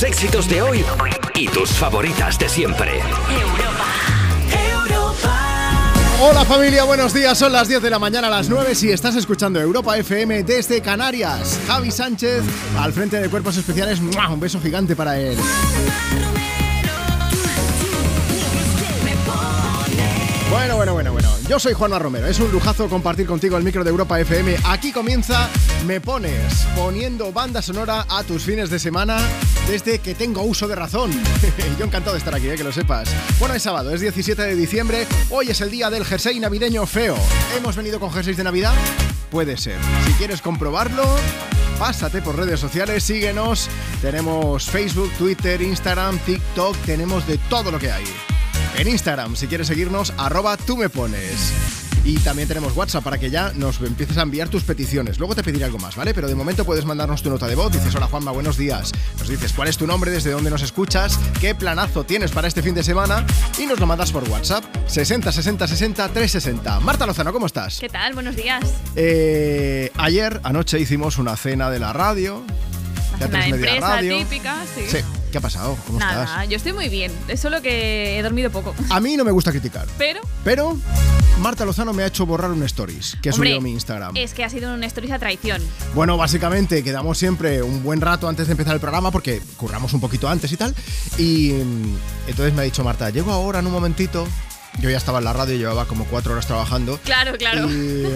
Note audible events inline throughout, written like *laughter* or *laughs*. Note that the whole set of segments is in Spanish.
tus éxitos de hoy y tus favoritas de siempre. Hola familia, buenos días. Son las 10 de la mañana a las 9 si estás escuchando Europa FM desde Canarias. Javi Sánchez al frente de Cuerpos Especiales. Un beso gigante para él. Bueno, bueno, bueno. Yo soy Juanma Romero. Es un lujazo compartir contigo el micro de Europa FM. Aquí comienza Me Pones, poniendo banda sonora a tus fines de semana desde que tengo uso de razón. *laughs* Yo encantado de estar aquí, eh, que lo sepas. Bueno, es sábado, es 17 de diciembre. Hoy es el día del jersey navideño feo. ¿Hemos venido con jerseys de Navidad? Puede ser. Si quieres comprobarlo, pásate por redes sociales, síguenos. Tenemos Facebook, Twitter, Instagram, TikTok, tenemos de todo lo que hay en Instagram. Si quieres seguirnos, arroba tú me pones. Y también tenemos WhatsApp para que ya nos empieces a enviar tus peticiones. Luego te pediré algo más, ¿vale? Pero de momento puedes mandarnos tu nota de voz. Dices, hola Juanma, buenos días. Nos dices cuál es tu nombre, desde dónde nos escuchas, qué planazo tienes para este fin de semana y nos lo mandas por WhatsApp. 60 60 60 360. Marta Lozano, ¿cómo estás? ¿Qué tal? Buenos días. Eh, ayer, anoche, hicimos una cena de la radio. De empresa típica, sí. Sí. ¿Qué ha pasado? ¿Cómo Nada, estás? yo estoy muy bien. Es solo que he dormido poco. A mí no me gusta criticar. Pero. Pero Marta Lozano me ha hecho borrar un stories que he Hombre, subido a mi Instagram. Es que ha sido un stories a traición. Bueno, básicamente quedamos siempre un buen rato antes de empezar el programa porque curramos un poquito antes y tal. Y mm, entonces me ha dicho Marta, llego ahora en un momentito. Yo ya estaba en la radio, llevaba como cuatro horas trabajando. Claro, claro. Y,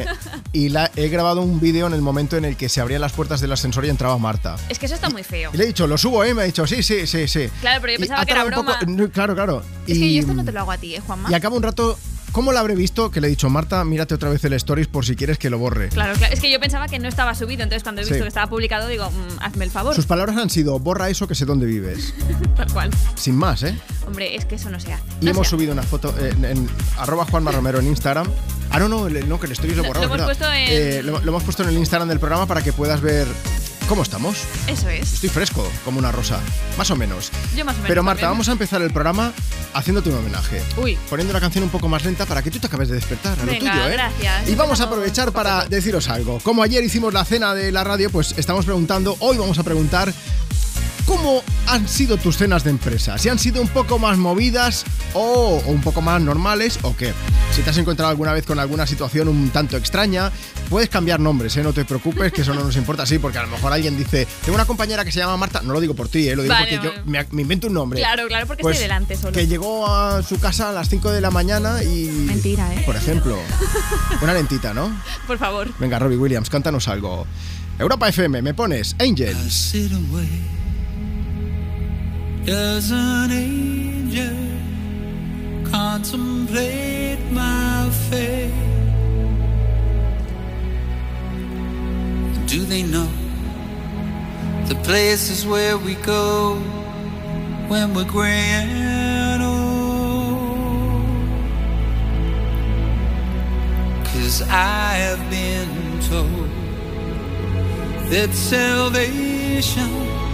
y la- he grabado un vídeo en el momento en el que se abrían las puertas del ascensor y entraba Marta. Es que eso está muy feo. Y le he dicho, lo subo, ¿eh? Me ha dicho, sí, sí, sí, sí. Claro, pero yo pensaba que era broma. poco- no, claro, claro. Es y, que yo esto no te lo hago a ti, ¿eh, Juanma? y acaba un rato, ¿cómo la habré visto? Que le he dicho, Marta, mírate otra vez el stories por si quieres que lo borre. Claro, claro. Es que yo pensaba que no estaba subido, entonces cuando he visto Sí. que estaba publicado digo, mm, hazme el favor. Sus palabras han sido, borra eso que sé dónde vives. *laughs* Tal cual. Sin más, ¿eh? Hombre, es que eso no se hace. Y No hemos hace. subido una foto en, en arroba Juanma Romero en Instagram. Ah, no, no, no que el stories lo he Lo- hemos puesto en- Eh, lo, lo hemos puesto en el Instagram del programa para que puedas ver cómo estamos. Eso es. Estoy fresco, como una rosa. Más o menos. Yo más o menos. Pero Marta, también. vamos a empezar el programa haciéndote un homenaje. Uy. Poniendo una canción un poco más lenta para que tú te acabes de despertar a lo tuyo, ¿eh? gracias. Y vamos a aprovechar para deciros algo. Como ayer hicimos la cena de la radio, pues estamos preguntando, hoy vamos a preguntar ¿Cómo han sido tus cenas de empresa? ¿Si han sido un poco más movidas o, o un poco más normales o qué? Si te has encontrado alguna vez con alguna situación un tanto extraña, puedes cambiar nombres, ¿eh? no te preocupes, que eso no nos importa, sí, porque a lo mejor alguien dice, tengo una compañera que se llama Marta, no lo digo por ti, ¿eh? lo digo Vale, porque vale. yo me, me invento un nombre. Claro, claro, porque Pues, estoy delante solo. Que llegó a su casa a las 5 de la mañana y... Mentira, ¿eh? Por ejemplo, una lentita, ¿no? *laughs* Por favor. Venga, Robbie Williams, cántanos algo. Europa FM, me pones Angels. Does an angel contemplate my fate? Do they know the places where we go when we're gray and old? Oh, Cause I have been told that salvation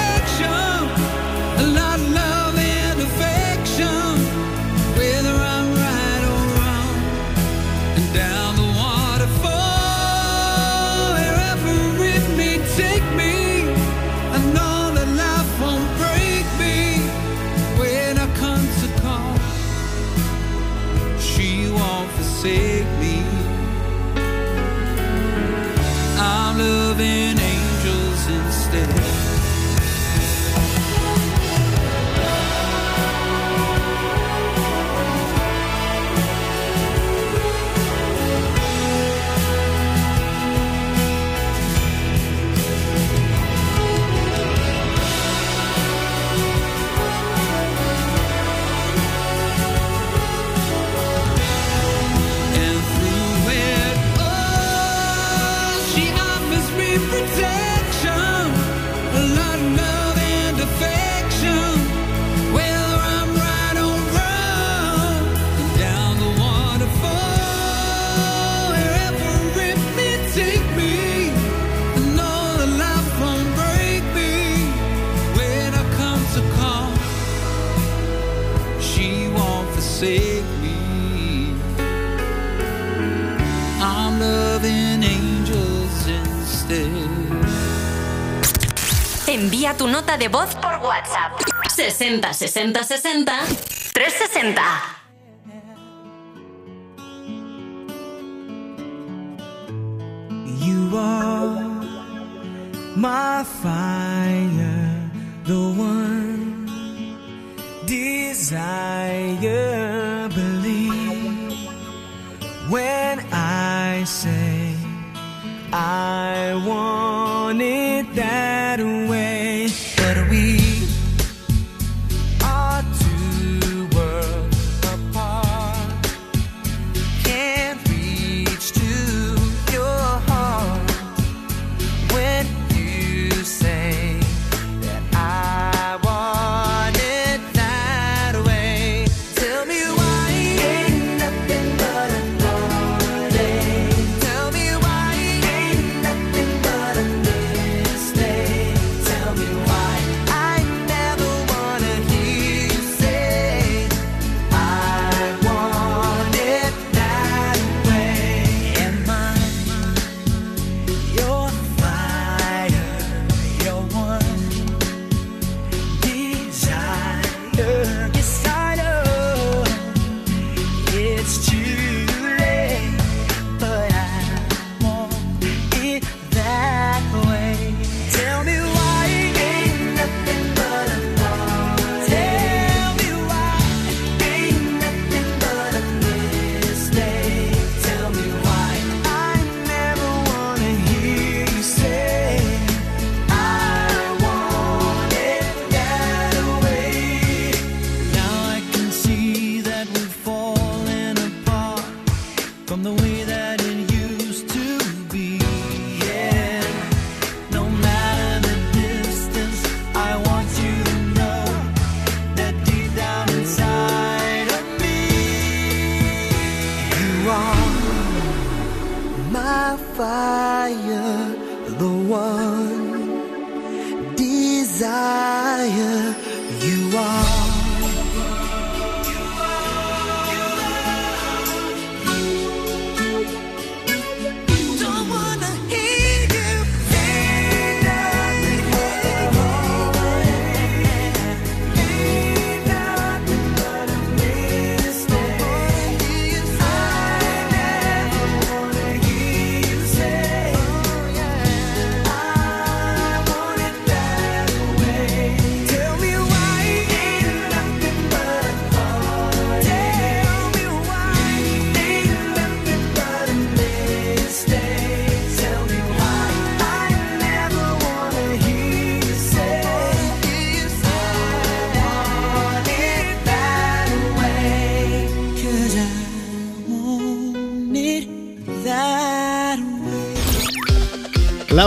tu nota de voz por WhatsApp. 60 60 60 360. You are my fire, the one desire. Believe when I say I want.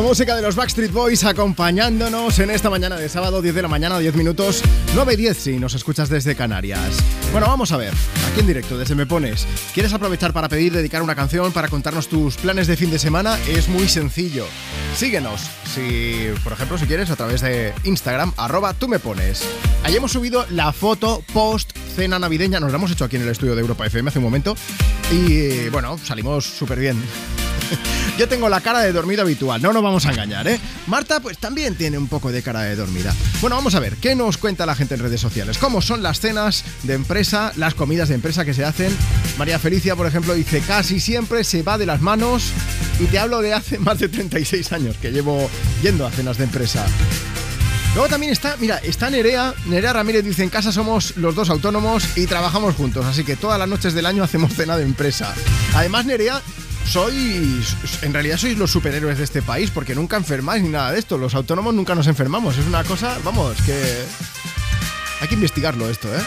Música de los Backstreet Boys acompañándonos en esta mañana de sábado, 10 de la mañana, 10 minutos, 9 y 10 si nos escuchas desde Canarias. Bueno, vamos a ver, aquí en directo, desde Me Pones. ¿Quieres aprovechar para pedir, dedicar una canción, para contarnos tus planes de fin de semana? Es muy sencillo. Síguenos, si, por ejemplo, si quieres, a través de Instagram, arroba tú me pones. Ahí hemos subido la foto post cena navideña, nos la hemos hecho aquí en el estudio de Europa FM hace un momento y bueno, salimos súper bien. *laughs* Yo tengo la cara de dormida habitual, no nos vamos a engañar, ¿eh? Marta, pues también tiene un poco de cara de dormida. Bueno, vamos a ver, ¿qué nos cuenta la gente en redes sociales? ¿Cómo son las cenas de empresa, las comidas de empresa que se hacen? María Felicia, por ejemplo, dice, casi siempre se va de las manos y te hablo de hace más de 36 años que llevo yendo a cenas de empresa. Luego también está, mira, está Nerea. Nerea Ramírez dice, en casa somos los dos autónomos y trabajamos juntos, así que todas las noches del año hacemos cena de empresa. Además, Nerea, sois, en realidad sois los superhéroes de este país, porque nunca enfermáis ni nada de esto. Los autónomos nunca nos enfermamos. Es una cosa, vamos, que... Hay que investigarlo esto, ¿eh?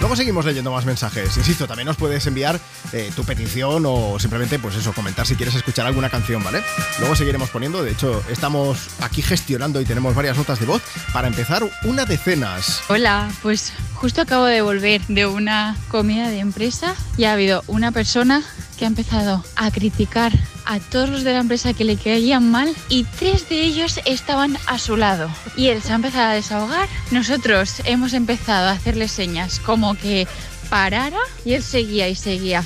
Luego seguimos leyendo más mensajes. Insisto, también nos puedes enviar eh, tu petición o simplemente, pues eso, comentar si quieres escuchar alguna canción, ¿vale? Luego seguiremos poniendo. De hecho, estamos aquí gestionando y tenemos varias notas de voz para empezar una de cenas. Hola, pues justo acabo de volver de una comida de empresa y ha habido una persona que ha empezado a criticar a todos los de la empresa que le caían mal y tres de ellos estaban a su lado. Y él se ha empezado a desahogar. Nosotros hemos empezado a hacerle señas como que parara y él seguía y seguía.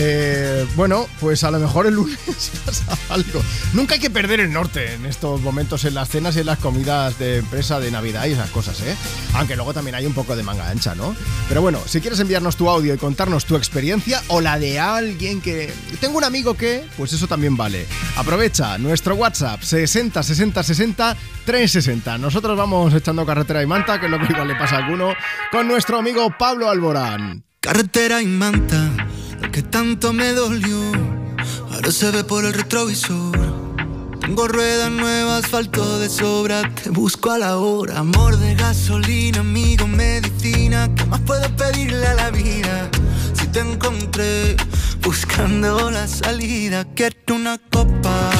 Eh, bueno, pues a lo mejor el lunes *laughs* pasa algo. Nunca hay que perder el norte en estos momentos en las cenas y en las comidas de empresa de Navidad y esas cosas, ¿eh? Aunque luego también hay un poco de manga ancha, ¿no? Pero bueno, si quieres enviarnos tu audio y contarnos tu experiencia o la de alguien que... Tengo un amigo que... Pues eso también vale. Aprovecha nuestro WhatsApp 60 60 60 360. Nosotros vamos echando carretera y manta, que es lo que igual le pasa a alguno, con nuestro amigo Pablo Alborán. Carretera y manta, que tanto me dolió, ahora se ve por el retrovisor. Tengo ruedas nuevas, asfalto de sobra, te busco a la hora. Amor de gasolina, amigo, medicina, ¿qué más puedo pedirle a la vida? Si te encontré buscando la salida, quiero una copa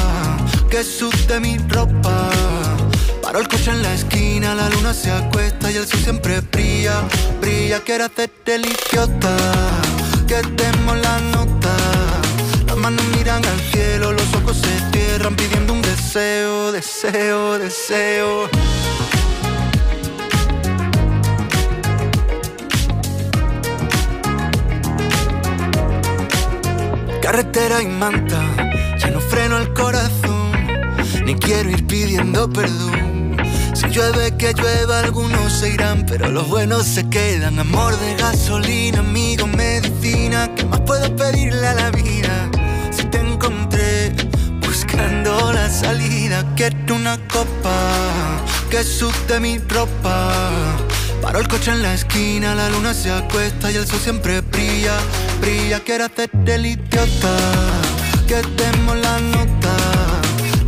que sude mi ropa. Paro el coche en la esquina, la luna se acuesta y el sol siempre brilla, brilla. Quiero hacerte el idiota, que demos la nota. Las manos miran al cielo, los ojos se cierran pidiendo un deseo, deseo, deseo. Carretera y manta, ya no freno el corazón, ni quiero ir pidiendo perdón. Si llueve que llueva, algunos se irán, pero los buenos se quedan. Amor de gasolina, amigo, medicina, ¿qué más puedo pedirle a la vida? Si te encontré buscando la salida, quiero una copa que sude mi ropa. Paro el coche en la esquina, la luna se acuesta y el sol siempre brilla, brilla. Quiero hacerte el idiota, que demos la nota.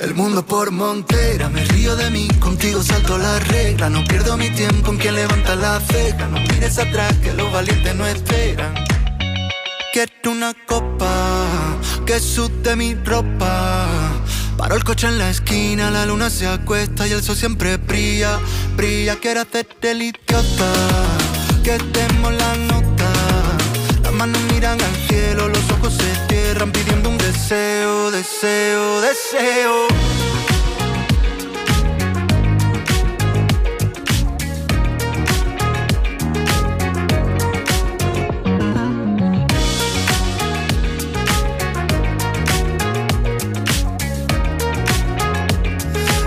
El mundo por montera, me río de mí, contigo salto la regla. No pierdo mi tiempo en quien levanta la ceja. No mires atrás, que los valientes no esperan. Quiero una copa que sude mi ropa. Paro el coche en la esquina, la luna se acuesta y el sol siempre brilla, brilla. Quiero hacerte el idiota, que demos la nota. Las manos miran al cielo, los ojos se cierran pidiendo un deseo, deseo, deseo.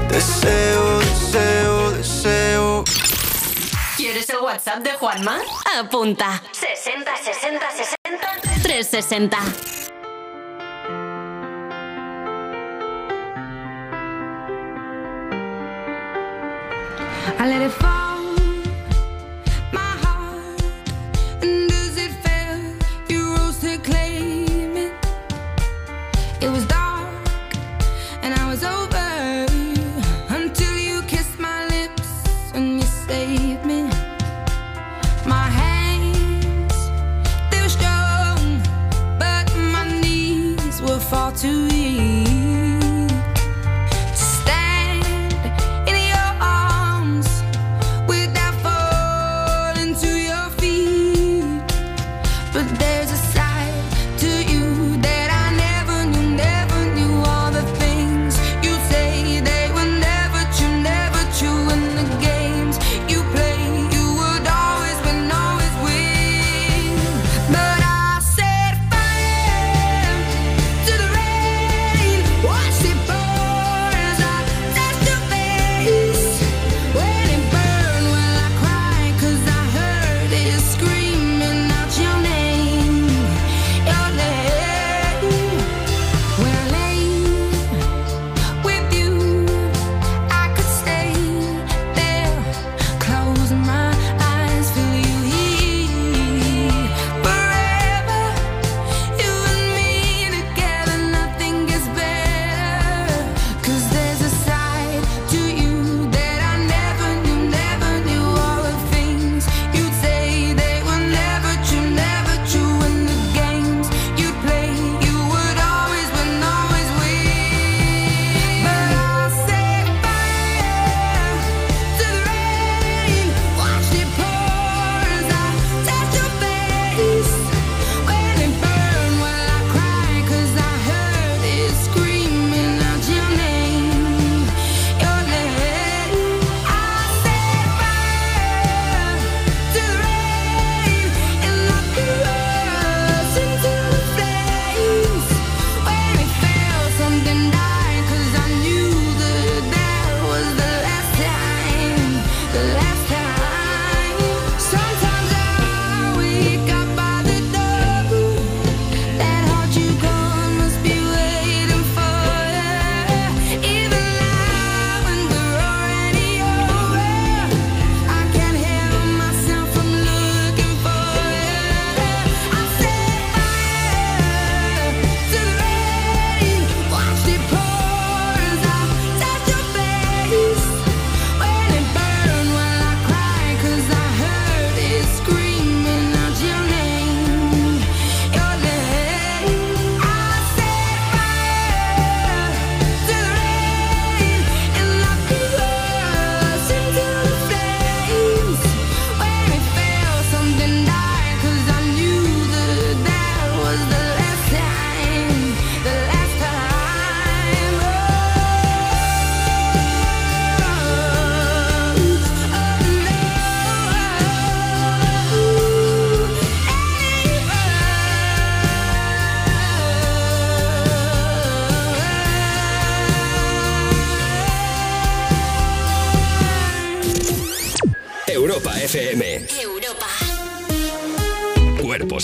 Deseo, deseo, deseo. ¿Quieres el WhatsApp de Juanma? Apunta. 60 60 60 360. I let it fall.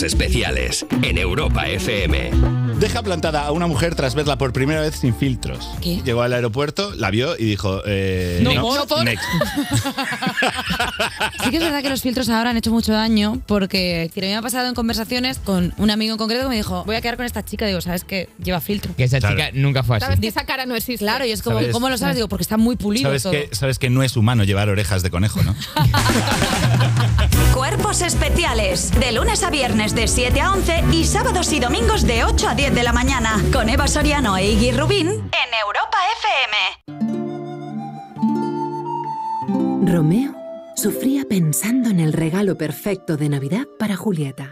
Especiales en Europa FM. Deja plantada a una mujer tras verla por primera vez sin filtros. ¿Qué? Llegó al aeropuerto, la vio y dijo... Eh, No, no por. next. Sí que es verdad que los filtros ahora han hecho mucho daño porque que me ha pasado en conversaciones con un amigo en concreto que me dijo, voy a quedar con esta chica. Digo, ¿sabes qué? Lleva filtro. Que esa Claro. chica nunca fue así. Sabes que esa cara no existe. Claro, y es como, ¿Sabes? ¿cómo lo sabes? Digo, porque está muy pulido ¿Sabes todo. que, sabes que no es humano llevar orejas de conejo, ¿no? *laughs* Cuerpos especiales. De lunes a viernes de 7 a 11 y sábados y domingos de 8 a 10 de la mañana. Con Eva Soriano e Iggy Rubín en Europa FM. Romeo sufría pensando en el regalo perfecto de Navidad para Julieta.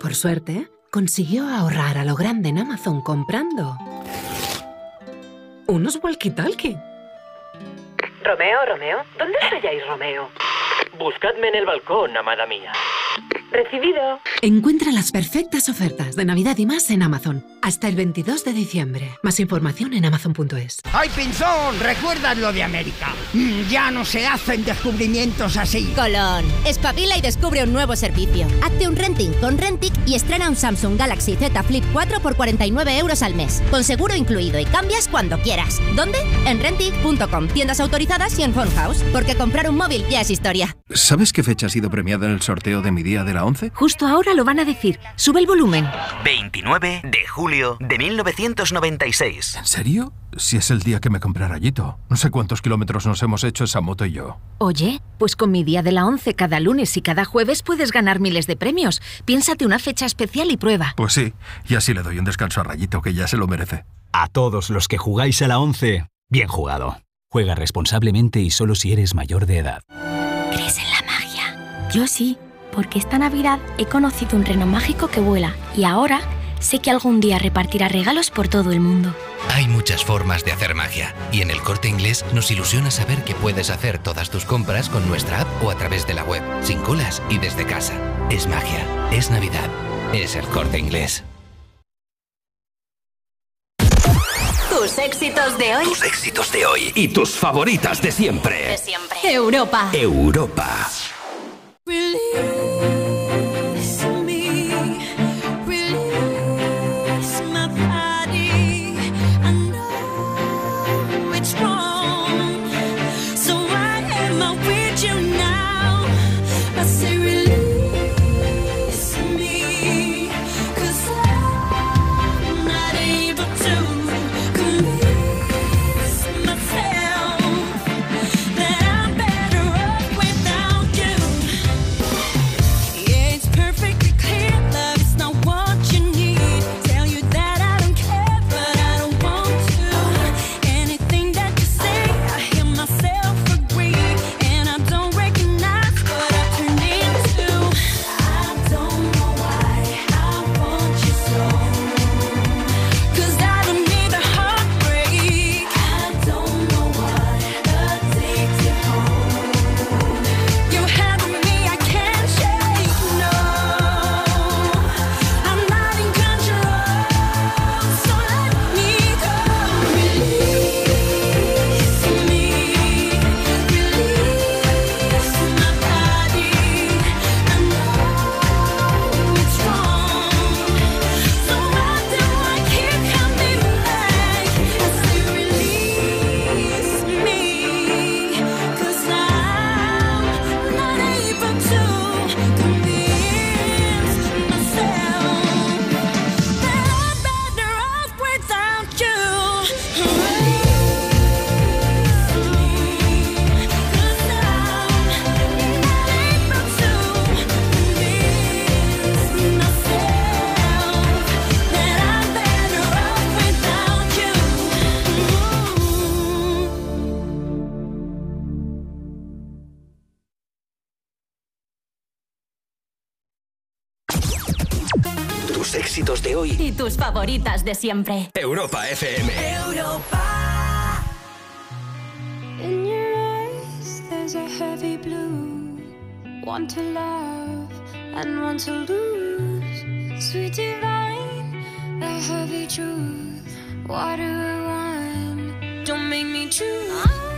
Por suerte, consiguió ahorrar a lo grande en Amazon comprando unos walkie-talkie. Romeo, Romeo, ¿dónde estáis, Romeo? Buscadme en el balcón, amada mía. Recibido. Encuentra las perfectas ofertas de Navidad y más en Amazon hasta el 22 de diciembre. Más información en amazon.es. ¡Ay, Pinzón! ¿Recuerdas lo de América? Mm, ya no se hacen descubrimientos así. Colón, espabila y descubre un nuevo servicio. Hazte un renting con Rentic y estrena un Samsung Galaxy Z Flip 4 por 49 euros al mes, con seguro incluido y cambias cuando quieras. ¿Dónde? En Rentic.com, tiendas autorizadas y en Phone House, porque comprar un móvil ya es historia. ¿Sabes qué fecha ha sido premiada en el sorteo de mi día de la 11? Justo ahora lo van a decir. Sube el volumen. 29 de julio julio de 1996. ¿En serio? Si es el día que me compré rayito. No sé cuántos kilómetros nos hemos hecho esa moto y yo. Oye, pues con mi día de la 11 cada lunes y cada jueves puedes ganar miles de premios. Piénsate una fecha especial y prueba. Pues sí, y así le doy un descanso a Rayito, que ya se lo merece. A todos los que jugáis a la 11, bien jugado. Juega responsablemente y solo si eres mayor de edad. ¿Crees en la magia? Yo sí, porque esta Navidad he conocido un reno mágico que vuela y ahora sé que algún día repartirá regalos por todo el mundo. Hay muchas formas de hacer magia y en el corte inglés nos ilusiona saber que puedes hacer todas tus compras con nuestra app o a través de la web, sin colas y desde casa. Es magia, es Navidad, es el corte inglés. Tus éxitos de hoy. Tus éxitos de hoy y tus favoritas de siempre. De siempre. Europa. Europa. Tus favoritas de siempre. Europa FM. In your eyes, there's a heavy blue. One to love and one to lose. Sweet divine, the heavy truth. Water or wine, don't make me choose.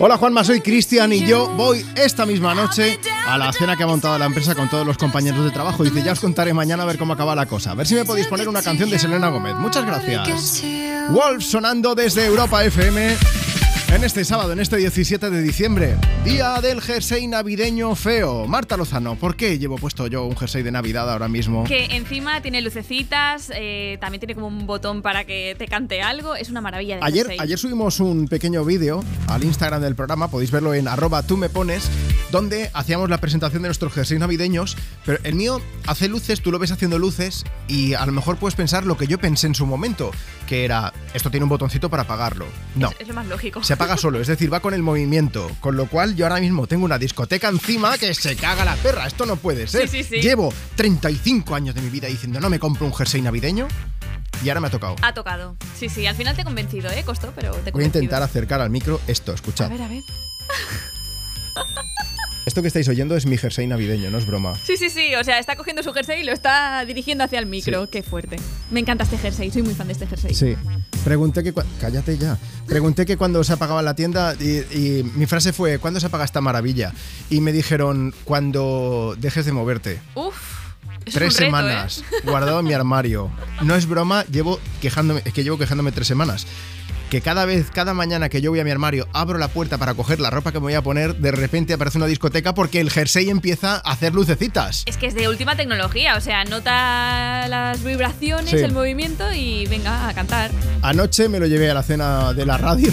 Hola Juanma, soy Cristian y yo voy esta misma noche a la cena que ha montado la empresa con todos los compañeros de trabajo. Dice, ya os contaré mañana a ver cómo acaba la cosa. A ver si me podéis poner una canción de Selena Gómez. Muchas gracias. Wolf sonando desde Europa FM. En este sábado, en este 17 de diciembre, día del jersey navideño feo. Marta Lozano, ¿por qué llevo puesto yo un jersey de Navidad ahora mismo? Que encima tiene lucecitas, eh, también tiene como un botón para que te cante algo. Es una maravilla de Ayer, jersey. ayer subimos un pequeño vídeo al Instagram del programa, podéis verlo en arroba tú me pones, donde hacíamos la presentación de nuestros jerseys navideños, pero el mío hace luces, tú lo ves haciendo luces y a lo mejor puedes pensar lo que yo pensé en su momento, que era, esto tiene un botoncito para apagarlo. No. Es, es lo más lógico. Se apaga solo, es decir, va con el movimiento. Con lo cual, yo ahora mismo tengo una discoteca encima que se caga la perra. Esto no puede ser. Sí, sí, sí. Llevo 35 años de mi vida diciendo no me compro un jersey navideño y ahora me ha tocado. Ha tocado. Sí, sí, al final te he convencido, ¿eh? Costó, pero te he Voy a convencido. intentar acercar al micro esto, escuchad. A ver, a ver. *laughs* Esto que estáis oyendo es mi jersey navideño, no es broma. Sí, sí, sí. O sea, está cogiendo su jersey y lo está dirigiendo hacia el micro. Qué fuerte. Me encanta este jersey. Soy muy fan de este jersey. Sí. Pregunté que... Cállate ya. Pregunté que cuando se apagaba la tienda y, y mi frase fue, ¿cuándo se apaga esta maravilla? Y me dijeron, cuando dejes de moverte. Uf. es tres reto, semanas ¿eh? guardado en mi armario. No es broma, llevo quejándome, es que llevo quejándome tres semanas. Que cada vez, cada mañana que yo voy a mi armario, abro la puerta para coger la ropa que me voy a poner, de repente aparece una discoteca porque el jersey empieza a hacer lucecitas. Es que es de última tecnología. O sea, nota las vibraciones, Sí. el movimiento y venga a cantar. Anoche me lo llevé a la cena de la radio.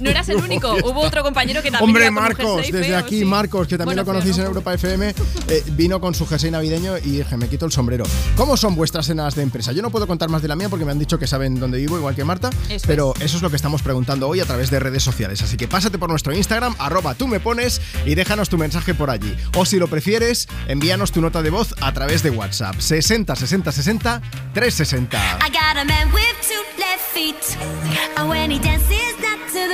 No eras el *laughs* único. Hubo otro compañero que también. Hombre, Marcos, desde feo, aquí, sí. Marcos, que también Bueno, lo conocéis feo, en. Europa FM, eh, vino con su jersey navideño y dije, me quito el sombrero. ¿Cómo son vuestras cenas de empresa? Yo no puedo contar más de la mía porque me han dicho que saben dónde vivo, igual que Marta, Eso pero eso es lo que estamos preguntando hoy a través de redes sociales. Así que pásate por nuestro Instagram, arroba tú me pones y déjanos tu mensaje por allí. O si lo prefieres, envíanos tu nota de voz a través de WhatsApp. 60 60 60 360. I got a man with two left feet. And when he dances not to the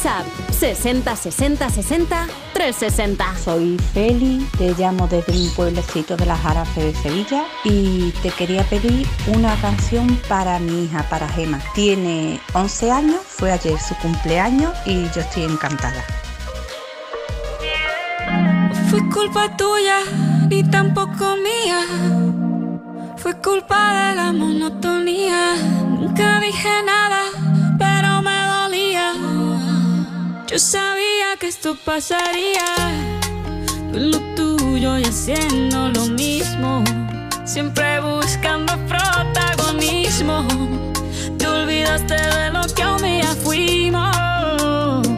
WhatsApp 60 60 60 360. Soy Feli, te llamo desde un pueblecito de las Jarafes de Sevilla y te quería pedir una canción para mi hija, para Gema. Tiene 11 años, fue ayer su cumpleaños y yo estoy encantada. Fue culpa tuya, ni tampoco mía. Fue culpa de la monotonía. Nunca dije nada, sabía que esto pasaría. Tú lo tuyo y haciendo lo mismo. Siempre buscando protagonismo. Te olvidaste de lo que un día fuimos.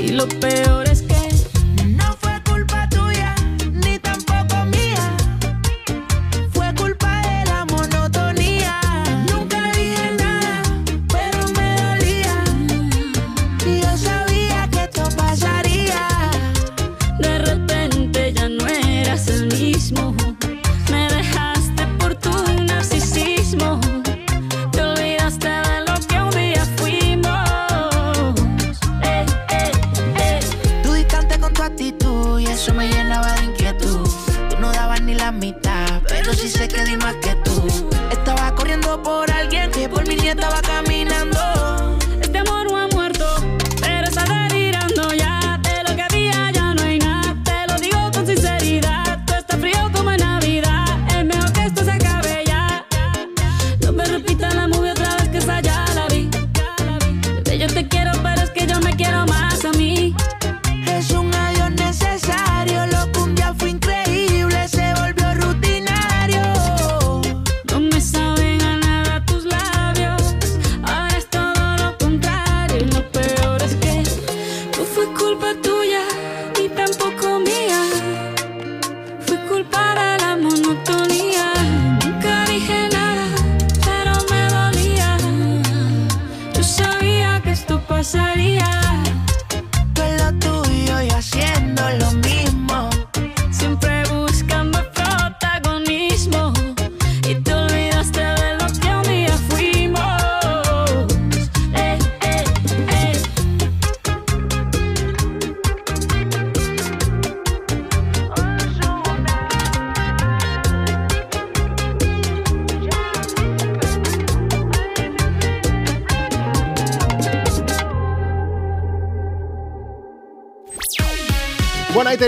Y lo peor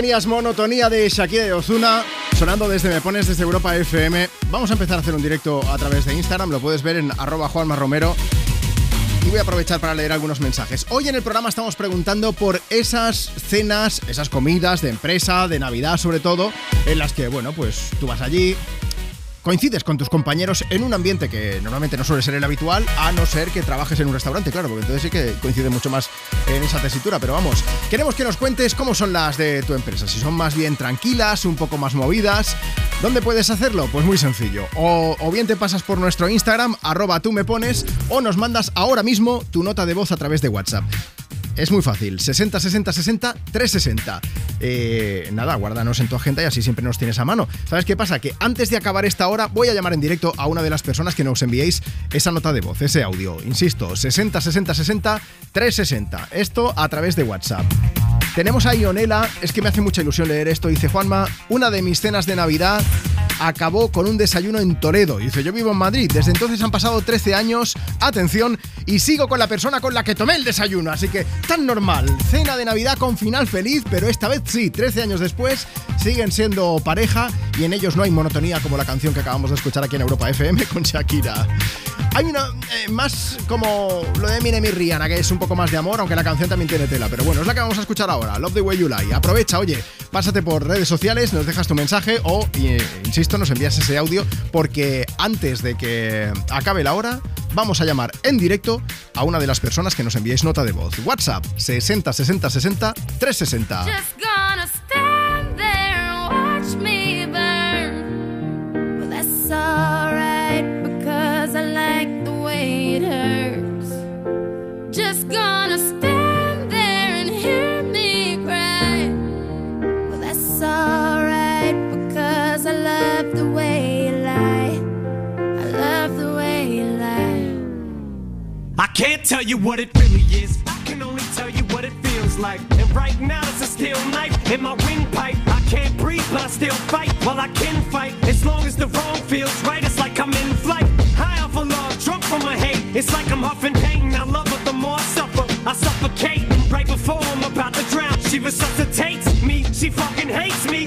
tenías monotonía de Shakira y Ozuna sonando desde Me Pones desde Europa FM. Vamos a empezar a hacer un directo a través de Instagram, lo puedes ver en arroba Romero. Y voy a aprovechar para leer algunos mensajes. Hoy en el programa estamos preguntando por esas cenas, esas comidas de empresa, de Navidad sobre todo, en las que, bueno, pues tú vas allí, coincides con tus compañeros en un ambiente que normalmente no suele ser el habitual, a no ser que trabajes en un restaurante, claro, porque entonces sí que coincide mucho más esa tesitura. Pero vamos, queremos que nos cuentes cómo son las de tu empresa, si son más bien tranquilas, un poco más movidas. ¿Dónde puedes hacerlo? Pues muy sencillo. O, bien te pasas por nuestro Instagram, arroba tú me pones, o nos mandas ahora mismo tu nota de voz a través de WhatsApp. Es muy fácil, 60 60 60 360. Eh, nada, guárdanos en tu agenda y así siempre nos tienes a mano. ¿Sabes qué pasa? Que antes de acabar esta hora voy a llamar en directo a una de las personas que nos enviéis esa nota de voz, ese audio. Insisto, 60 60 60 360. Esto a través de WhatsApp. Tenemos a Ionela, es que me hace mucha ilusión leer esto. Dice Juanma, una de mis cenas de Navidad acabó con un desayuno en Toledo. Dice, yo vivo en Madrid, desde entonces han pasado 13 años, atención, y sigo con la persona con la que tomé el desayuno. Así que, tan normal, cena de Navidad con final feliz, pero esta vez sí, 13 años después, siguen siendo pareja y en ellos no hay monotonía como la canción que acabamos de escuchar aquí en Europa FM con Shakira. Hay una eh, más como lo de Eminem y Rihanna, que es un poco más de amor, aunque la canción también tiene tela. Pero bueno, es la que vamos a escuchar ahora, Love the Way You Lie. Aprovecha, oye, pásate por redes sociales, nos dejas tu mensaje o, eh, insisto, nos envías ese audio, porque antes de que acabe la hora, vamos a llamar en directo a una de las personas que nos enviéis nota de voz. WhatsApp 60 60 60 360. Just gonna can't tell you what it really is. I can only tell you what it feels like. And right now it's a steel knife in my windpipe. I can't breathe, but I still fight. Well, I can fight as long as the wrong feels right. It's like I'm in flight, high off of love, drunk from my hate. It's like I'm huffing pain. I love her the more I suffer. I suffocate right before I'm about to drown. She resuscitates me. She fucking hates me,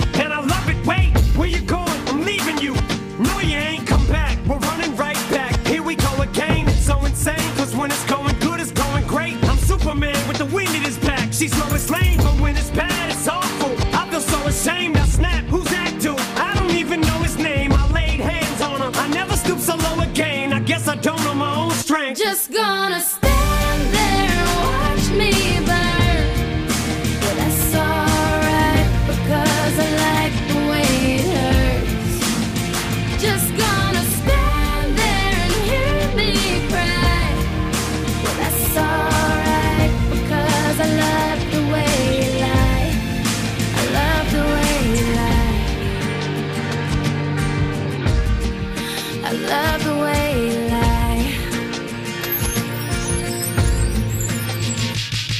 I love the way you lie.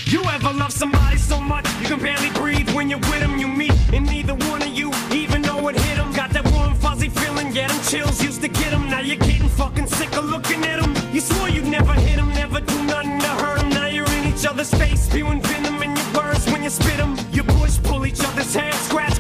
You ever love somebody so much you can barely breathe when you're with them? You meet, and neither one of you even know it hit them. Got that warm, fuzzy feeling, yeah, them chills used to get them. Now you're getting fucking sick of looking at them. You swore you'd never hit them, never do nothing to hurt them. Now you're in each other's face, spewing venom in your words when you spit them. You push, pull each other's hair, scratch,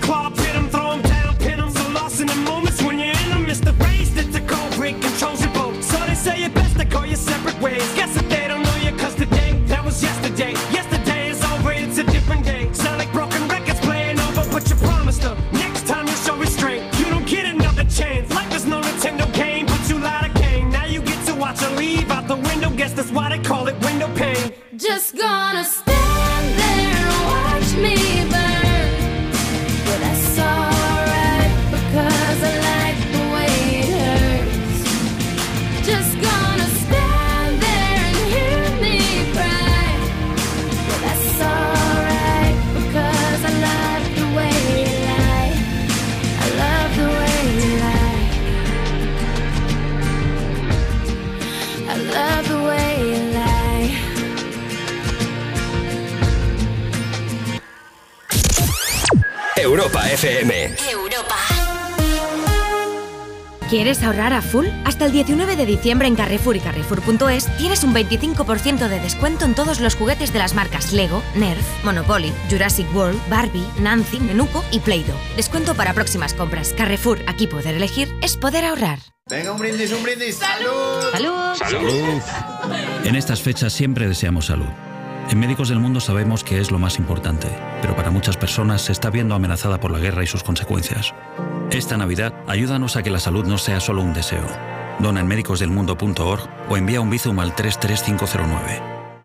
¿Quieres ahorrar a full? Hasta el 19 de diciembre en Carrefour y Carrefour.es tienes un 25% de descuento en todos los juguetes de las marcas Lego, Nerf, Monopoly, Jurassic World, Barbie, Nancy, Menuco y Play-Doh. Descuento para próximas compras. Carrefour, aquí poder elegir es poder ahorrar. Venga, un brindis, un brindis. ¡Salud! ¡Salud! ¡Salud! En estas fechas siempre deseamos salud. En Médicos del Mundo sabemos que es lo más importante, pero para muchas personas se está viendo amenazada por la guerra y sus consecuencias. Esta Navidad, ayúdanos a que la salud no sea solo un deseo. Dona en médicosdelmundo.org o envía un bizum al 33509.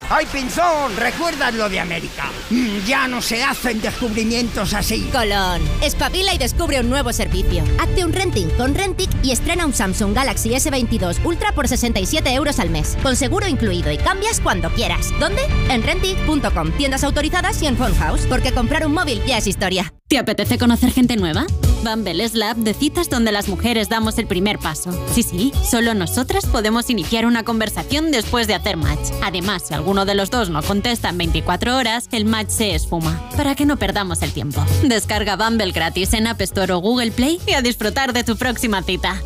¡Ay, Pinzón! ¿Recuerdas lo de América? Mm, Ya no se hacen descubrimientos así. Colón, espabila y descubre un nuevo servicio. Hazte un renting con Rentic y estrena un Samsung Galaxy S22 Ultra por 67 euros al mes, con seguro incluido y cambias cuando quieras. ¿Dónde? En Rentic.com, tiendas autorizadas y en Phone House, porque comprar un móvil ya es historia. ¿Te apetece conocer gente nueva? Bumble es la app de citas donde las mujeres damos el primer paso. Sí, sí, solo nosotras podemos iniciar una conversación después de hacer match. Además, si alguno de los dos no contesta en 24 horas, el match se esfuma. Para que no perdamos el tiempo. Descarga Bumble gratis en App Store o Google Play y a disfrutar de tu próxima cita.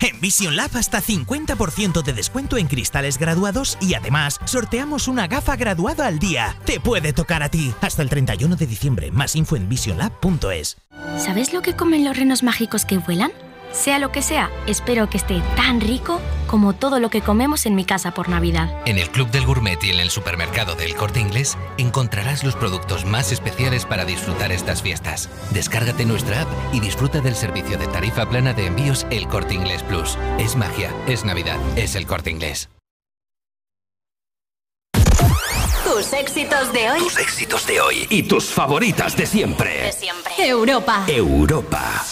En Vision Lab hasta 50% de descuento en cristales graduados y además sorteamos una gafa graduada al día. Te puede tocar a ti. Hasta el 31 de diciembre. Más info en visionlab.es. ¿Sabes lo que comen los renos mágicos que vuelan? Sea lo que sea, espero que esté tan rico como todo lo que comemos en mi casa por Navidad. En el Club del Gourmet y en el supermercado del Corte Inglés encontrarás los productos más especiales para disfrutar estas fiestas. Descárgate nuestra app y disfruta del servicio de tarifa plana de envíos El Corte Inglés Plus. Es magia, es Navidad, es el Corte Inglés. Tus éxitos de hoy. Tus éxitos de hoy y tus favoritas de siempre. De siempre. Europa. Europa.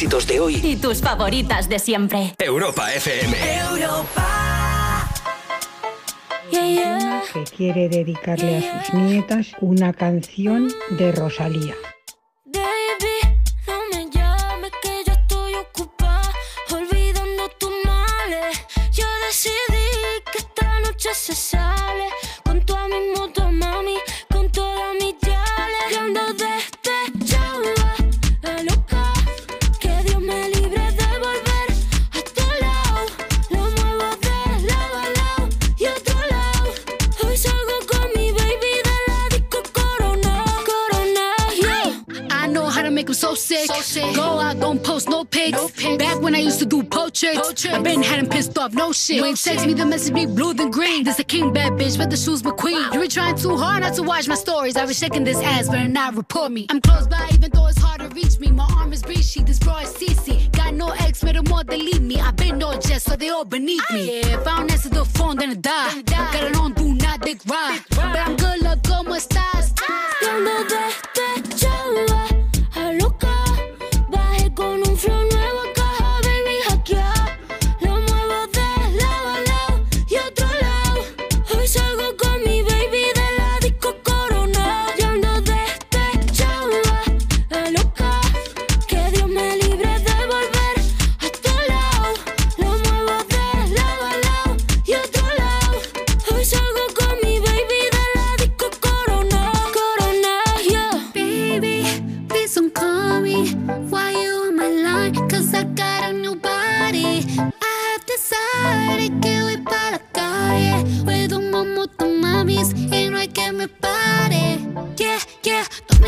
Éxitos de hoy. Y tus favoritas de siempre. Europa FM. que quiere dedicarle a sus nietas una canción de Rosalía. Baby, no Go out, don't post no pics. Back when I used to do portraits, I been had 'em pissed off, no shit. You ain't text me, the message be blue than green. This a king bad bitch, but the shoes McQueen. You were trying too hard not to watch my stories. I was shaking this ass, better not report me. I'm close by, even though it's hard to reach me. My arm is breezy, this bra is CC. Got no ex, made them all delete me. I been no jet, so they all beneath me. Yeah, if I don't answer the phone, then I die. Got it on, do not dick ride. But I'm good, look, como estás? Yo ando despechada, a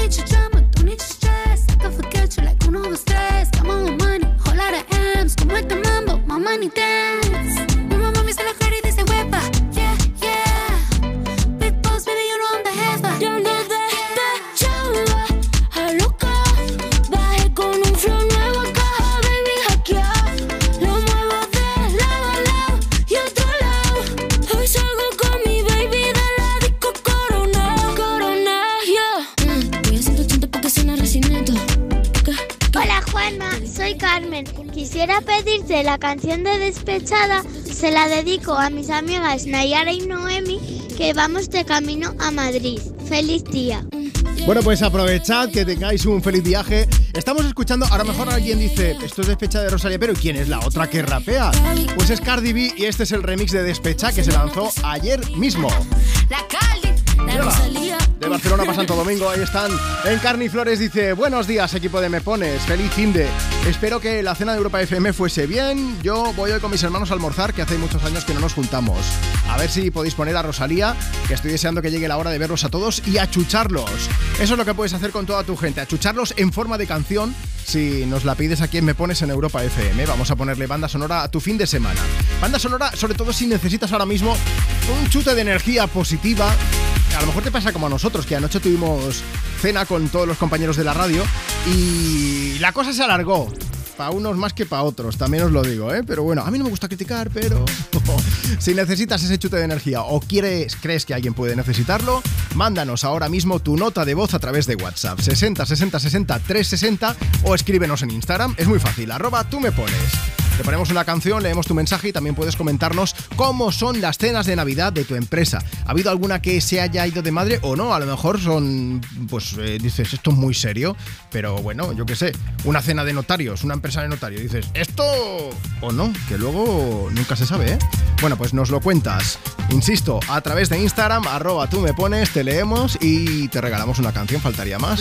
yeah, don't need your canción de Despechada. Se la dedico a mis amigas Nayara y Noemi que vamos de camino a Madrid. Feliz día. Bueno, pues aprovechad que tengáis un feliz viaje. Estamos escuchando, a lo mejor alguien dice, esto es Despecha de Rosalía, pero ¿quién es la otra que rapea? Pues es Cardi B y este es el remix de Despecha que se lanzó ayer mismo. La Cali, la. De Barcelona para Santo Domingo, ahí están. En Carni Flores dice, buenos días equipo de Me Pones, feliz fin de. Espero que la cena de Europa FM fuese bien. Yo voy hoy con mis hermanos a almorzar, que hace muchos años que no nos juntamos. A ver si podéis poner a Rosalía, que estoy deseando que llegue la hora de verlos a todos y achucharlos. Eso es lo que puedes hacer con toda tu gente, achucharlos en forma de canción. Si nos la pides aquí en Me Pones en Europa FM, vamos a ponerle banda sonora a tu fin de semana. Banda sonora, sobre todo si necesitas ahora mismo un chute de energía positiva a lo mejor te pasa como a nosotros, que anoche tuvimos cena con todos los compañeros de la radio y la cosa se alargó. Para unos más que para otros, también os lo digo, ¿eh? Pero bueno, a mí no me gusta criticar, pero *laughs* si necesitas ese chute de energía o quieres, crees que alguien puede necesitarlo, mándanos ahora mismo tu nota de voz a través de WhatsApp 60 60 60 360 o escríbenos en Instagram. Es muy fácil, arroba tú me pones. Te ponemos una canción, leemos tu mensaje y también puedes comentarnos cómo son las cenas de Navidad de tu empresa. ¿Ha habido alguna que se haya ido de madre o no? A lo mejor son, pues eh, dices, esto es muy serio, pero bueno, yo qué sé, una cena de notarios, una empresa de notarios. Dices, esto o no, que luego nunca se sabe, ¿eh? Bueno, pues nos lo cuentas. Insisto, a través de Instagram, arroba tú me pones, te leemos y te regalamos una canción, faltaría más.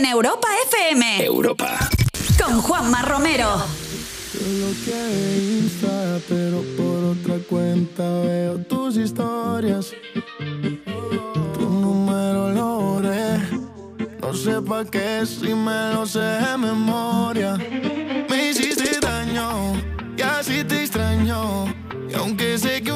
En Europa FM. Europa. Con Juanma Romero. Lo que Insta, pero por otra cuenta veo tus historias. Tu número lo borré. No sé pa' qué si me lo sé de memoria. Me hiciste daño y así te extraño. Y aunque sé que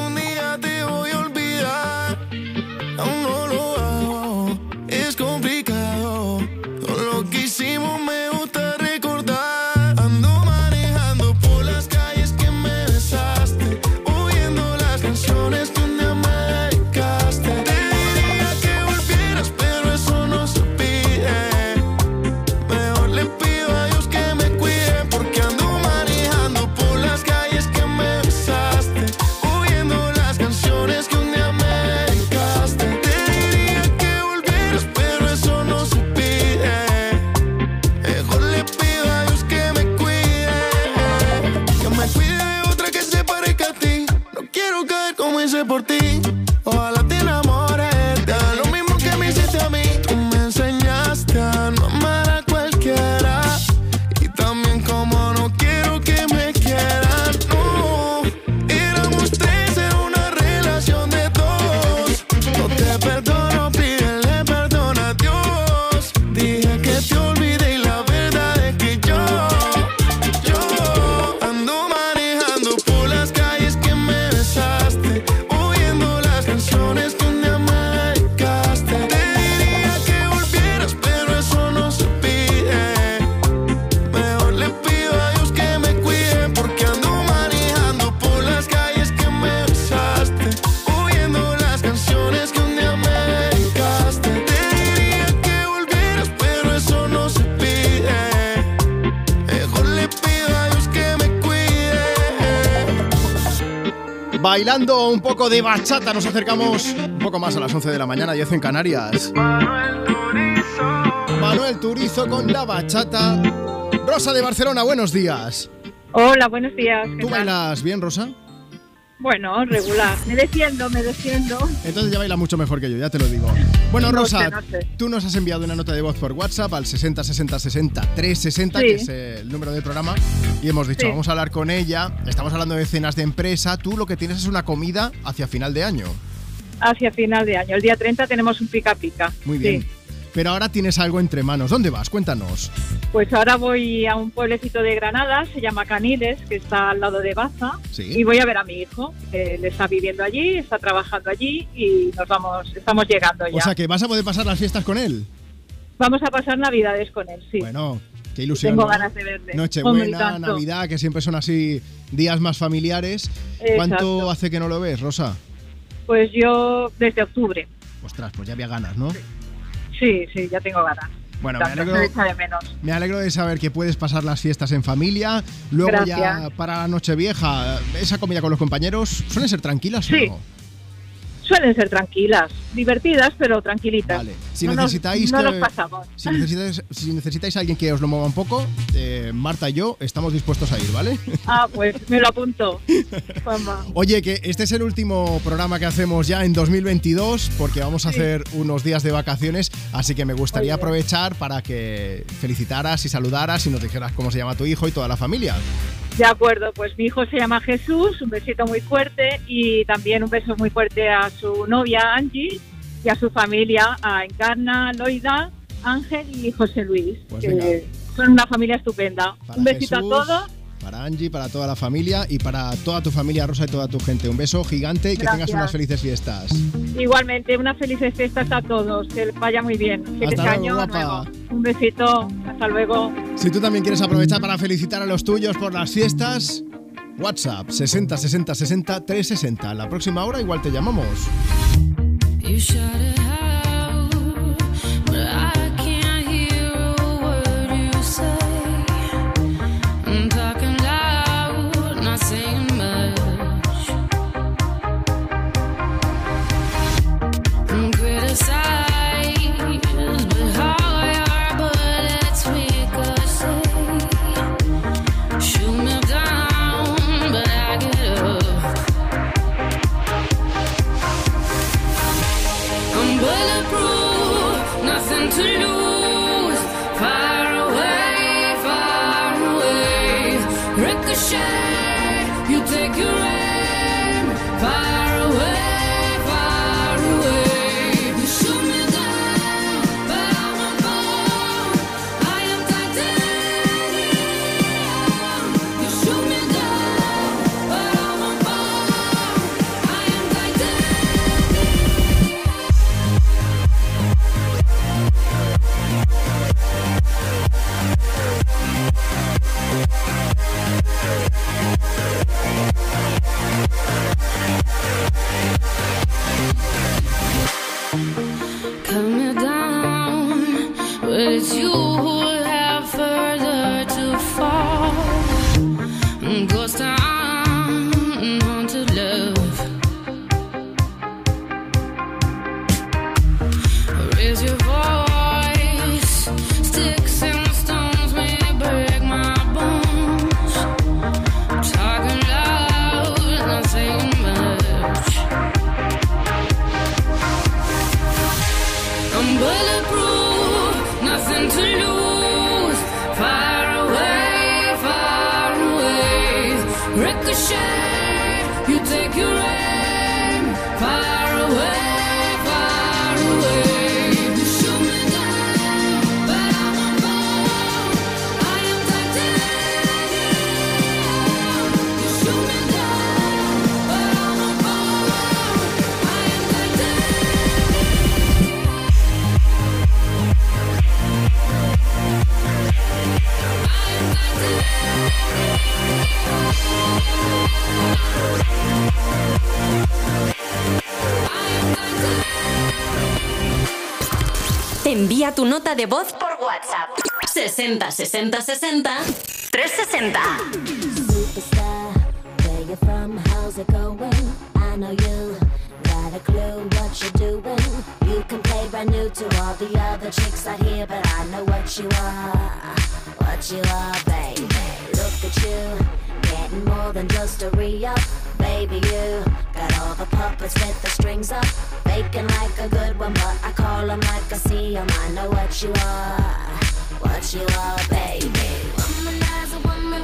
Bailando un poco de bachata, nos acercamos un poco más a las 11 de la mañana, 10 en Canarias. Manuel Turizo con la bachata. Rosa de Barcelona, buenos días. Hola, buenos días. ¿qué ¿Tú bailas bien, Rosa? Bueno, regular. Me defiendo, me defiendo. Entonces ya baila mucho mejor que yo, ya te lo digo. Bueno, No Rosa, sé, no sé. tú nos has enviado una nota de voz por WhatsApp al 60 60 60 360, Sí. que es el número del programa, y hemos dicho, Sí. vamos a hablar con ella. Estamos hablando de cenas de empresa. Tú lo que tienes es una comida hacia final de año. Hacia final de año. El día 30 tenemos un pica pica. Muy bien. Pero ahora tienes algo entre manos. ¿Dónde vas? Cuéntanos. Pues ahora voy a un pueblecito de Granada, se llama Caniles, que está al lado de Baza, Sí. y voy a ver a mi hijo. Él está viviendo allí, está trabajando allí y nos vamos, estamos llegando ya. O sea que vas a poder pasar las fiestas con él. Vamos a pasar Navidades con él, sí. Bueno, qué ilusión. Tengo ¿no? ganas de verle. Nochebuena. Navidad, que siempre son así días más familiares. ¿Cuánto hace que no lo ves, Rosa? Pues yo desde octubre. Ostras, pues ya había ganas, ¿no? Sí, sí, ya tengo ganas. Bueno, me alegro, me alegro de saber que puedes pasar las fiestas en familia. Luego ya para la Nochevieja, esa comida con los compañeros, ¿suelen ser tranquilas Sí. o no? Suelen ser tranquilas, divertidas, pero tranquilitas. Si no nos- necesitáis no que- nos pasamos. Si necesitáis, si necesitáis a alguien que os lo mueva un poco, eh, Marta y yo estamos dispuestos a ir, ¿vale? *laughs* Ah, pues me lo apunto. Juanma. Oye, que este es el último programa que hacemos ya en 2022 porque vamos a hacer unos días de vacaciones, así que me gustaría Oye. aprovechar para que felicitaras y saludaras y nos dijeras cómo se llama tu hijo y toda la familia. De acuerdo, pues mi hijo se llama Jesús, un besito muy fuerte y también un beso muy fuerte a su novia Angie y a su familia, a Encarna, Loida, Ángel y José Luis, Pues que son una familia estupenda. Para un besito Jesús, a todos. Para Angie, para toda la familia y para toda tu familia, Rosa y toda tu gente. Un beso gigante y que tengas unas felices fiestas. Igualmente, unas felices fiestas a todos, que vaya muy bien. Feliz Hasta año guapa. nuevo. Un besito, hasta luego. Si tú también quieres aprovechar para felicitar a los tuyos por las fiestas, WhatsApp 60 60 60 360. La próxima hora igual te llamamos. Tu nota de voz por WhatsApp. 60 60 60 360. Where you from? How's it going? I know you got a clue what you're doing. You can play brand new to all the other chicks out here, but I know what you are. What you are, baby. Look at you, getting more than just a re-up. Baby, you got all the puppets with the strings up. Faking like a good one, but I call them like I see 'em. I know what you are. What you are, baby. Womanizer, woman,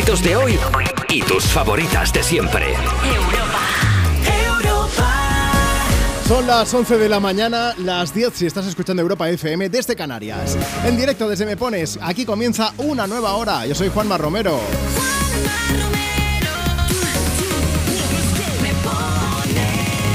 éxitos de hoy y tus favoritas de siempre. Son las 11 de la mañana, las 10 si estás escuchando Europa FM desde Canarias. En directo desde Me Pones, aquí comienza una nueva hora. Yo soy Juanma Romero.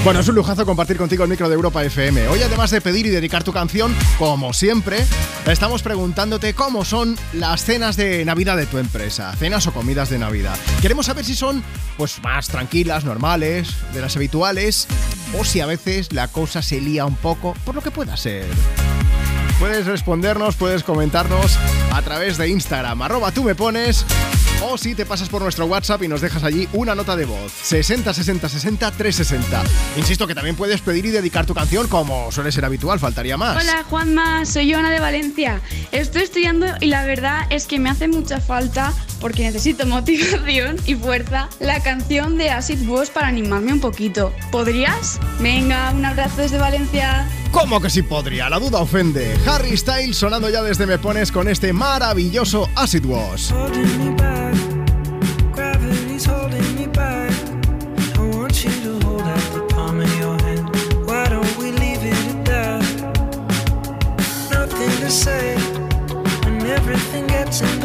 Bueno, es un lujazo compartir contigo el micro de Europa FM. Hoy, además de pedir y dedicar tu canción, como siempre, estamos preguntándote cómo son las cenas de Navidad de tu empresa, cenas o comidas de Navidad. Queremos saber si son pues más tranquilas, normales, de las habituales, o si a veces la cosa se lía un poco, por lo que pueda ser. Puedes respondernos, puedes comentarnos a través de Instagram, arroba tú me pones, o si te pasas por nuestro WhatsApp y nos dejas allí una nota de voz, 60 60 60 360. Insisto que también puedes pedir y dedicar tu canción como suele ser habitual, faltaría más. Hola Juanma, soy Joana de Valencia. Estoy estudiando y la verdad es que me hace mucha falta, porque necesito *laughs* motivación y fuerza, la canción de Acid Wash para animarme un poquito. ¿Podrías? Venga, un abrazo desde Valencia. ¿Cómo que sí podría? La duda ofende. Harry Styles sonando ya desde Me Pones con este maravilloso Acid Wash. Watch.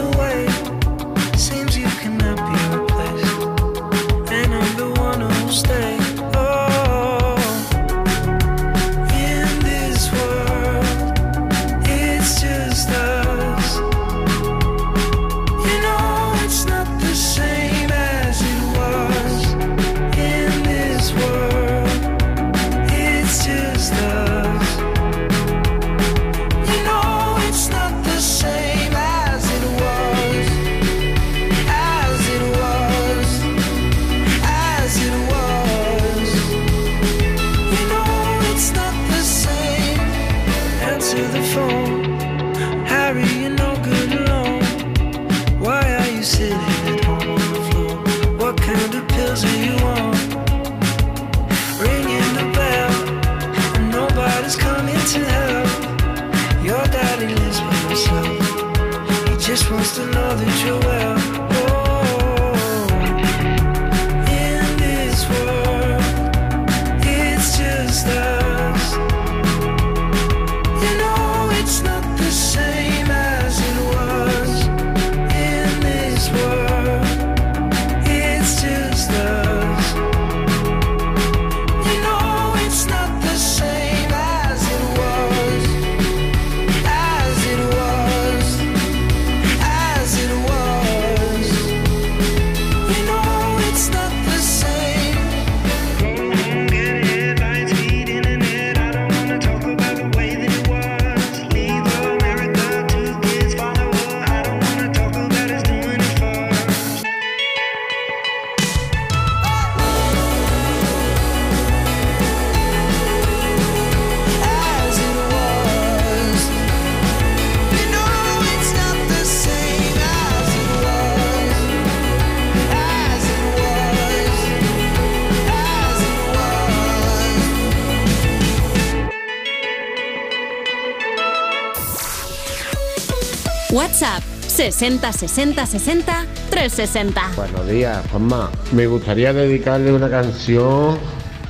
60 60 60 360. Buenos días, Juanma. Me gustaría dedicarle una canción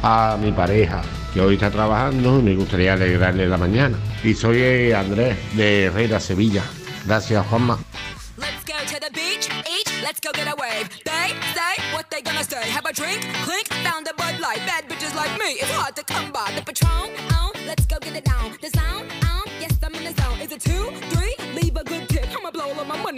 a mi pareja, que hoy está trabajando y me gustaría alegrarle la mañana. Y soy eh, Andrés, de Herrera, Sevilla. Gracias, Juanma.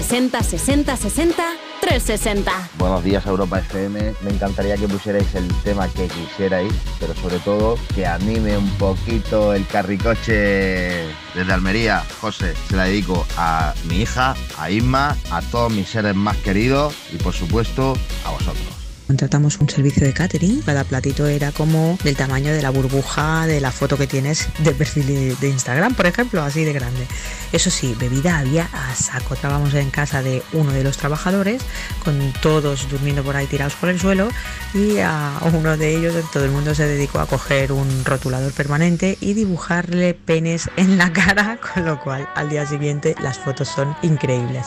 60 60 60 360. Buenos días Europa FM, me encantaría que pusierais el tema que quisierais, pero sobre todo que anime un poquito el carricoche desde Almería. José, se la dedico a mi hija, a Isma, a todos mis seres más queridos y por supuesto a vosotros. Contratamos un servicio de catering. Cada platito era como del tamaño de la burbuja de la foto que tienes de perfil de, Instagram, por ejemplo, así de grande. Eso sí, bebida había a saco. Estábamos en casa de uno de los trabajadores, con todos durmiendo por ahí tirados por el suelo, y a uno de ellos todo el mundo se dedicó a coger un rotulador permanente y dibujarle penes en la *laughs* cara, con lo cual al día siguiente las fotos son increíbles.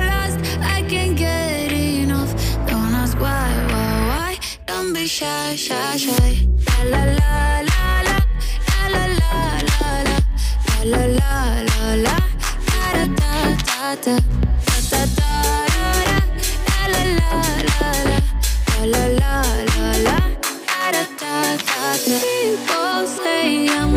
shy, shy, shy. La la la la la. La la la la la. La la la. Da da da da da. ta la la la la la la la la la da da da da. People say I'm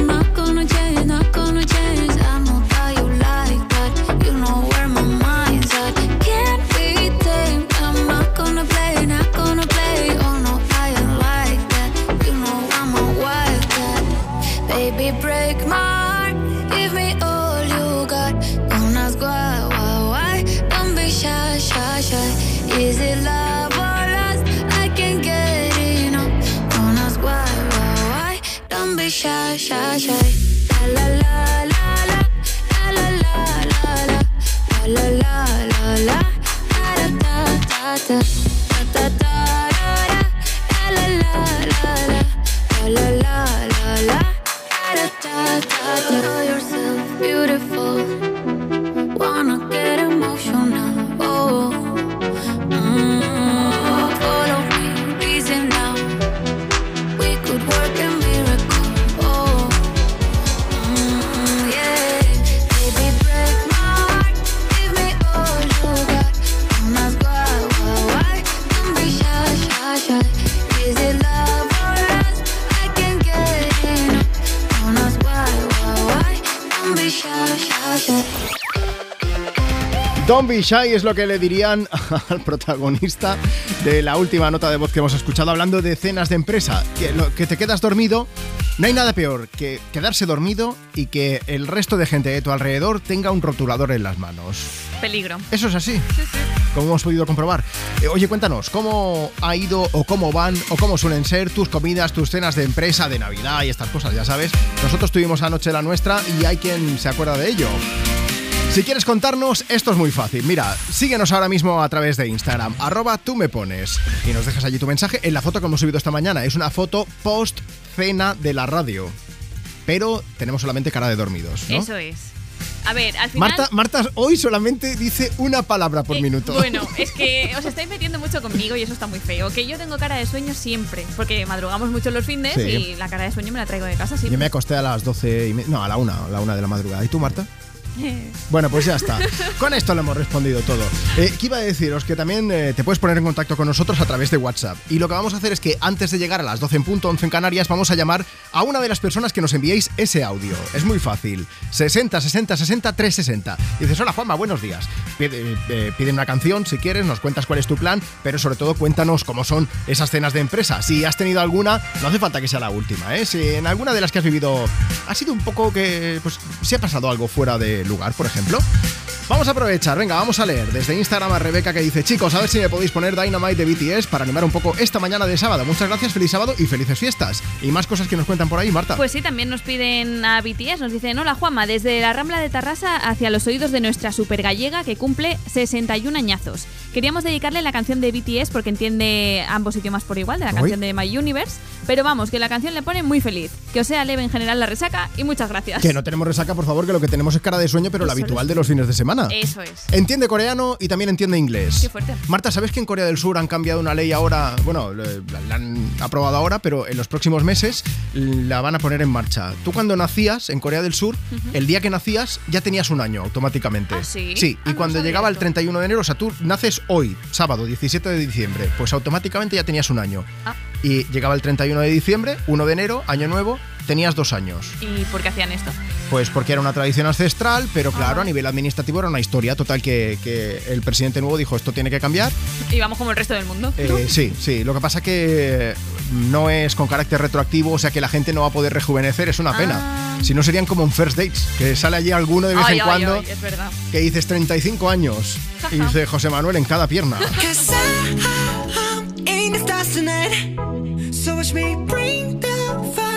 Don't be shy es lo que le dirían *laughs* al protagonista de la última nota de voz que hemos escuchado hablando de cenas de empresa. Que, lo- que te quedas dormido. No hay nada peor que quedarse dormido y que el resto de gente de tu alrededor tenga un rotulador en las manos. Peligro. Eso es así. Como hemos podido comprobar. Eh, oye, cuéntanos, ¿cómo ha ido o cómo van o cómo suelen ser tus comidas, tus cenas de empresa, de Navidad y estas cosas? Ya sabes, nosotros tuvimos anoche la nuestra y hay quien se acuerda de ello. Si quieres contarnos, esto es muy fácil. Mira, síguenos ahora mismo a través de Instagram, arroba tú me pones, y nos dejas allí tu mensaje en la foto que hemos subido esta mañana. Es una foto post cena de la radio. Pero tenemos solamente cara de dormidos, ¿no? Eso es. A ver, al final. Marta, Marta hoy solamente dice una palabra por minuto. Bueno, es que *laughs* os estáis metiendo mucho conmigo y eso está muy feo. Que yo tengo cara de sueño siempre, porque madrugamos mucho los fines Sí. y la cara de sueño me la traigo de casa Yo siempre. me acosté a las 12 y me- No, a la 1, a la 1 de la madrugada. ¿Y tú, Marta? *laughs* Bueno, pues ya está. Con esto lo hemos respondido todo. Eh, ¿Qué iba a deciros? Que también eh, te puedes poner en contacto con nosotros a través de WhatsApp. Y lo que vamos a hacer es que antes de llegar a las 12 en punto, 11 en Canarias, vamos a llamar a una de las personas que nos enviéis ese audio. Es muy fácil. 60 60 60 360. Dices, hola Juanma, buenos días. Pide, eh, pide una canción si quieres, nos cuentas cuál es tu plan, pero sobre todo cuéntanos cómo son esas cenas de empresa. Si has tenido alguna, no hace falta que sea la última, ¿eh? Si en alguna de las que has vivido ha sido un poco que, pues, si ha pasado algo fuera de lugar, por ejemplo. Vamos a aprovechar, venga, vamos a leer desde Instagram a Rebeca que dice, chicos, a ver si me podéis poner Dynamite de BTS para animar un poco esta mañana de sábado. Muchas gracias, feliz sábado y felices fiestas. Y más cosas que nos cuentan por ahí, Marta. Pues sí, también nos piden a BTS, nos dicen, hola Juanma, desde la Rambla de Tarrasa hacia los oídos de nuestra super gallega que cumple 61 añazos. Queríamos dedicarle la canción de BTS porque entiende ambos idiomas por igual, de la Uy. canción de My Universe, pero vamos, que la canción le pone muy feliz. Que os sea leve en general la resaca y muchas gracias. Que no tenemos resaca, por favor, que lo que tenemos es cara de sueño, pero la habitual es. de los fines de semana. Eso es. Entiende coreano y también entiende inglés. Qué fuerte. Marta, ¿sabes que en Corea del Sur han cambiado una ley ahora? Bueno, la han aprobado ahora, pero en los próximos meses la van a poner en marcha. Tú cuando nacías en Corea del Sur, el día que nacías ya tenías un año automáticamente. ¿Ah, sí? Sí, Ah, y no cuando llegaba el esto. 31 de enero, o sea, tú naces hoy, sábado 17 de diciembre, pues automáticamente ya tenías un año. Ah. Y llegaba el 31 de diciembre, 1 de enero, año nuevo, tenías dos años. ¿Y por qué hacían esto? Pues porque era una tradición ancestral, pero claro, Ah. a nivel administrativo era una historia total que, que el presidente nuevo dijo esto tiene que cambiar. Y vamos como el resto del mundo. Eh, sí, sí, lo que pasa que no es con carácter retroactivo, o sea que la gente no va a poder rejuvenecer, es una pena. Si no serían como en First Dates, que sale allí alguno de vez Ah. Ay, en ay, cuando ay, es que dices 35 años y dice José Manuel en cada pierna. *laughs* Stars tonight. So watch me bring the fire,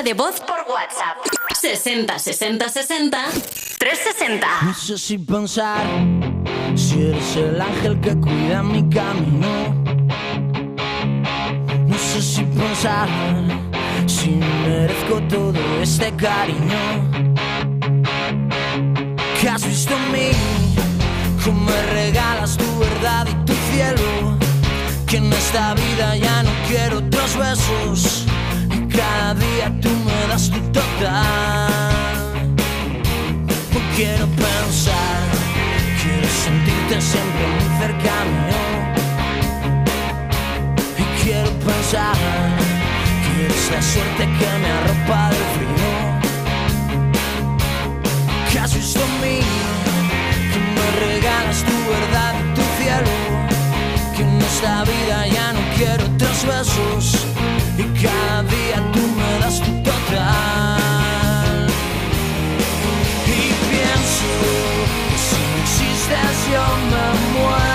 Nota de voz por WhatsApp. 60 60 60 360. No sé si pensar si eres el ángel que cuida mi camino. No sé si pensar si merezco todo este cariño. Que has visto en mí, cómo me regalas tu verdad y tu cielo. Que en esta vida ya no quiero otros besos. Cada día tú me das tu total. Quiero pensar, quiero sentirte siempre muy cerca mío. Y quiero pensar que eres la suerte que me arropa del frío. Que has visto en mí, que me regalas tu verdad y tu cielo. Que en esta vida ya no quiero otros besos. Cada día tú me das tu total. Y pienso que si existes yo me muero.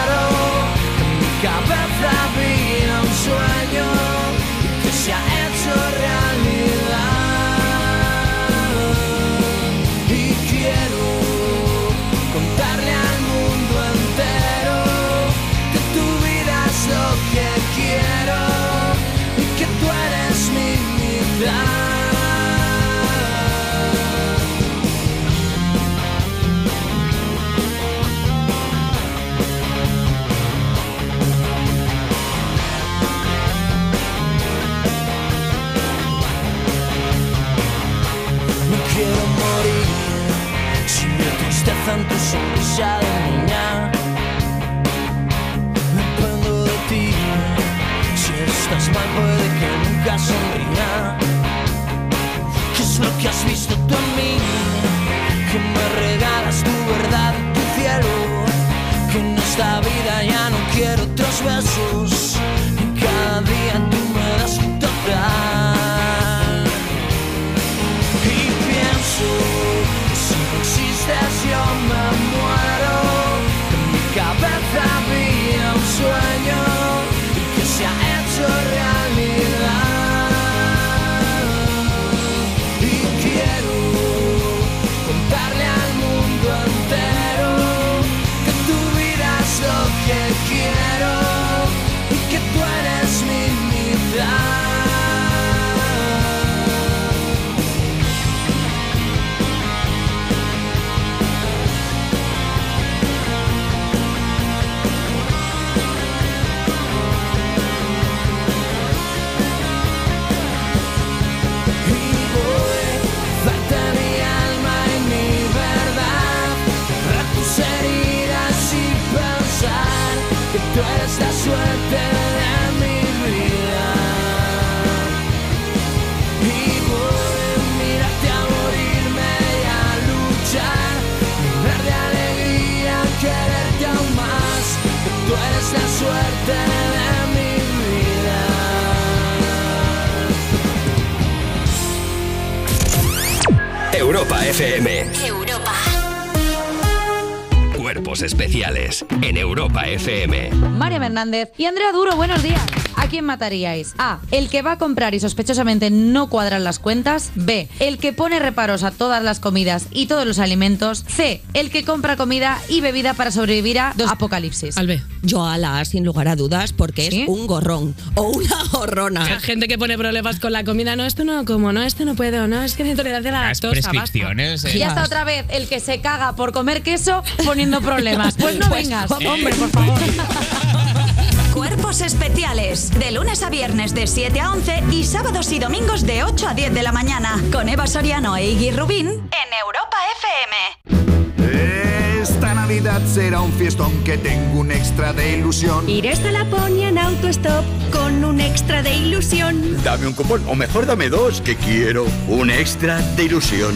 Estás mal, puede que nunca sonría. ¿Qué es lo que has visto tú en mí? Que me regalas tu verdad tu cielo. Que en esta vida ya no quiero otros besos. Y cada día tú me das tu total. Y pienso si no existes yo me muero. En mi cabeza había un sueño la suerte de mi vida. Y a morirme y a luchar, alegría, quererte aún más. Europa FM. Especiales en Europa FM. María Hernández y Andrea Duro, buenos días. ¿A quién mataríais? A. El que va a comprar y sospechosamente no cuadran las cuentas. B. El que pone reparos a todas las comidas y todos los alimentos. C. El que compra comida y bebida para sobrevivir a dos apocalipsis. Al B. Yo a la A, sin lugar a dudas, porque es un gorrón o una gorrona. Hay gente que pone problemas con la comida. No, esto no como, no, esto no puedo, no, es que necesito tolerancia a la Las lactosa. prescripciones. eh. Ya está otra vez el que se caga por comer queso poniendo problemas. Pues no Pues, vengas. Hombre, por favor. *laughs* Especiales. De lunes a viernes de 7 a 11 y sábados y domingos de 8 a 10 de la mañana. Con Eva Soriano e Iggy Rubín en Europa FM. Esta Navidad será un fiestón que tengo un extra de ilusión. Iré hasta Laponia en autostop con un extra de ilusión. Dame un cupón, o mejor dame dos, que quiero un extra de ilusión.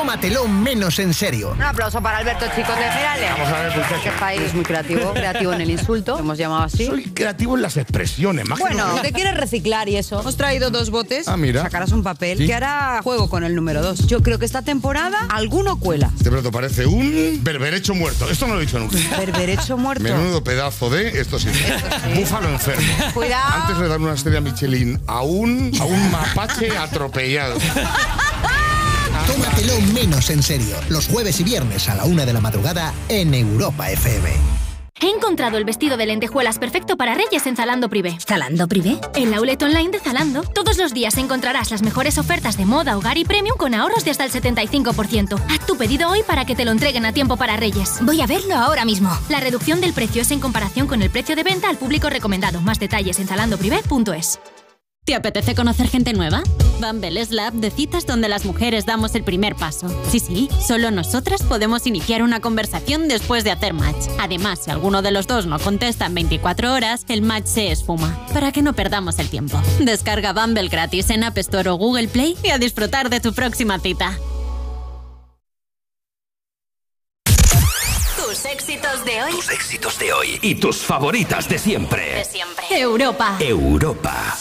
Tómatelo menos en serio. Un aplauso para Alberto Chico de Gerale. Vamos a ver, muchachos. Qué país es muy creativo, *laughs* creativo en el insulto, hemos llamado así. Soy creativo en las expresiones, más que Bueno, no- te quieres reciclar y eso. Hemos traído dos botes. Ah, mira. Sacarás un papel Sí. que hará juego con el número dos. Yo creo que esta temporada alguno cuela. Este plato parece un berberecho muerto. Esto no lo he dicho nunca. Berberecho muerto. Menudo pedazo de, esto sí, búfalo enfermo. Cuidado. Antes de dar una estrella Michelin a un, a un mapache atropellado. *laughs* Tómatelo menos en serio. Los jueves y viernes a la una de la madrugada en Europa FM. He encontrado el vestido de lentejuelas perfecto para Reyes en Zalando Privé. ¿Zalando Privé? En la outlet online de Zalando. Todos los días encontrarás las mejores ofertas de moda, hogar y premium con ahorros de hasta el 75%. Haz tu pedido hoy para que te lo entreguen a tiempo para Reyes. Voy a verlo ahora mismo. La reducción del precio es en comparación con el precio de venta al público recomendado. Más detalles en zalandoprivé.es. ¿Te apetece conocer gente nueva? Bumble es la app de citas donde las mujeres damos el primer paso. Sí, sí, solo nosotras podemos iniciar una conversación después de hacer match. Además, si alguno de los dos no contesta en 24 horas, el match se esfuma. Para que no perdamos el tiempo. Descarga Bumble gratis en App Store o Google Play y a disfrutar de tu próxima cita. Tus éxitos de hoy. Tus éxitos de hoy y tus favoritas de siempre. De siempre. Europa. Europa.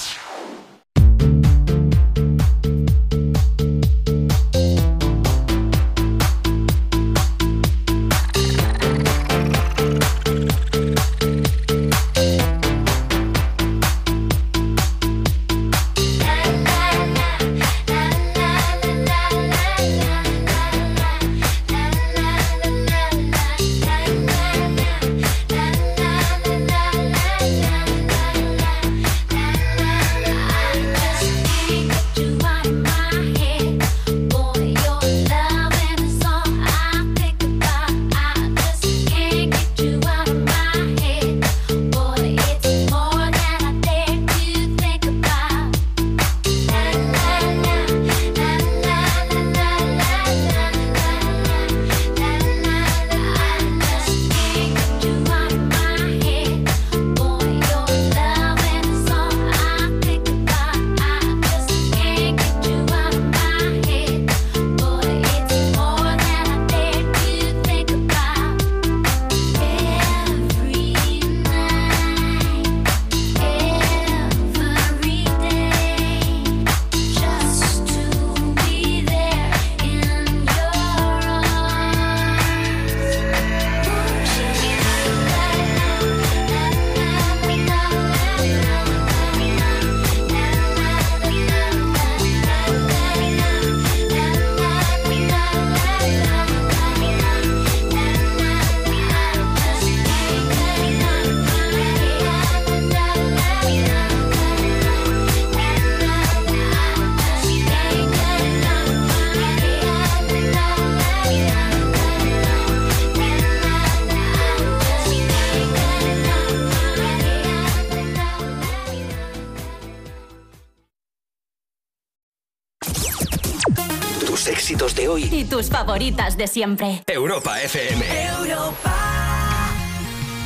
Tus favoritas de siempre. Europa FM.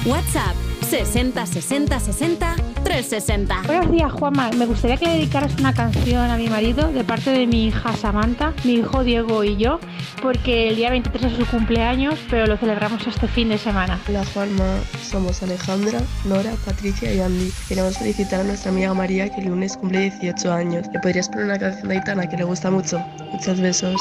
WhatsApp 60 60 60 360. Buenos días, Juanma. Me gustaría que dedicaras una canción a mi marido de parte de mi hija Samantha, mi hijo Diego y yo, porque el día 23 es su cumpleaños, pero lo celebramos este fin de semana. Hola Juanma, somos Alejandra, Nora, Patricia y Andy. Queremos felicitar a nuestra amiga María que el lunes cumple 18 años. ¿Le podrías poner una canción de Aitana que le gusta mucho? Muchos besos.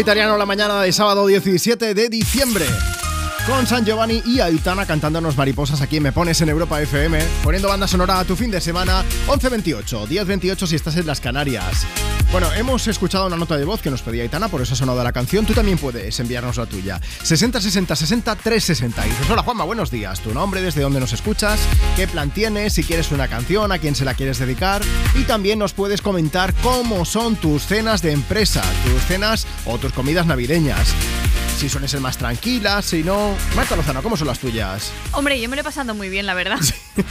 Italiano la mañana de sábado 17 de diciembre. Con San Giovanni y Aitana cantándonos mariposas aquí en Me Pones en Europa FM, poniendo banda sonora a tu fin de semana 11.28, 10.28 si estás en las Canarias. Bueno, hemos escuchado una nota de voz que nos pedía Aitana, por eso ha sonado la canción. Tú también puedes enviarnos la tuya. 60 60 60 360. Y dices, hola Juanma, buenos días. Tu nombre, desde dónde nos escuchas, qué plan tienes, si quieres una canción, a quién se la quieres dedicar. Y también nos puedes comentar cómo son tus cenas de empresa, tus cenas o tus comidas navideñas. Si suelen ser más tranquilas, si no. Marta Lozano, ¿cómo son las tuyas? Hombre, yo me lo he pasado muy bien, la verdad.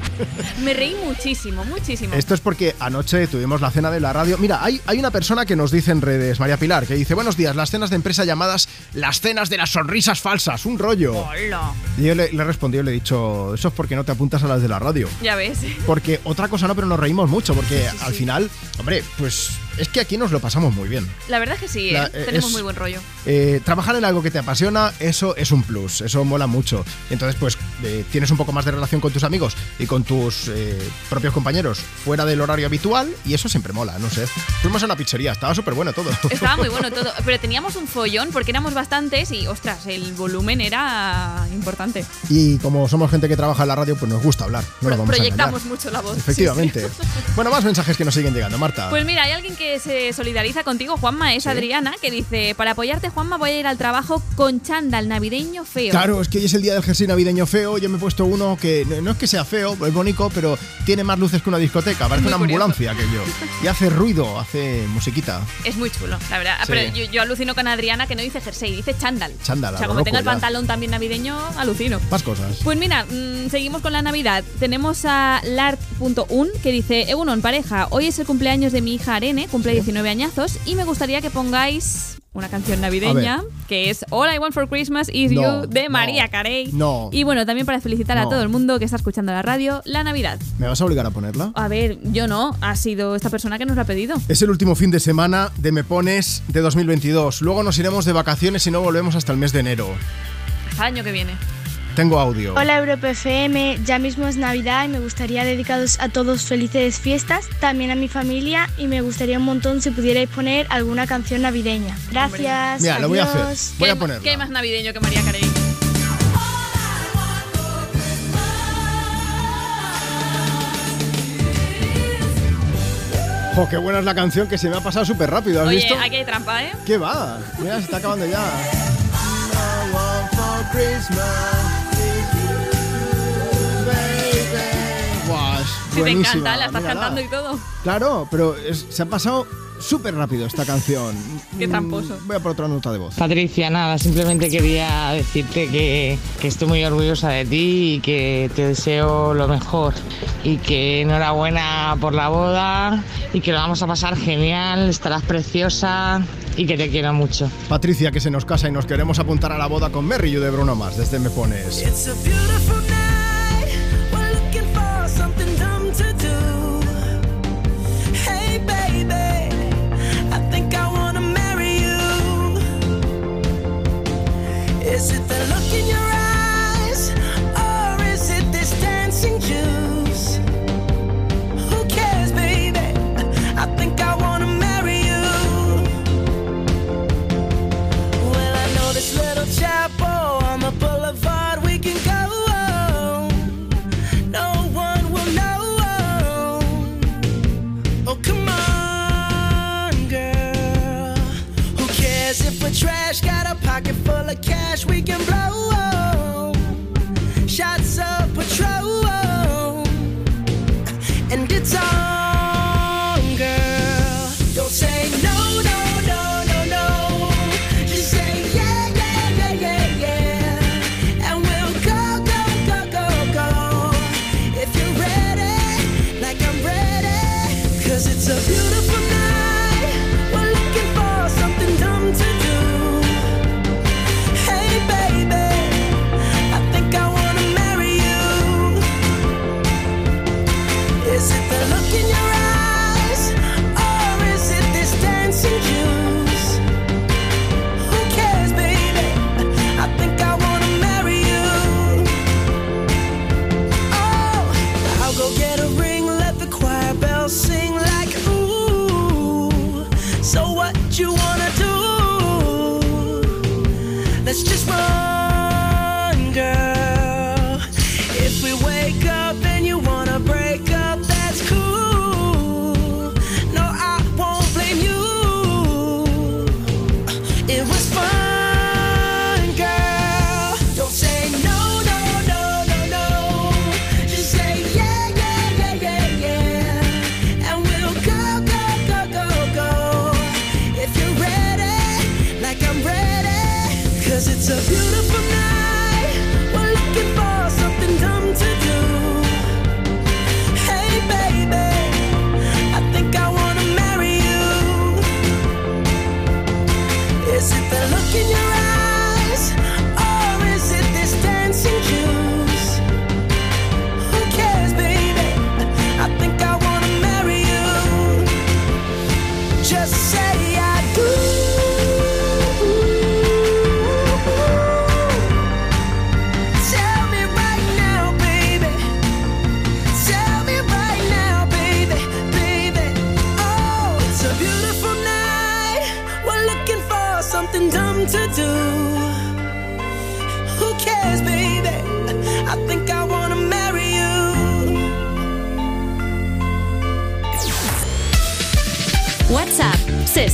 *laughs* me reí muchísimo, muchísimo. Esto es porque anoche tuvimos la cena de la radio. Mira, hay, hay una persona que nos dice en redes, María Pilar, que dice: Buenos días, las cenas de empresa llamadas las cenas de las sonrisas falsas, un rollo. Hola. Y yo le, le he respondido, le he dicho: Eso es porque no te apuntas a las de la radio. Ya ves. Porque otra cosa no, pero nos reímos mucho, porque al final, hombre, pues es que aquí nos lo pasamos muy bien. La verdad es que sí, La- ¿eh? eh, tenemos es- muy buen rollo. Eh, trabajar en algo que te apasiona, eso es un plus, eso mola mucho. Entonces, pues tienes un poco más de relación con tus amigos y con tus propios compañeros fuera del horario habitual y eso siempre mola, no sé. Fuimos a una pizzería, estaba súper bueno todo. *laughs* Estaba muy bueno todo, *laughs* pero teníamos un follón porque éramos bastantes y, ostras, el volumen era importante. Y como somos gente que trabaja en la radio, pues nos gusta hablar, no nos vamos a Proyectamos engañar. mucho la voz. sí, Efectivamente. sí. *laughs* Bueno, más mensajes que nos siguen llegando, Marta. Pues mira, hay alguien que se solidariza contigo, Juanma, es Adriana, que dice, para apoyarte, Juanma, voy a ir al trabajo con chándal navideño feo. Claro, es que hoy es el día del jersey navideño feo. Yo me he puesto uno que no es que sea feo, es bonito, pero tiene más luces que una discoteca. Parece una curioso. ambulancia aquello. Y hace ruido, hace musiquita. Es muy chulo, la verdad. Sí. Pero yo, yo alucino con Adriana que no dice jersey, dice chándal. Chándal, O sea, como loco tenga el ya. pantalón también navideño, alucino. Más cosas. Pues mira, mm, seguimos con la Navidad. Tenemos a lart.un que dice, Egunon, pareja, hoy es el cumpleaños de mi hija Arene, cumple 19 añazos, y me gustaría que pongáis una canción navideña, que es All I Want for Christmas Is No, You, de no, María Carey. no. Y bueno, también para felicitar a todo el mundo que está escuchando la radio, la Navidad. ¿Me vas a obligar a ponerla? A ver, yo no, ha sido esta persona que nos lo ha pedido. Es el último fin de semana de Me Pones de 2022. Luego nos iremos de vacaciones y no volvemos hasta el mes de enero. Hasta el año que viene. Tengo audio. Hola Europa FM, ya mismo es Navidad y me gustaría dedicaros a todos felices fiestas, también a mi familia y me gustaría un montón si pudierais poner alguna canción navideña. Gracias. Mira, lo voy a hacer. Voy a ¿Qué- ponerla. ¿Qué más navideño que María Carey? Jo, qué buena es la canción que se me ha pasado súper rápido. ¿Has Oye, visto? aquí hay trampa, ¿eh? ¿Qué va? Mira, se está acabando ya. Si te encanta, la estás mírala. cantando y todo. Claro, pero es- se ha pasado súper rápido esta canción. *laughs* Qué Mm, tramposo. Voy a por otra nota de voz. Patricia, nada, simplemente quería decirte que, que estoy muy orgullosa de ti y que te deseo lo mejor y que enhorabuena por la boda y que lo vamos a pasar genial, estarás preciosa y que te quiero mucho. Patricia, que se nos casa y nos queremos apuntar a la boda con Merry You de Bruno Mars. Desde Me Pones. It's a Pocket full of cash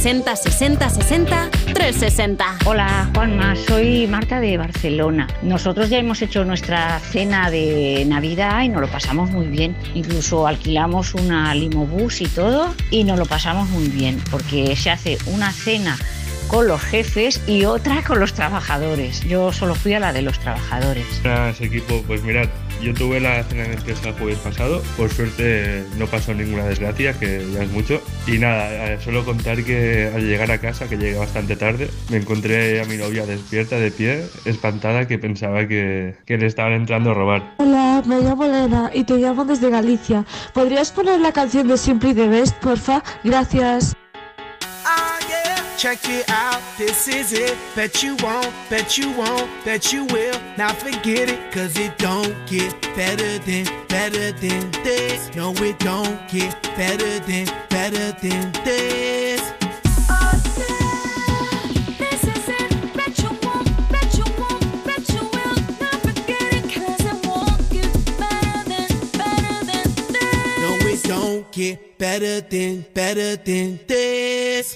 60 60 60 360. Hola Juanma, soy Marta de Barcelona. Nosotros ya hemos hecho nuestra cena de Navidad y nos lo pasamos muy bien. Incluso alquilamos una limobús y todo y nos lo pasamos muy bien porque se hace una cena con los jefes y otra con los trabajadores. Yo solo fui a la de los trabajadores. Buenas equipo, pues mirad, yo tuve la cena de empresa el jueves pasado, por suerte no pasó ninguna desgracia, que ya es mucho. Y nada, eh, solo contar que al llegar a casa, que llegué bastante tarde, me encontré a mi novia despierta de pie, espantada, que pensaba que, que le estaban entrando a robar. Hola, me llamo Elena y te llamo desde Galicia. ¿Podrías poner la canción de Simply the Best, porfa? Gracias. Check it out, this is it. Bet you won't, bet you won't, bet you will. Now forget it, cause it don't get better than, better than this. No, it don't get better than, better than this. This is it, bet you won't, bet you won't, bet you will. Now forget it, cause I'm better than, better than this. No, it don't get better than, better than this.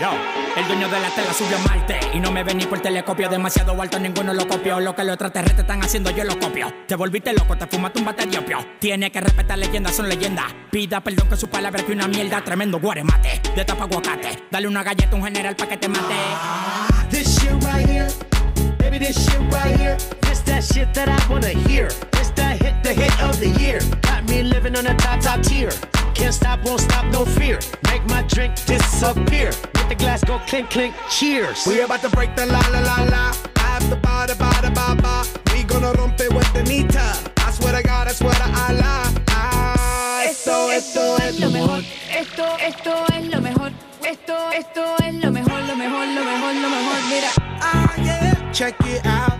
El dueño de la tela subió a Marte Y no me ven ni por telescopio Demasiado alto, ninguno lo copió Lo que los extraterrestres están haciendo, yo lo copio Te volviste loco, te fumaste un bate diopio Tiene que respetar leyendas, son leyendas Pida perdón que su palabra que una mierda Tremendo guaremate, de tapa aguacate Dale una galleta a un general pa' que te mate This shit right here, baby, this shit right here. This that shit that I wanna hear. This that hit, the hit of the year. Got me living on a top, top tier. Can't stop, won't stop, no fear. Make my drink disappear. Let the glass go clink, clink, cheers. We about to break the la la la la. I have the ba da ba da ba ba. We gonna rompe with the nita. I swear to God, I swear to Allah. Ah, esto, esto es lo mejor. Esto, esto es lo mejor. Esto, esto es lo mejor, lo mejor, lo mejor, lo mejor. Mira. Ah, yeah. Check it out,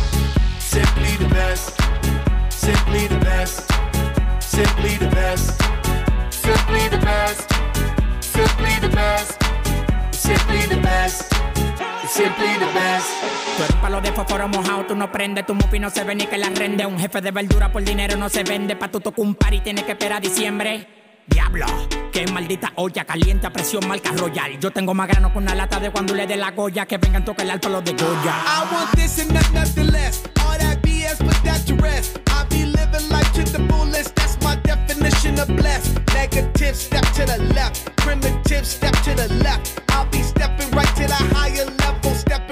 Simply the best. Simply the best. Simply the best. Simply the best. Simply the best. Simply the best. Simply the best. Tú eres palo de fósforo mojado, tú no prendes, tu mufi no se ve ni que la rende. Un jefe de verdura por dinero no se vende, pa' tu tocar un par y tienes que esperar a diciembre. Diablo, qué maldita olla caliente a presión marca royal. Yo tengo más grano con una lata de cuando le dé la goya, que vengan toca el alto los de Goya. I want this and not nothing less. Rest. I be living life to the fullest. That's my definition of blessed. Negative, step to the left. Primitive, step to the left. I'll be stepping right to the higher level,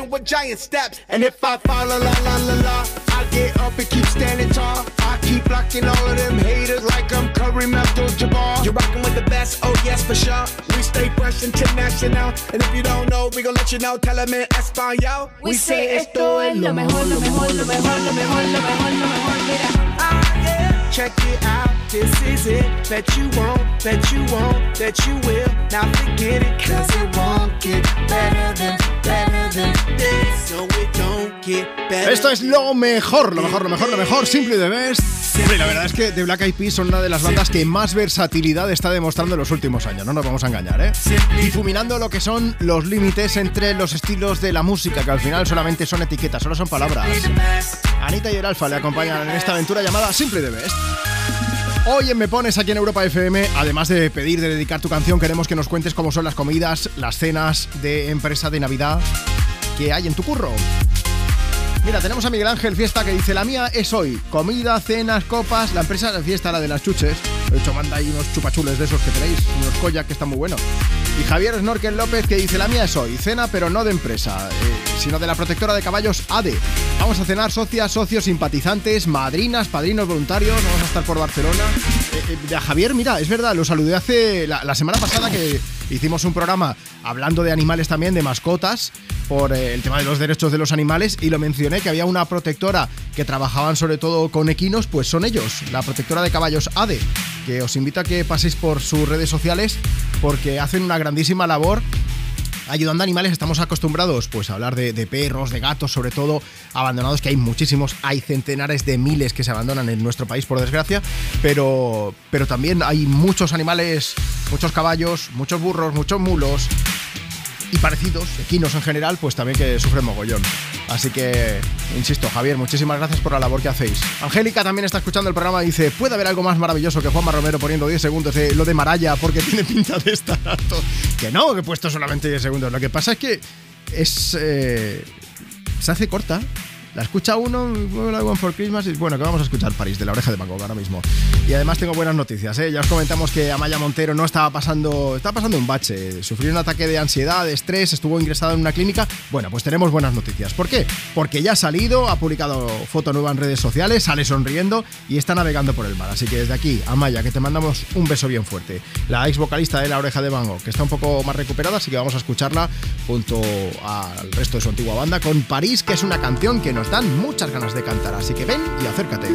stepping with giant steps. And if I fall, la la la la la, I get up and keep standing tall. I keep blocking all of them haters like I'm Kareem Abdul-Jabbar. You're rocking with the best, oh yes for sure. We stay fresh international, and if you don't know, we gon' let you know. Tell them in Espanol. We say esto es lo mejor, lo mejor, lo mejor, lo mejor, lo mejor, lo mejor. Mira. Ah, yeah. Check it out, this is it. Bet you won't, bet you won't, bet you will. Now forget it, cause it won't get better than, better Esto es lo mejor, lo mejor, lo mejor, lo mejor, Simple the Best. Hombre, la verdad es que The Black Eyed Peas son una de las bandas que más versatilidad está demostrando en los últimos años, no nos vamos a engañar, ¿eh? Difuminando lo que son los límites entre los estilos de la música, que al final solamente son etiquetas, solo son palabras. Anita y el Alfa le acompañan en esta aventura llamada Simple the Best. Hoy en Me Pones aquí en Europa FM, además de pedir, de dedicar tu canción, queremos que nos cuentes cómo son las comidas, las cenas de empresa de Navidad que hay en tu curro. Mira, tenemos a Miguel Ángel Fiesta que dice, la mía es hoy, comida, cenas, copas, la empresa de fiesta, la de las chuches. De hecho, manda ahí unos chupachules de esos que tenéis, unos koyak que están muy buenos. Y Javier Snorkel López que dice, la mía es hoy, cena pero no de empresa, eh, sino de la protectora de caballos ADE. Vamos a cenar socias, socios, simpatizantes, madrinas, padrinos voluntarios, vamos a estar por Barcelona. Eh, eh, a Javier, mira, es verdad, lo saludé hace la semana pasada que hicimos un programa hablando de animales también, de mascotas, por eh, el tema de los derechos de los animales y lo mencioné que había una protectora que trabajaban sobre todo con equinos, pues son ellos, la protectora de caballos ADE, que os invito a que paséis por sus redes sociales porque hacen una grandísima labor ayudando a animales. Estamos acostumbrados pues a hablar de, de perros, de gatos, sobre todo abandonados, que hay muchísimos, hay centenares de miles que se abandonan en nuestro país, por desgracia, pero, pero también hay muchos animales, muchos caballos, muchos burros, muchos mulos y parecidos, equinos en general, pues también que sufren mogollón. Así que, insisto, Javier, muchísimas gracias por la labor que hacéis. Angélica también está escuchando el programa y dice, ¿puede haber algo más maravilloso que Juanma Romero poniendo 10 segundos de lo de Maraya porque tiene pinta de estar harto? Que no, que he puesto solamente 10 segundos. Lo que pasa es que es... eh, se hace corta. La escucha uno, I Want for Christmas, y bueno, que vamos a escuchar París, de la oreja de Gogh ahora mismo. Y además tengo buenas noticias, ¿eh? Ya os comentamos que Amaya Montero no estaba pasando, estaba pasando un bache, sufrió un ataque de ansiedad, de estrés, estuvo ingresada en una clínica. Bueno, pues tenemos buenas noticias. ¿Por qué? Porque ya ha salido, ha publicado foto nueva en redes sociales, sale sonriendo y está navegando por el mar. Así que desde aquí, Amaya, que te mandamos un beso bien fuerte. La ex vocalista de La Oreja de Van Gogh, que está un poco más recuperada, así que vamos a escucharla junto al resto de su antigua banda con París, que es una canción que nos dan muchas ganas de cantar. Así que ven y acércate.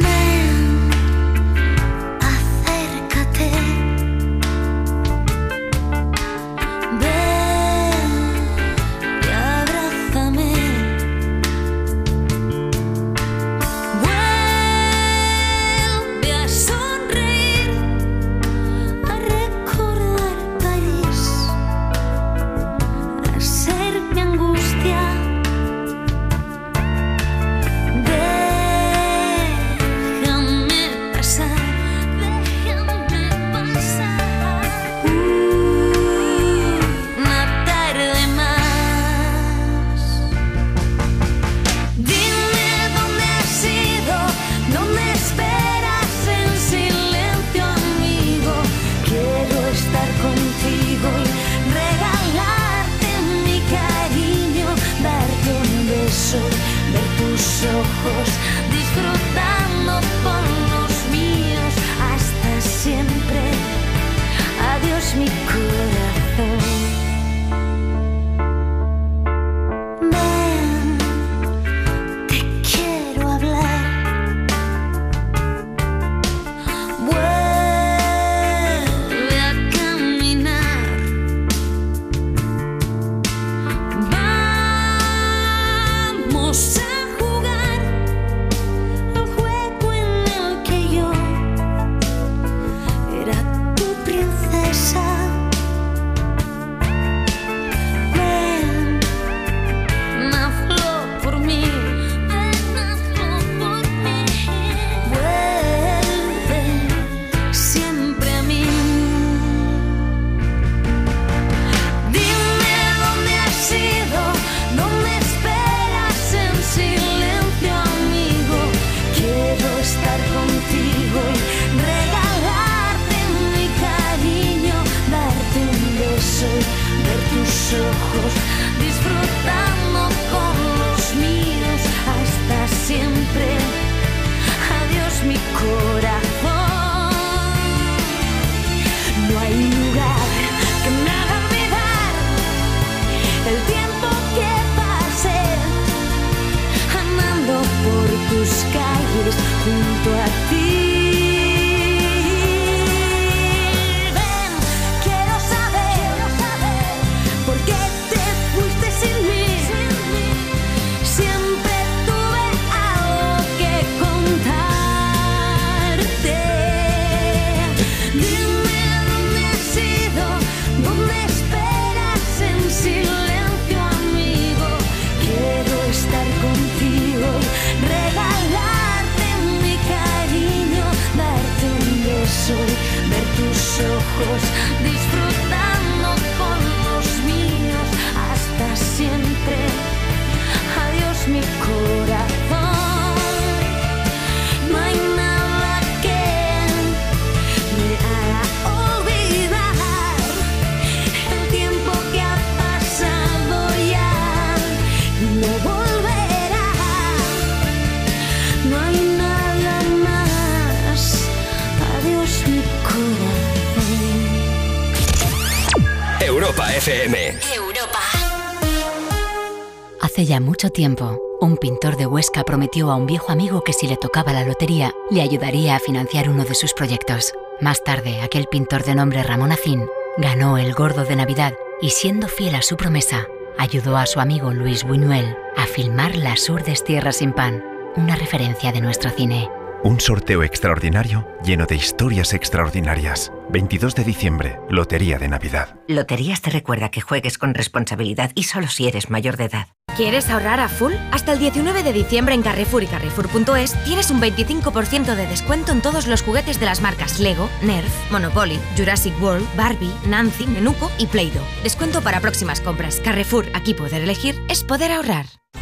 Mucho tiempo, un pintor de Huesca prometió a un viejo amigo que si le tocaba la lotería, le ayudaría a financiar uno de sus proyectos. Más tarde, aquel pintor de nombre Ramón Acín ganó el Gordo de Navidad y siendo fiel a su promesa, ayudó a su amigo Luis Buñuel a filmar Las Urdes Tierras sin Pan, una referencia de nuestro cine. Un sorteo extraordinario lleno de historias extraordinarias. 22 de diciembre, Lotería de Navidad. Loterías te recuerda que juegues con responsabilidad y solo si eres mayor de edad. ¿Quieres ahorrar a full? Hasta el 19 de diciembre en Carrefour y Carrefour.es tienes un 25% de descuento en todos los juguetes de las marcas Lego, Nerf, Monopoly, Jurassic World, Barbie, Nancy, Menuco y Play-Doh. Descuento para próximas compras. Carrefour, aquí poder elegir es poder ahorrar.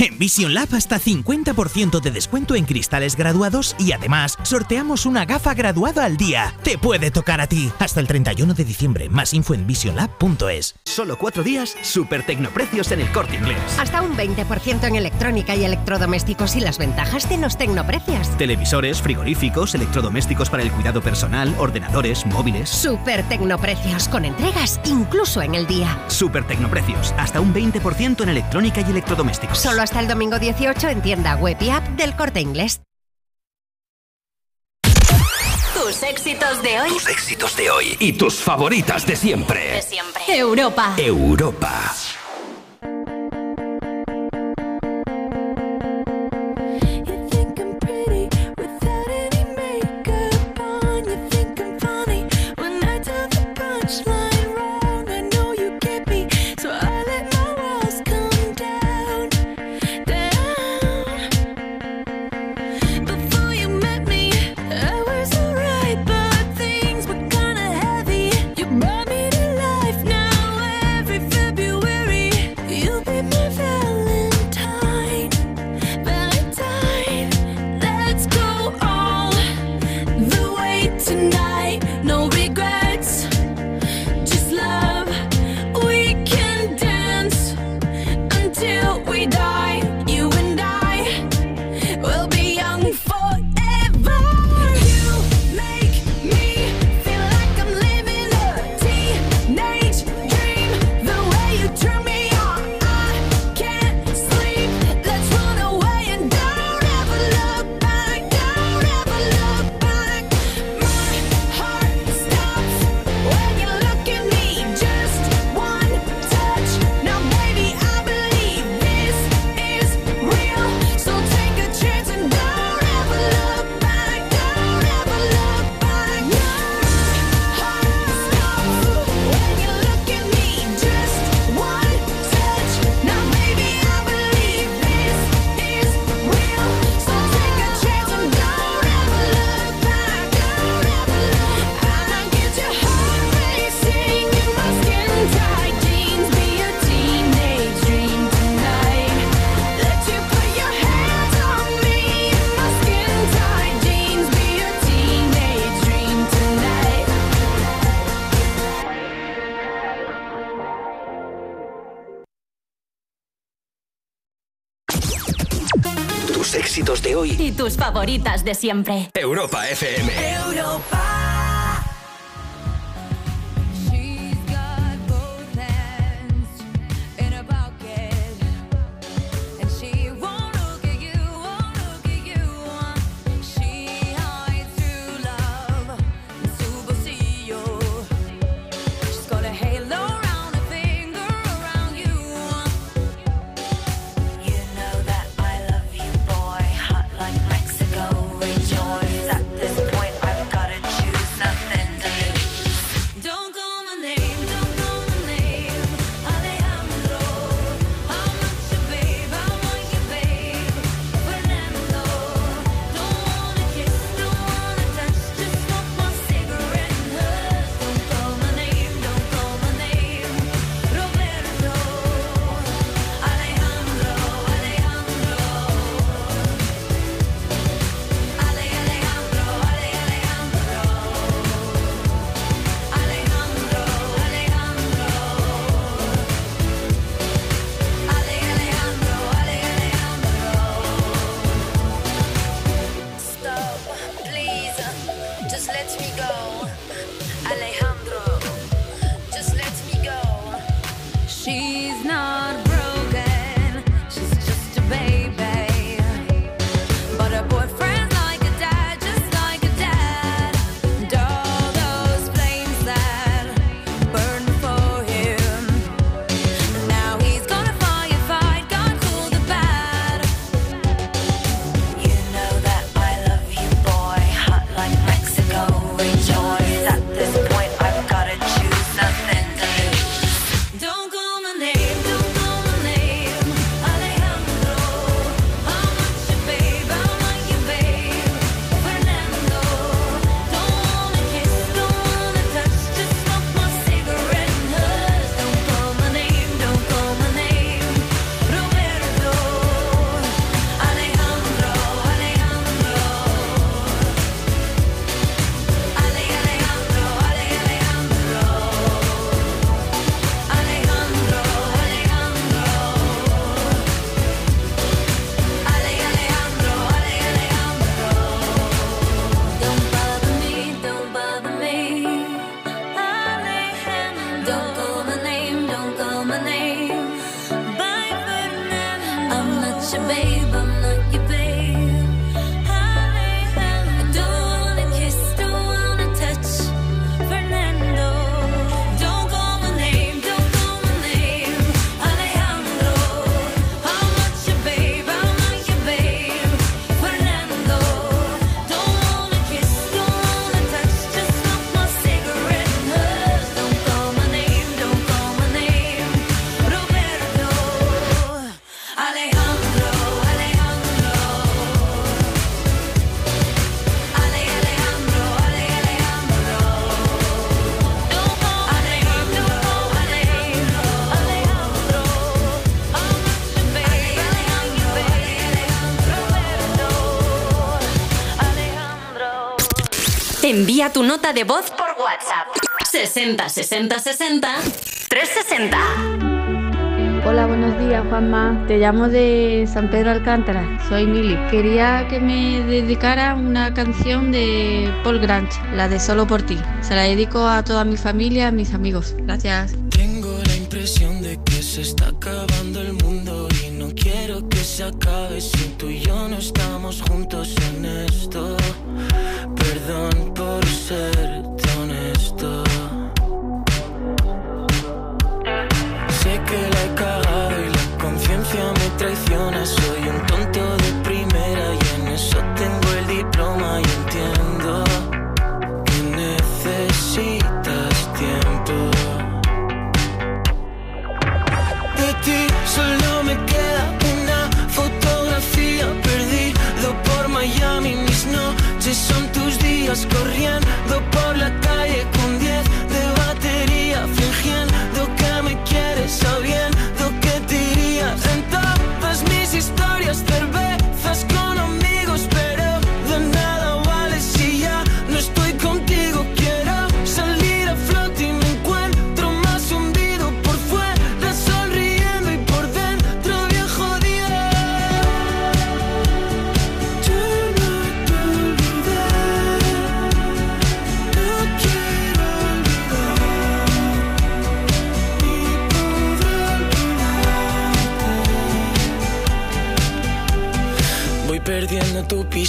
En Vision Lab hasta 50% de descuento en cristales graduados y además sorteamos una gafa graduada al día. Te puede tocar a ti. Hasta el 31 de diciembre. Más info en visionlab.es. Solo cuatro días, super tecnoprecios en el corte inglés. Hasta un 20% en electrónica y electrodomésticos y las ventajas de los tecnoprecios. Televisores, frigoríficos, electrodomésticos para el cuidado personal, ordenadores, móviles. Super tecnoprecios con entregas incluso en el día. Super tecnoprecios, hasta un 20% en electrónica y electrodomésticos. Solo hasta el domingo 18 en tienda web y app del Corte Inglés. Tus éxitos de hoy. Tus éxitos de hoy y tus favoritas de siempre. De siempre. Europa. Europa. y tus favoritas de siempre. Europa FM. Europa. Envía tu nota de voz por WhatsApp. 60 60 60 360. Hola, buenos días, Juanma. Te llamo de San Pedro Alcántara. Soy Mili. Quería que me dedicara una canción de Paul Grant, la de Solo por ti. Se la dedico a toda mi familia, a mis amigos. Gracias.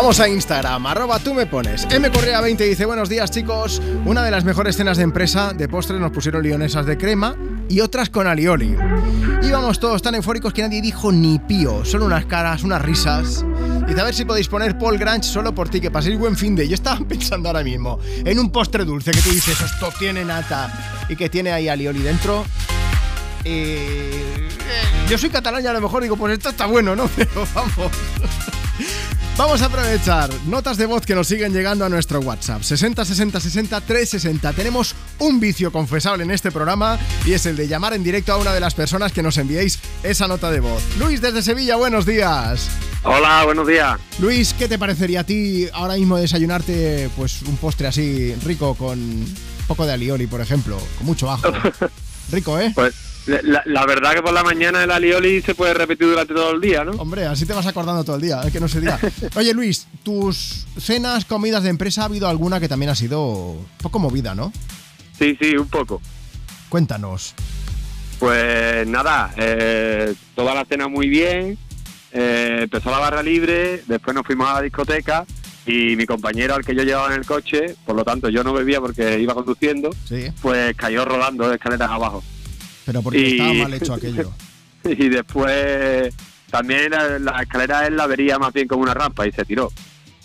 Vamos a Instagram, arroba tú me pones. M Correa 20 dice, buenos días chicos, una de las mejores cenas de empresa de postres nos pusieron lionesas de crema y otras con alioli. Íbamos todos tan eufóricos que nadie dijo ni pío, solo unas caras, unas risas. Dice, a ver si podéis poner Paul Grange solo por ti, que paséis buen fin de. Yo estaba *laughs* pensando ahora mismo en un postre dulce que tú dices, esto tiene nata y que tiene ahí alioli dentro. Eh, yo soy catalán y a lo mejor digo, pues esto está bueno, ¿no? *laughs* Pero vamos. Vamos a aprovechar notas de voz que nos siguen llegando a nuestro WhatsApp 60 60 60 360. Tenemos un vicio confesable en este programa y es el de llamar en directo a una de las personas que nos enviéis esa nota de voz. Luis desde Sevilla, buenos días. Hola, buenos días. Luis, ¿qué te parecería a ti ahora mismo desayunarte pues un postre así rico con un poco de alioli, por ejemplo, con mucho ajo? *laughs* Rico, ¿eh? Pues la, la verdad que por la mañana el alioli se puede repetir durante todo el día, ¿no? Hombre, así te vas acordando todo el día, es que no se diga. *laughs* Oye, Luis, tus cenas, comidas de empresa, ¿ha habido alguna que también ha sido un poco movida, no? Sí, sí, un poco. Cuéntanos. Pues nada, eh, toda la cena muy bien, eh, empezó la barra libre, después nos fuimos a la discoteca y mi compañero al que yo llevaba en el coche, por lo tanto yo no bebía porque iba conduciendo, Sí. pues cayó rodando de escaleras abajo. Pero porque Y- estaba mal hecho aquello. *laughs* y después también la, la escalera él la vería más bien como una rampa y se tiró,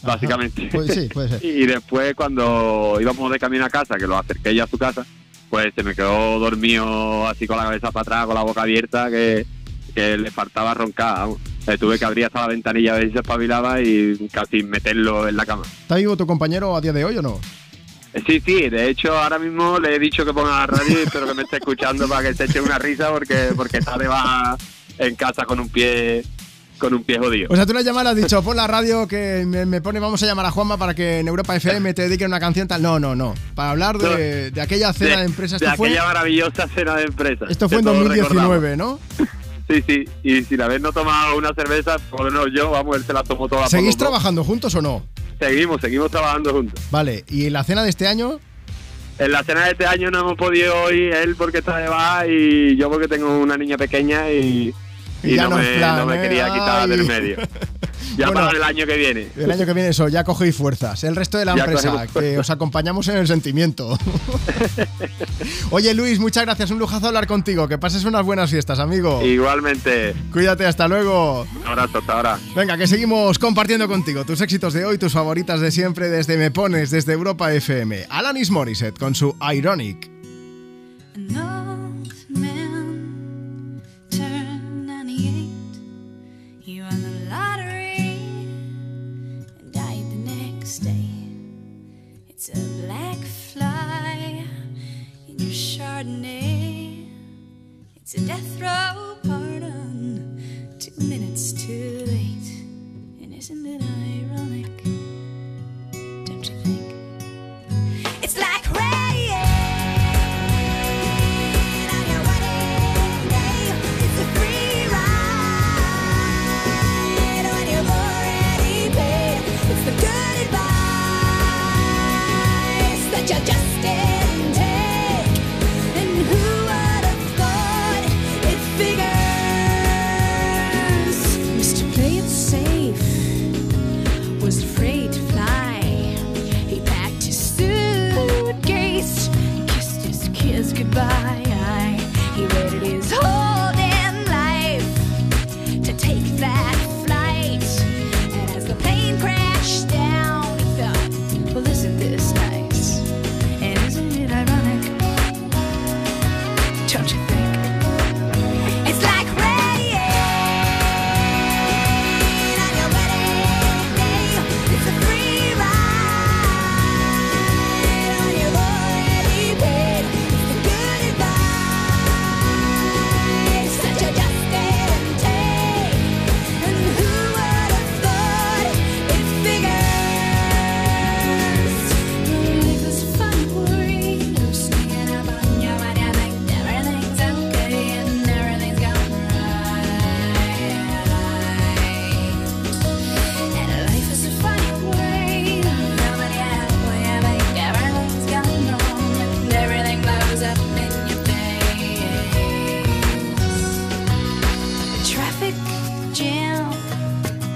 básicamente. Pues sí, puede ser. *laughs* y después cuando íbamos de camino a casa, que lo acerqué ya a su casa, pues se me quedó dormido así con la cabeza para atrás, con la boca abierta, que, que le faltaba roncar. tuve que abrir hasta la ventanilla a ver si se espabilaba y casi meterlo en la cama. ¿Está vivo tu compañero a día de hoy o no? Sí, sí, de hecho ahora mismo le he dicho que ponga la radio y espero que me esté escuchando para que se eche una risa porque porque de baja en casa con un pie con un pie jodido. O sea, tú le llamado y has dicho, pon la radio que me, me pone, vamos a llamar a Juanma para que en Europa FM te dedique una canción tal. No, no, no. Para hablar de, de aquella cena de, de Esto fue, aquella maravillosa cena de empresa. esto fue en todos 2019, ¿no? Sí, sí, y sin haber no tomado una cerveza, por lo menos yo, vamos, él se la tomó toda. ¿Seguís trabajando juntos o no? Seguimos, seguimos trabajando juntos. Vale, ¿y la cena de este año? En la cena de este año no hemos podido ir, él porque está de baja y yo porque tengo una niña pequeña y, Y ya no, no me, es plan, no me ¿eh? quería quitar Ay. del medio. Ya *laughs* Bueno, para el año que viene. El año que viene eso, ya cogéis fuerzas. El resto de la Ya empresa, cogemos que os acompañamos en el sentimiento. *laughs* Oye Luis, muchas gracias, un lujazo hablar contigo. Que pases unas buenas fiestas, amigo. Igualmente, Cuídate, hasta luego. un abrazo, hasta ahora. Venga, que seguimos compartiendo contigo tus éxitos de hoy, tus favoritas de siempre, desde Me Pones, desde Europa FM. Alanis Morissette con su Ironic. An Chardonnay. It's a death row pardon, two minutes too late. And isn't it ironic? Don't you think? It's like rain. Bye.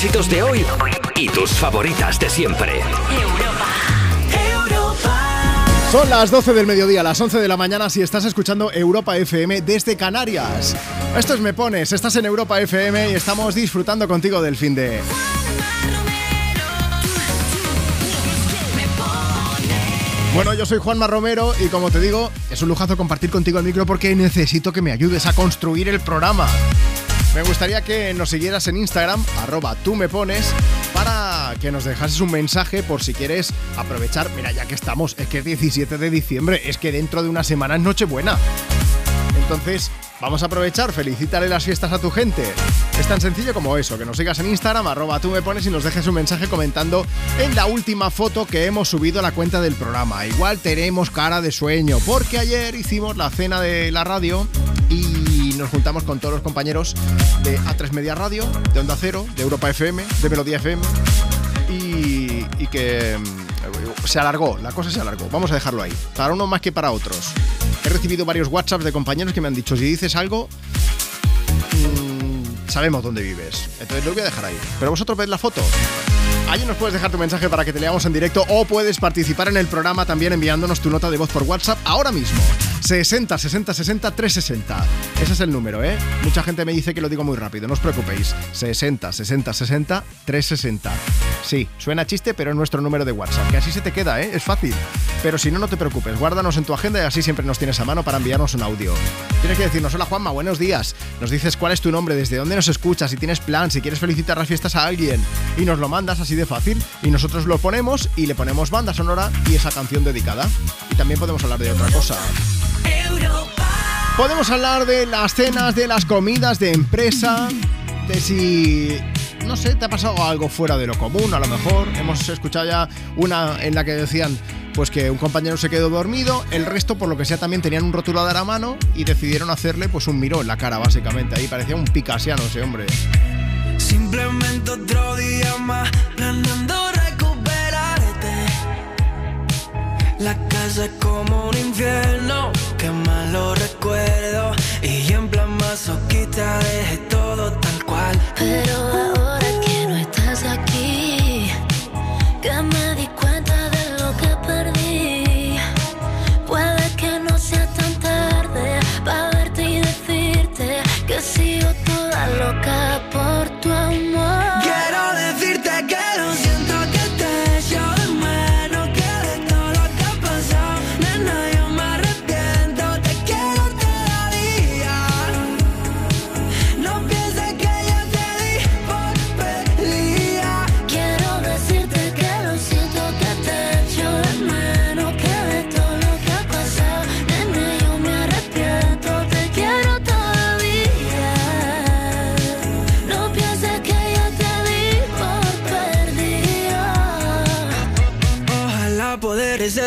éxitos de hoy y tus favoritas de siempre. Son las 12 del mediodía, las 11 de la mañana si estás escuchando Europa FM desde Canarias. Esto es Me Pones, estás en Europa FM y estamos disfrutando contigo del fin de... Bueno, yo soy Juanma Romero y como te digo, es un lujazo compartir contigo el micro porque necesito que me ayudes a construir el programa. Me gustaría que nos siguieras en Instagram, arroba tú me pones, para que nos dejases un mensaje por si quieres aprovechar. Mira, ya que estamos, es que es 17 de diciembre, es que dentro de una semana es Nochebuena. Entonces, vamos a aprovechar, felicítale las fiestas a tu gente. Es tan sencillo como eso, que nos sigas en Instagram, arroba tú me pones y nos dejes un mensaje comentando en la última foto que hemos subido a la cuenta del programa. Igual tenemos cara de sueño, porque ayer hicimos la cena de la radio y nos juntamos con todos los compañeros de A3 Media Radio, de Onda Cero, de Europa FM, de Melodía FM y, que mm, se alargó, la cosa se alargó. Vamos a dejarlo ahí, para unos más que para otros. He recibido varios WhatsApps de compañeros que me han dicho, si dices algo, mm, sabemos dónde vives. Entonces lo voy a dejar ahí. Pero vosotros ved la foto. Allí nos puedes dejar tu mensaje para que te leamos en directo o puedes participar en el programa también enviándonos tu nota de voz por WhatsApp ahora mismo. 60 60 60 360. Ese es el número, ¿eh? Mucha gente me dice que lo digo muy rápido, no os preocupéis. 60 60 60 360. Sí, suena chiste, pero es nuestro número de WhatsApp, que así se te queda, ¿eh? Es fácil. Pero si no, no te preocupes, guárdanos en tu agenda y así siempre nos tienes a mano para enviarnos un audio. Tienes que decirnos, hola Juanma, buenos días. Nos dices cuál es tu nombre, desde dónde nos escuchas, si tienes plan, si quieres felicitar las fiestas a alguien. Y nos lo mandas así de fácil. Y nosotros lo ponemos y le ponemos banda sonora y esa canción dedicada. Y también podemos hablar de otra cosa. Podemos hablar de las cenas, de las comidas de empresa, de si, no sé, te ha pasado algo fuera de lo común, a lo mejor. Hemos escuchado ya una en la que decían, pues que un compañero se quedó dormido, el resto, por lo que sea, también tenían un rotulador a mano y decidieron hacerle pues un miró en la cara, básicamente. Ahí parecía un picasiano ese hombre. Simplemente otro día más planeando recuperarte. La casa es como un infierno, que mal lo recuerdo. Y en plan masoquista dejé todo tal cual. Pero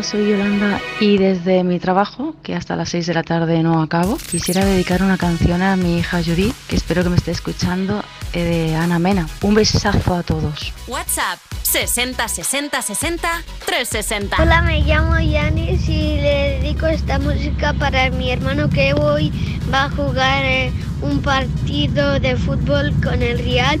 días, soy Yolanda y desde mi trabajo, que hasta las 6 de la tarde no acabo, quisiera dedicar una canción a mi hija Judith, que espero que me esté escuchando, eh, de Ana Mena. Un besazo a todos. WhatsApp 60 60 60 360. Hola, me llamo Yanis y le dedico esta música para mi hermano que hoy va a jugar eh, un partido de fútbol con el Real.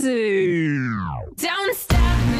tipsy. Don't stop, make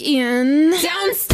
in. Don't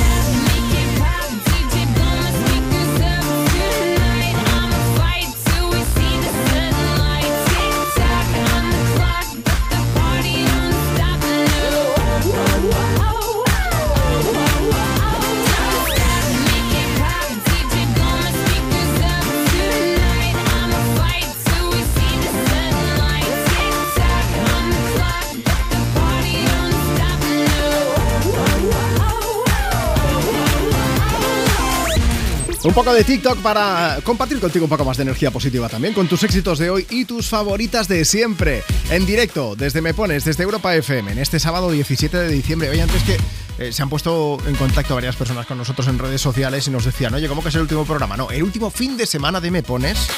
Un poco de TikTok para compartir contigo un poco más de energía positiva también, con tus éxitos de hoy y tus favoritas de siempre. En directo, desde Me Pones, desde Europa FM, en este sábado 17 de diciembre. Oye, antes que eh, se han puesto en contacto varias personas con nosotros en redes sociales y nos decían, oye, ¿cómo que es el último programa? No, el último fin de semana de Me Pones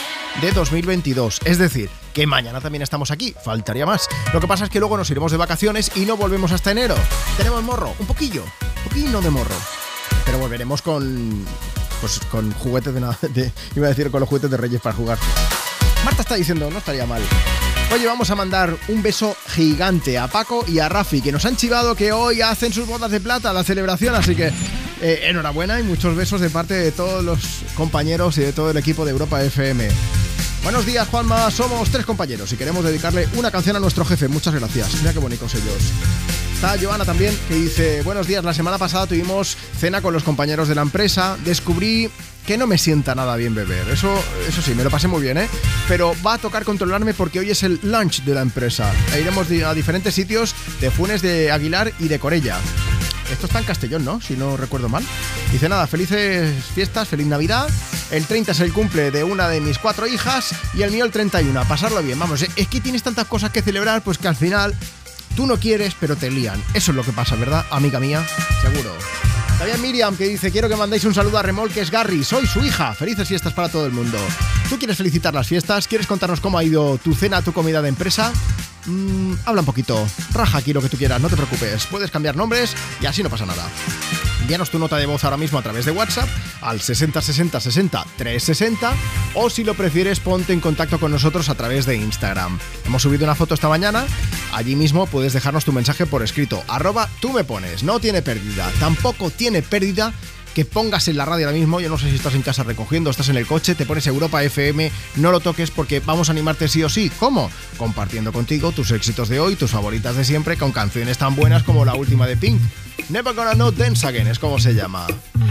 de 2022. Es decir, que mañana también estamos aquí, faltaría más. Lo que pasa es que luego nos iremos de vacaciones y no volvemos hasta enero. Tenemos morro, un poquillo, un poquillo de morro. Pero volveremos con pues con juguetes de, na- de iba a decir con los juguetes de Reyes para jugar. Marta está diciendo, no estaría mal. Oye, vamos a mandar un beso gigante a Paco y a Rafi, que nos han chivado que hoy hacen sus bodas de plata, la celebración, así que eh, enhorabuena y muchos besos de parte de todos los compañeros y de todo el equipo de Europa FM. Buenos días, Juanma. Somos tres compañeros y queremos dedicarle una canción a nuestro jefe. Muchas gracias. Mira qué bonitos ellos. Está Joana también, que dice, buenos días, la semana pasada tuvimos cena con los compañeros de la empresa, descubrí que no me sienta nada bien beber, eso, eso sí, me lo pasé muy bien, ¿eh? Pero va a tocar controlarme porque hoy es el lunch de la empresa, e iremos a diferentes sitios de Funes de Aguilar y de Corella. Esto está en Castellón, ¿no? Si no recuerdo mal. Dice nada, felices fiestas, feliz Navidad el 30 es el cumple de una de mis cuatro hijas y el mío el 31. A pasarlo bien, vamos, es que tienes tantas cosas que celebrar, pues que al final tú no quieres, pero te lían. Eso es lo que pasa, ¿verdad, amiga mía? Seguro. También Miriam que dice, quiero que mandéis un saludo a Remolques Garry, soy su hija, felices fiestas para todo el mundo. ¿Tú quieres felicitar las fiestas? ¿Quieres contarnos cómo ha ido tu cena, tu comida de empresa? Mm, habla un poquito, raja aquí lo que tú quieras, no te preocupes, puedes cambiar nombres y así no pasa nada. Envíanos tu nota de voz ahora mismo a través de WhatsApp al 60 60 60 360 o si lo prefieres ponte en contacto con nosotros a través de Instagram. Hemos subido una foto esta mañana, allí mismo puedes dejarnos tu mensaje por escrito, arroba tú me pones, no tiene pérdida, tampoco tiene pérdida que pongas en la radio ahora mismo, yo no sé si estás en casa recogiendo, estás en el coche, te pones Europa FM, no lo toques porque vamos a animarte sí o sí. ¿Cómo? Compartiendo contigo tus éxitos de hoy, tus favoritas de siempre, con canciones tan buenas como la última de Pink. Never Gonna Know Dance Again es como se llama.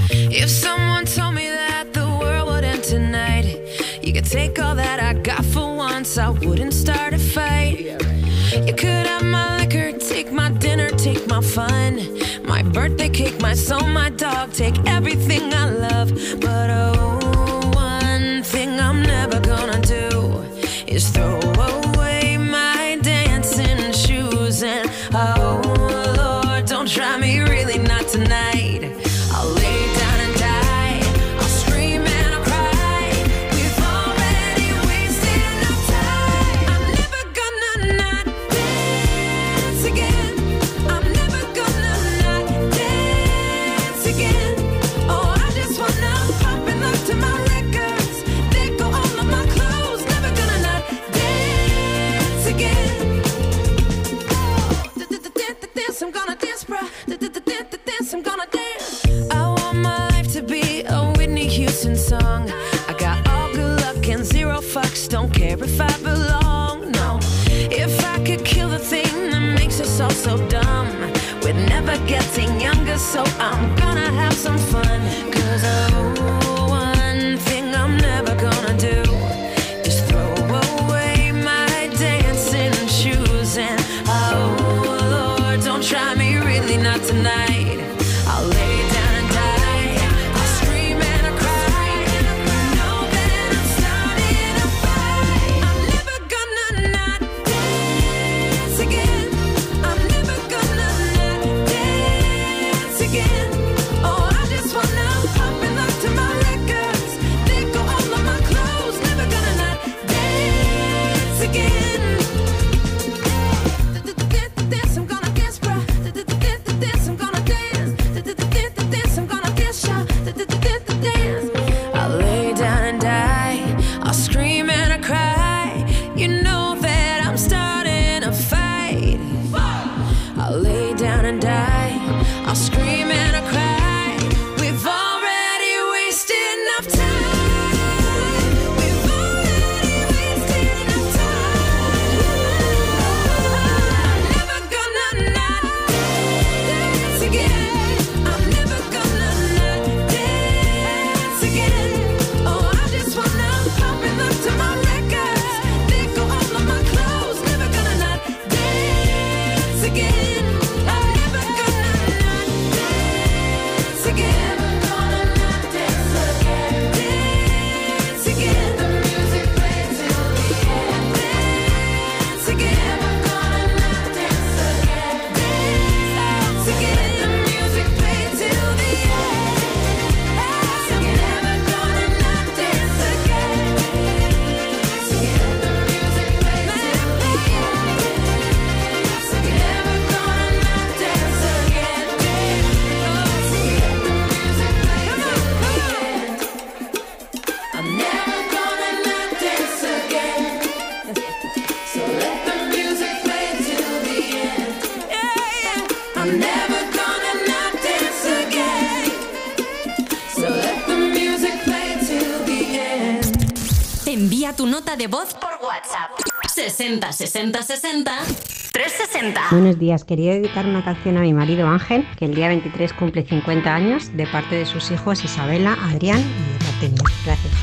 If someone told me that the world would end tonight, you could take all that I got for once, I wouldn't start a fight. You could have take my dinner, take my fun, my birthday cake, my soul, my dog, take everything I love. But oh, one thing I'm never gonna do is throw away Song. I got all good luck and zero fucks. Don't care if I belong. No, if I could kill the thing that makes us all so dumb, we're never getting younger. So I'm gonna have some fun. Cause oh, nota de voz por WhatsApp. 60 60 60 360. Buenos días, quería dedicar una canción a mi marido Ángel, que el día 23 cumple 50 años, de parte de sus hijos Isabela, Adrián y de parte mía. Gracias.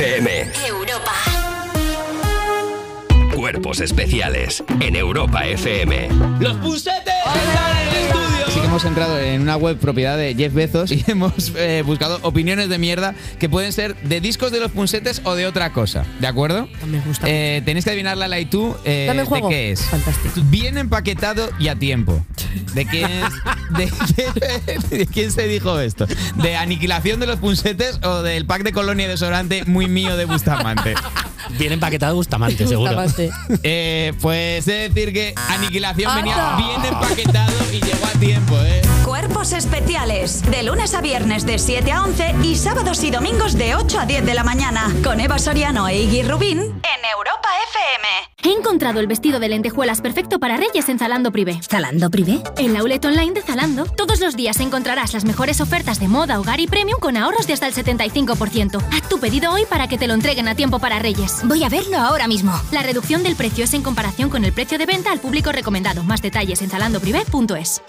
FM. Europa. Cuerpos especiales en Europa FM. ¡Los pusetes! ¡Están en el estudio! Sí que hemos entrado en una web propiedad de Jeff Bezos y *laughs* hemos eh, buscado opiniones de mierda que pueden ser de discos de los punsetes o de otra cosa. ¿De acuerdo? Me gusta. Eh, tenéis que adivinar la y tú eh, Dame de juego. qué es. Fantástico. Bien empaquetado y a tiempo. ¿De quién, es- de, quién- de quién se dijo esto? ¿De aniquilación de los punsetes o del pack de colonia desodorante muy mío de Bustamante? Bien empaquetado Bustamante, seguro. Bustamante. Eh, pues es decir que aniquilación venía bien empaquetado y llegó a tiempo, ¿eh? Cuerpos especiales. De lunes a viernes de 7 a 11 y sábados y domingos de 8 a 10 de la mañana. Con Eva Soriano e Iggy Rubín encontrado el vestido de lentejuelas perfecto para Reyes en Zalando Privé. ¿Zalando Privé? En la outlet online de Zalando. Todos los días encontrarás las mejores ofertas de moda, hogar y premium con ahorros de hasta el 75%. Haz tu pedido hoy para que te lo entreguen a tiempo para Reyes. Voy a verlo ahora mismo. La reducción del precio es en comparación con el precio de venta al público recomendado. Más detalles en zalandoprivé.es.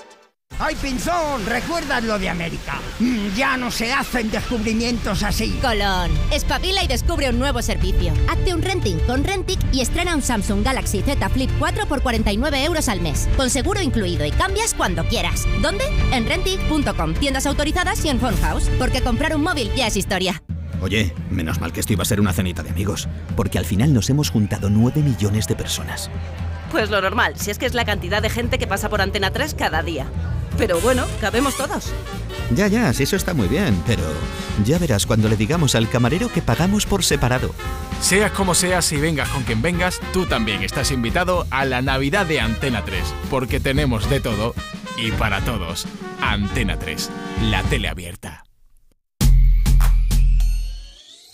¡Ay, Pinzón! ¿Recuerdas lo de América? Mm, ya no se hacen descubrimientos así. Colón, espabila y descubre un nuevo servicio. Hazte un renting con Rentic y estrena un Samsung Galaxy Z Flip 4 por 49 euros al mes, con seguro incluido y cambias cuando quieras. ¿Dónde? En Rentic.com, tiendas autorizadas y en Phone House, porque comprar un móvil ya es historia. Oye, menos mal que esto iba a ser una cenita de amigos, porque al final nos hemos juntado 9 millones de personas. Pues lo normal, si es que es la cantidad de gente que pasa por Antena 3 cada día. Pero bueno, cabemos todos. Ya, ya, sí, eso está muy bien, pero ya verás cuando le digamos al camarero que pagamos por separado. Seas como seas y vengas con quien vengas, tú también estás invitado a la Navidad de Antena 3, porque tenemos de todo y para todos. Antena 3, la tele abierta.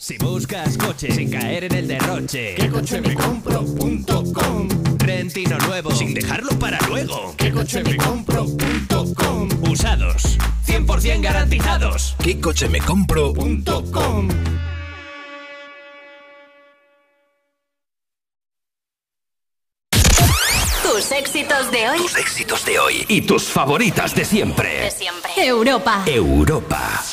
Si buscas coche sin caer en el derroche, ¿Qué coche me compro.com? Rentino nuevo sin dejarlo para luego. ¿Qué coche me compro.com? Usados, 100% garantizados. ¿Qué coche me compro? .com. Tus éxitos de hoy. Tus éxitos de hoy y tus favoritas de siempre. De siempre. Europa. Europa.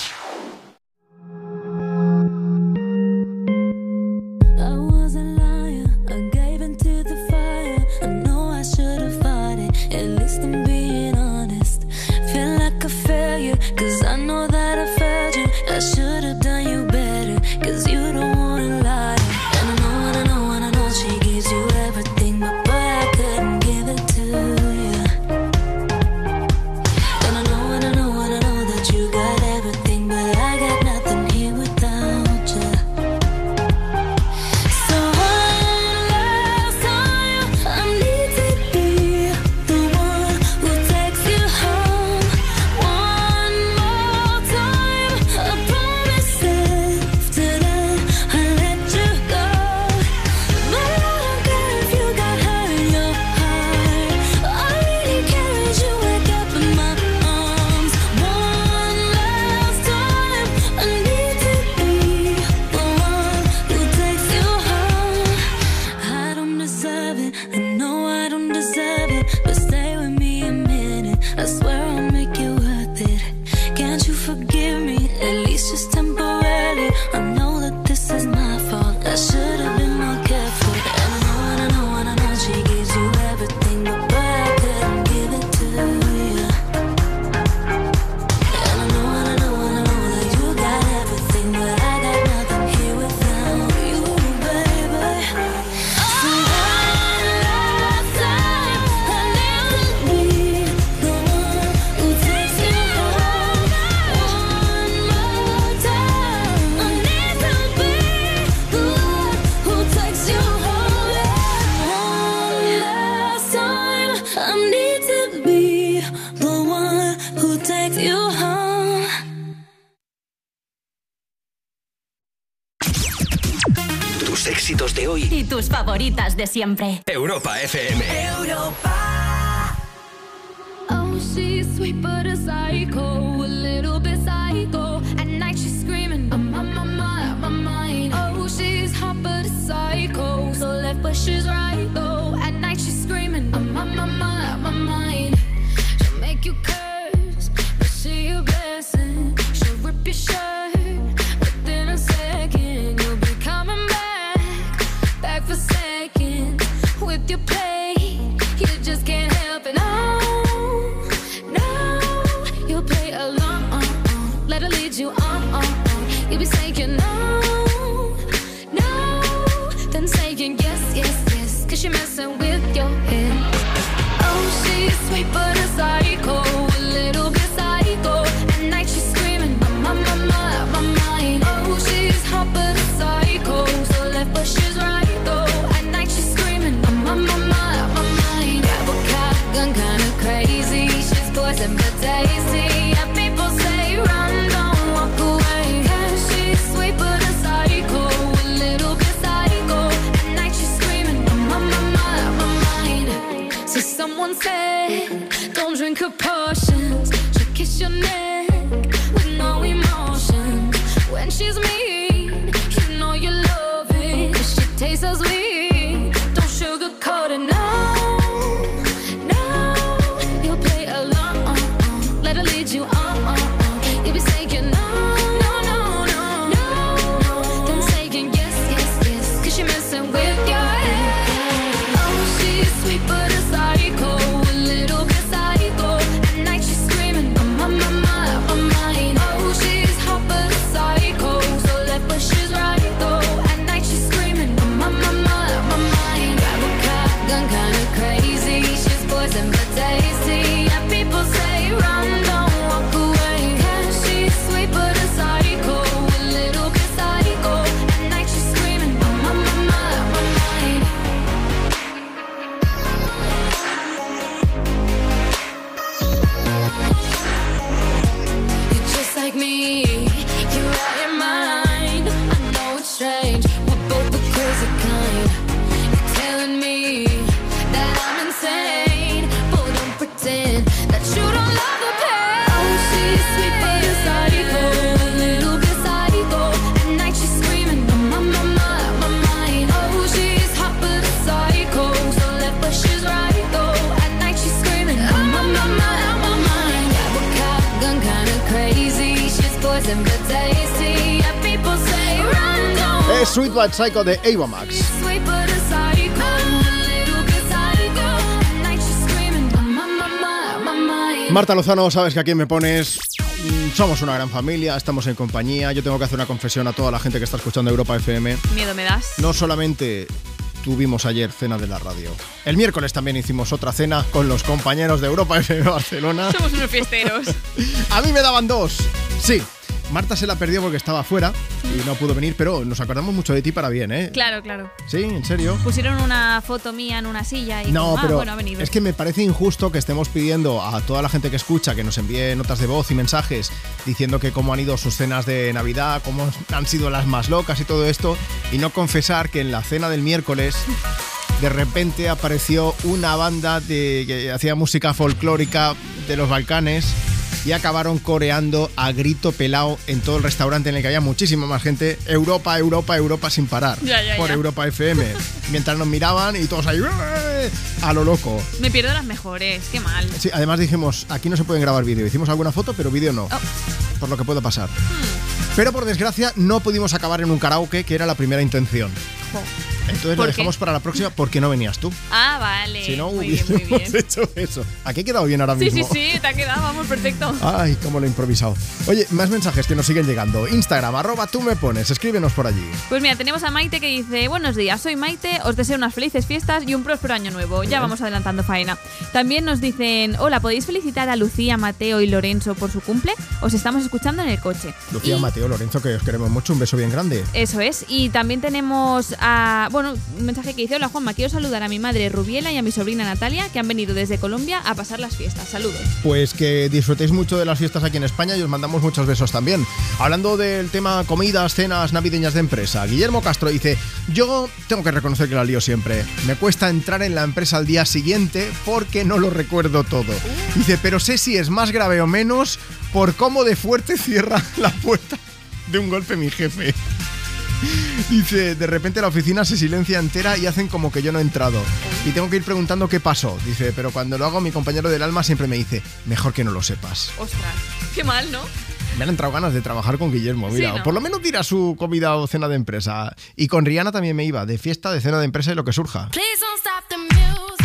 Siempre. Europa FM. My, my mind. Marta Lozano, sabes que aquí me pones. mm, Somos una gran familia, estamos en compañía. Yo tengo que hacer una confesión a toda la gente que está escuchando Europa FM. Miedo me das. No solamente tuvimos ayer cena de la radio. El miércoles también hicimos otra cena con los compañeros de Europa FM Barcelona. Somos unos fiesteros. *laughs* A mí me daban dos. Sí. Marta se la perdió porque estaba fuera y no pudo venir, pero nos acordamos mucho de ti para bien, ¿eh? Claro, claro. Sí, en serio. Pusieron una foto mía en una silla y No, como, ah, pero bueno, ha venido. es que me parece injusto que estemos pidiendo a toda la gente que escucha que nos envíe notas de voz y mensajes diciendo que cómo han ido sus cenas de Navidad, cómo han sido las más locas y todo esto, y no confesar que en la cena del miércoles de repente apareció una banda de, que hacía música folclórica de los Balcanes y acabaron coreando a grito pelado en todo el restaurante en el que había muchísima más gente. Europa, Europa, Europa sin parar. Ya, ya, por ya. Europa FM. Mientras nos miraban y todos ahí "Eh", a lo loco. Me pierdo las mejores, qué mal. Sí, además dijimos, aquí no se pueden grabar vídeo. Hicimos alguna foto, pero vídeo no. Oh. Por lo que puede pasar. Pero por desgracia no pudimos acabar en un karaoke, que era la primera intención. Entonces lo dejamos para la próxima porque no venías tú. Ah, vale. Si no, muy bien, muy hubiésemos bien. *laughs* hecho eso. Aquí he quedado bien ahora Sí, mismo. sí, sí, te ha quedado, vamos, perfecto. *laughs* Ay, cómo lo he improvisado. Oye, más mensajes que nos siguen llegando. Instagram, arroba tú me pones, escríbenos por allí. Pues mira, tenemos a Maite que dice, buenos días, soy Maite, os deseo unas felices fiestas y un próspero año nuevo. Ya vamos adelantando faena. También nos dicen, hola, ¿podéis felicitar a Lucía, Mateo y Lorenzo por su cumple? Os estamos escuchando en el coche. Lucía, Y- Mateo, Lorenzo, que os queremos mucho. Un beso bien grande. Eso es. Y también tenemos a. Bueno, un mensaje que dice: Hola Juanma, quiero saludar a mi madre Rubiela y a mi sobrina Natalia, que han venido desde Colombia a pasar las fiestas. Saludos. Pues que disfrutéis mucho de las fiestas aquí en España y os mandamos muchos besos también. Hablando del tema comidas, cenas navideñas de empresa, Guillermo Castro dice, yo tengo que reconocer que la lío siempre. Me cuesta entrar en la empresa al día siguiente porque no lo recuerdo todo. Dice, pero sé si es más grave o menos por cómo de fuerte *laughs* cierra la puerta de un golpe mi jefe. *laughs* Dice, de repente la oficina se silencia entera y hacen como que yo no he entrado. Y tengo que ir preguntando qué pasó. Dice, pero cuando lo hago mi compañero del alma siempre me dice, mejor que no lo sepas. Ostras, qué mal, ¿no? Me han entrado ganas de trabajar con Guillermo, mira. Sí, ¿no? Por lo menos dirá su comida o cena de empresa. Y con Rihanna también me iba, de fiesta, de cena de empresa y lo que surja. Please don't stop the music.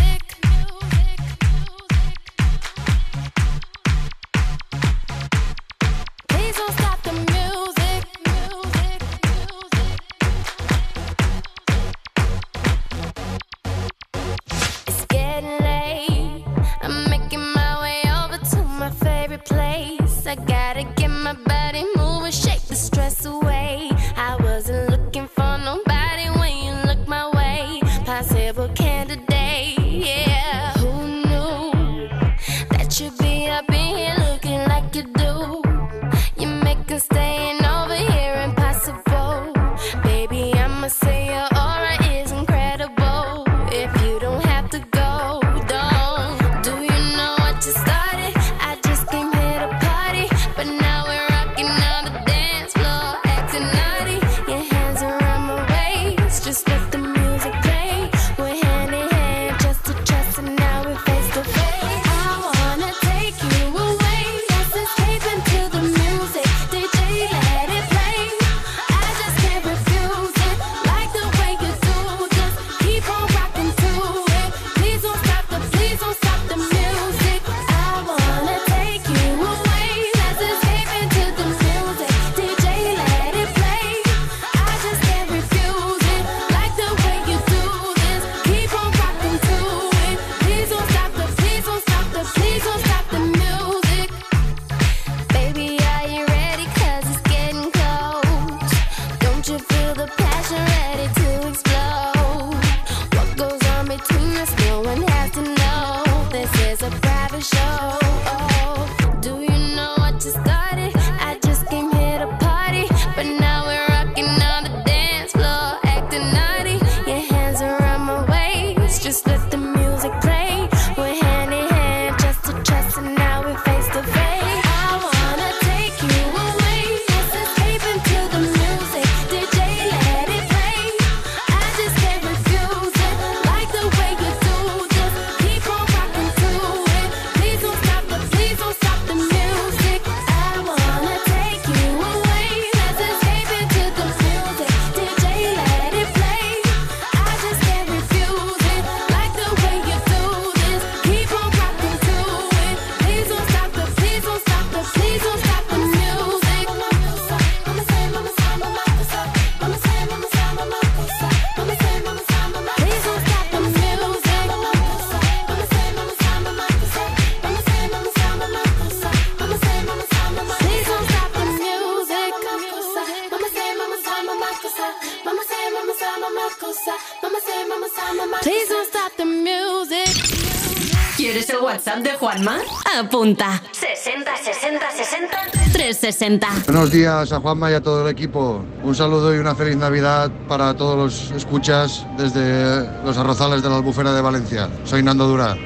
Apunta. 60 60 60 360. Buenos días a Juanma y a todo el equipo. Un saludo y una feliz Navidad para todos los escuchas desde los arrozales de la Albufera de Valencia. Soy Nando Dura.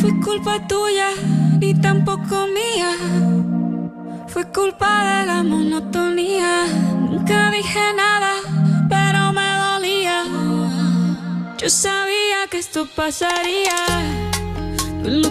Fue culpa tuya, ni tampoco mía. Fue culpa de la monotonía. Nunca dije nada, pero me dolía. Yo sabía que esto pasaría. Lo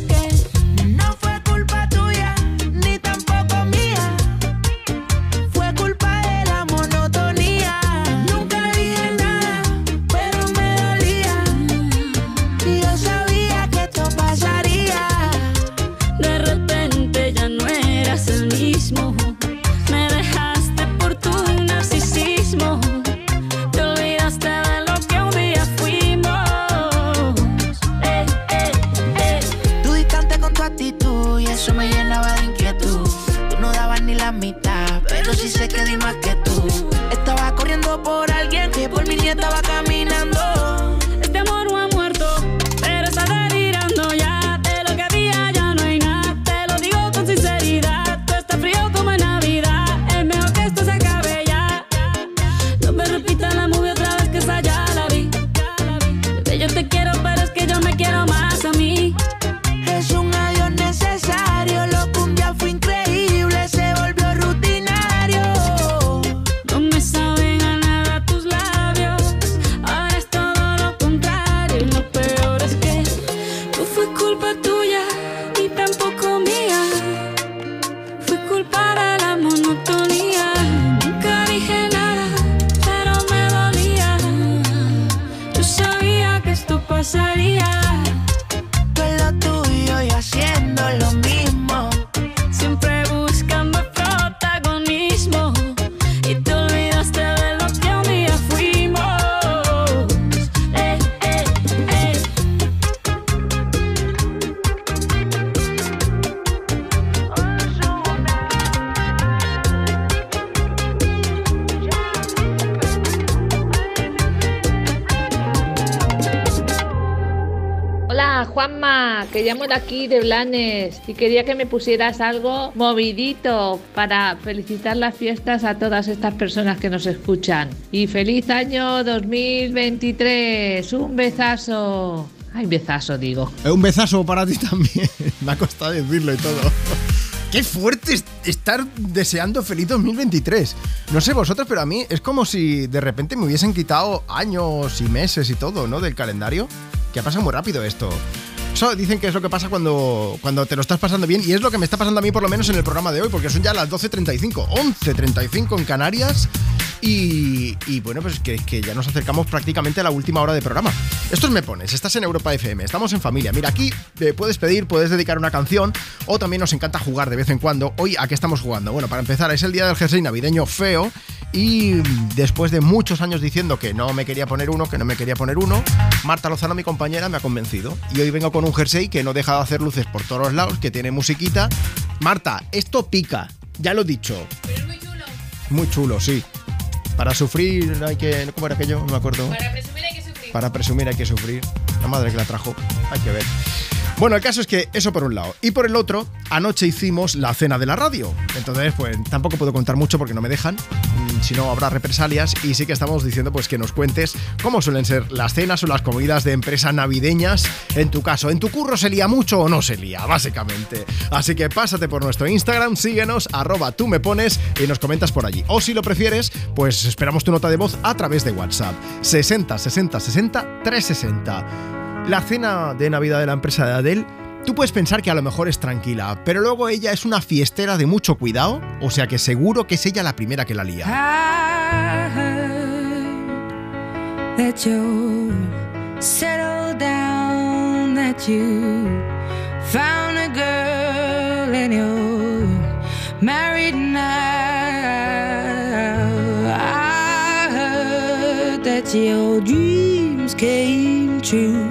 Blanes y quería que me pusieras algo movidito para felicitar las fiestas a todas estas personas que nos escuchan. Y feliz año 2023, un besazo. Ay, besazo digo. Eh, Un besazo para ti también. *laughs* Me ha costado decirlo y todo. Qué fuerte es estar deseando feliz 2023. No sé vosotros, pero a mí es como si de repente me hubiesen quitado años y meses y todo, ¿no? Del calendario. Que ha pasado muy rápido esto. Eso dicen que es lo que pasa cuando, cuando te lo estás pasando bien y es lo que me está pasando a mí por lo menos en el programa de hoy, porque son ya las 12.35, 11.35 en Canarias y, y bueno, pues que, que ya nos acercamos prácticamente a la última hora de programa. Esto es Me Pones, estás en Europa FM, estamos en familia. Mira, aquí eh, puedes pedir, puedes dedicar una canción o también nos encanta jugar de vez en cuando. Hoy, ¿a qué estamos jugando? Bueno, para empezar, es el día del jersey navideño feo y después de muchos años diciendo que no me quería poner uno, que no me quería poner uno, Marta Lozano, mi compañera, me ha convencido. Y hoy vengo con un jersey que no deja de hacer luces por todos los lados, que tiene musiquita. Marta, esto pica, ya lo he dicho. muy chulo. sí. Para sufrir hay que... ¿Cómo era aquello? No me acuerdo. Para presumir hay que. Para presumir hay que sufrir. La madre que la trajo. Hay que ver. Bueno, el caso es que eso por un lado. Y por el otro, anoche hicimos la cena de la radio. Entonces, pues tampoco puedo contar mucho porque no me dejan. Mm, Si no, habrá represalias. Y sí que estamos diciendo pues que nos cuentes cómo suelen ser las cenas o las comidas de empresa navideñas. En tu caso, ¿en tu curro se lía mucho o no se lía? Básicamente. Así que pásate por nuestro Instagram, síguenos, arroba tú me pones y nos comentas por allí. O si lo prefieres, pues esperamos tu nota de voz a través de WhatsApp. 60 60 60 360. La cena de Navidad de la empresa de Adele, tú puedes pensar que a lo mejor es tranquila, pero luego ella es una fiestera de mucho cuidado, o sea que seguro que es ella la primera que la lía. Your dreams came true.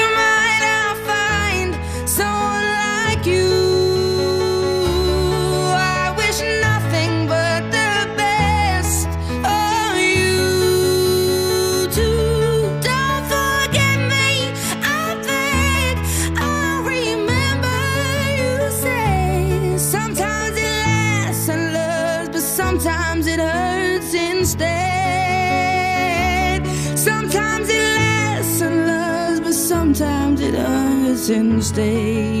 since day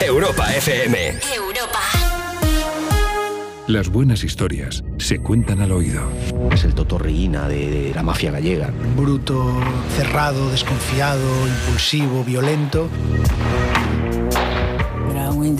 Europa FM. Europa. Las buenas historias se cuentan al oído. Es el totorreína de, de la mafia gallega. Bruto, cerrado, desconfiado, impulsivo, violento.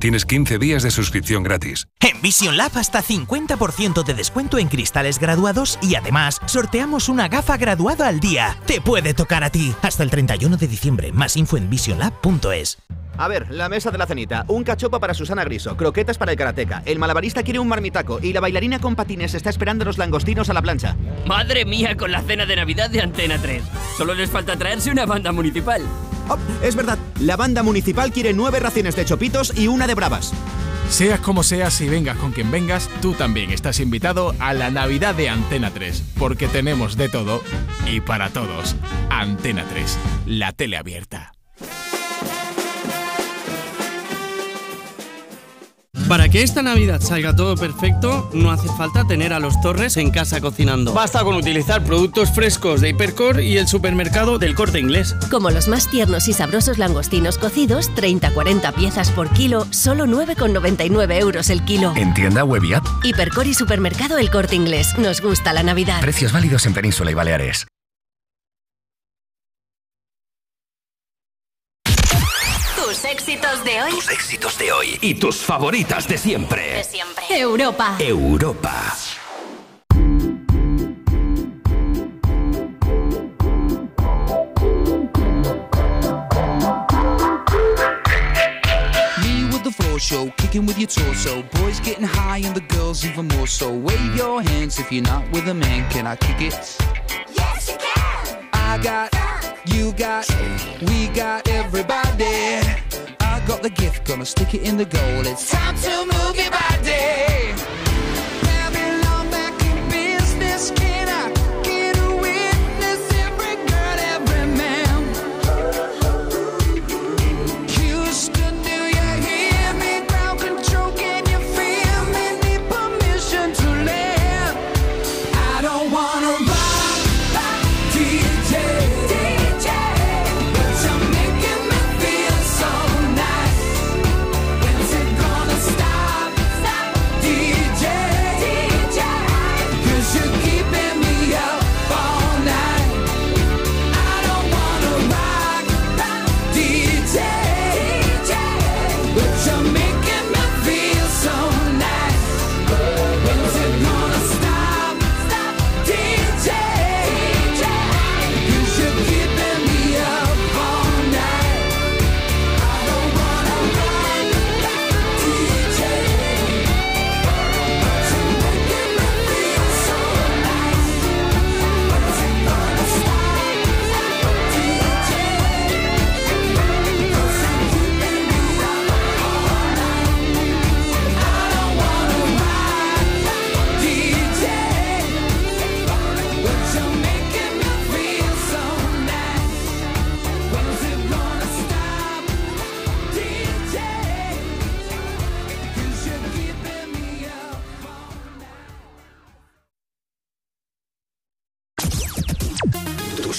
Tienes 15 días de suscripción gratis. En Vision Lab hasta 50% de descuento en cristales graduados y además sorteamos una gafa graduada al día. Te puede tocar a ti. Hasta el 31 de diciembre. Más info en visionlab.es. A ver, la mesa de la cenita. Un cachopa para Susana Griso, croquetas para el karateca. El malabarista quiere un marmitaco y la bailarina con patines está esperando los langostinos a la plancha. Madre mía con la cena de Navidad de Antena 3. Solo les falta traerse una banda municipal. Oh, es verdad, la banda municipal quiere nueve raciones de chopitos y una de bravas. Seas como seas y vengas con quien vengas, tú también estás invitado a la Navidad de Antena 3, porque tenemos de todo y para todos. Antena 3, la tele abierta. Para que esta Navidad salga todo perfecto, no hace falta tener a los Torres en casa cocinando. Basta con utilizar productos frescos de Hipercor y el supermercado del Corte Inglés. Como los más tiernos y sabrosos langostinos cocidos, 30-40 piezas por kilo, solo 9,99 euros el kilo. En tienda web y app. Hipercor y supermercado El Corte Inglés. Nos gusta la Navidad. Precios válidos en Península y Baleares. Tus éxitos de hoy. Tus éxitos de hoy y tus favoritas de siempre. De siempre. Europa. Europa. show, kicking with your torso. Boys getting high and the girls even more so. Wave your hands if you're not with a man. Can I kick it? Yes, you can. I got, you got, we got everybody. Got the gift, gonna stick it in the goal. It's time to move your body. Babylon back in business. Can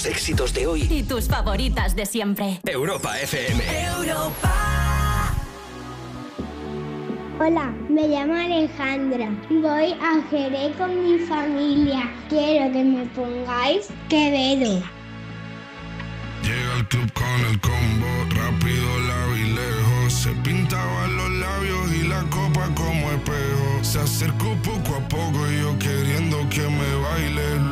Éxitos de hoy. Y tus favoritas de siempre. Europa FM. Hola, me llamo Alejandra. Voy a Jerez con mi familia. Quiero que me pongáis Quevedo. Llega al club con el combo, rápido la vi lejos. Se pintaban los labios y la copa como espejo. Se acercó poco a poco y yo queriendo que me baile.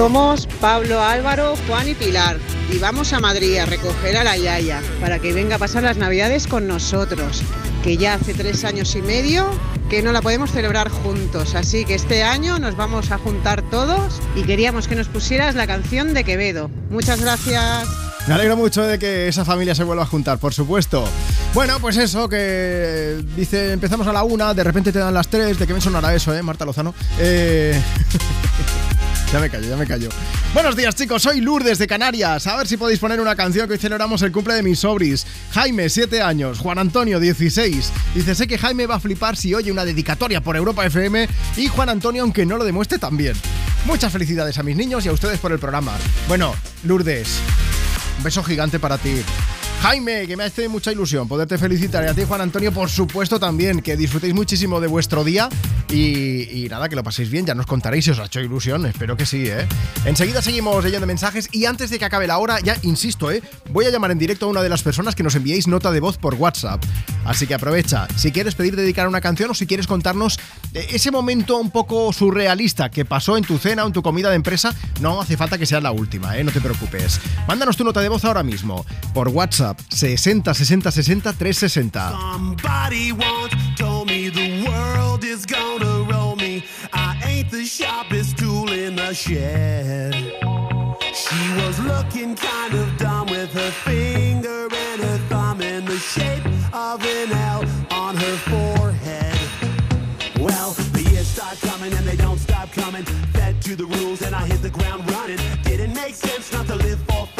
Somos Pablo, Álvaro, Juan y Pilar. y vamos a Madrid a recoger a la Yaya para que venga a pasar las Navidades con nosotros, que ya hace tres años y medio que no la podemos celebrar juntos. Así que este año nos vamos a juntar todos y queríamos que nos pusieras la canción de Quevedo. Muchas gracias. Me alegro mucho de que esa familia se vuelva a juntar, por supuesto. Bueno, pues eso, que dice, empezamos a la una, de repente te dan las tres, ¿de qué me sonará eso, eh, Marta Lozano? Eh... *laughs* Ya me callo, ya me callo. Buenos días, chicos. Soy Lourdes de Canarias. A ver si podéis poner una canción que hoy celebramos el cumple de mis sobris. Jaime, 7 años. Juan Antonio, 16. Dice, sé que Jaime va a flipar si oye una dedicatoria por Europa FM. Y Juan Antonio, aunque no lo demuestre, también. Muchas felicidades a mis niños y a ustedes por el programa. Bueno, Lourdes, un beso gigante para ti. Jaime, que me hace mucha ilusión poderte felicitar y a ti, Juan Antonio, por supuesto también, que disfrutéis muchísimo de vuestro día y, y nada, que lo paséis bien, ya nos contaréis si os ha hecho ilusión, espero que sí, ¿eh? Enseguida seguimos leyendo mensajes y antes de que acabe la hora, ya insisto, ¿eh? Voy a llamar en directo a una de las personas que nos enviéis nota de voz por WhatsApp. Así que aprovecha, si quieres pedir dedicar una canción o si quieres contarnos eh, ese momento un poco surrealista que pasó en tu cena o en tu comida de empresa, no hace falta que sea la última, ¿eh? No te preocupes. Mándanos tu nota de voz ahora mismo por WhatsApp 60 60 60 360. Somebody once told me the world is gonna roll me. I ain't the sharpest tool in the shed. She was looking kind of dumb with her finger and her thumb in the shape of an L on her forehead. Well, the years start coming and they don't stop coming. Fed to the rules and I hit the ground running. Didn't make sense not to live for.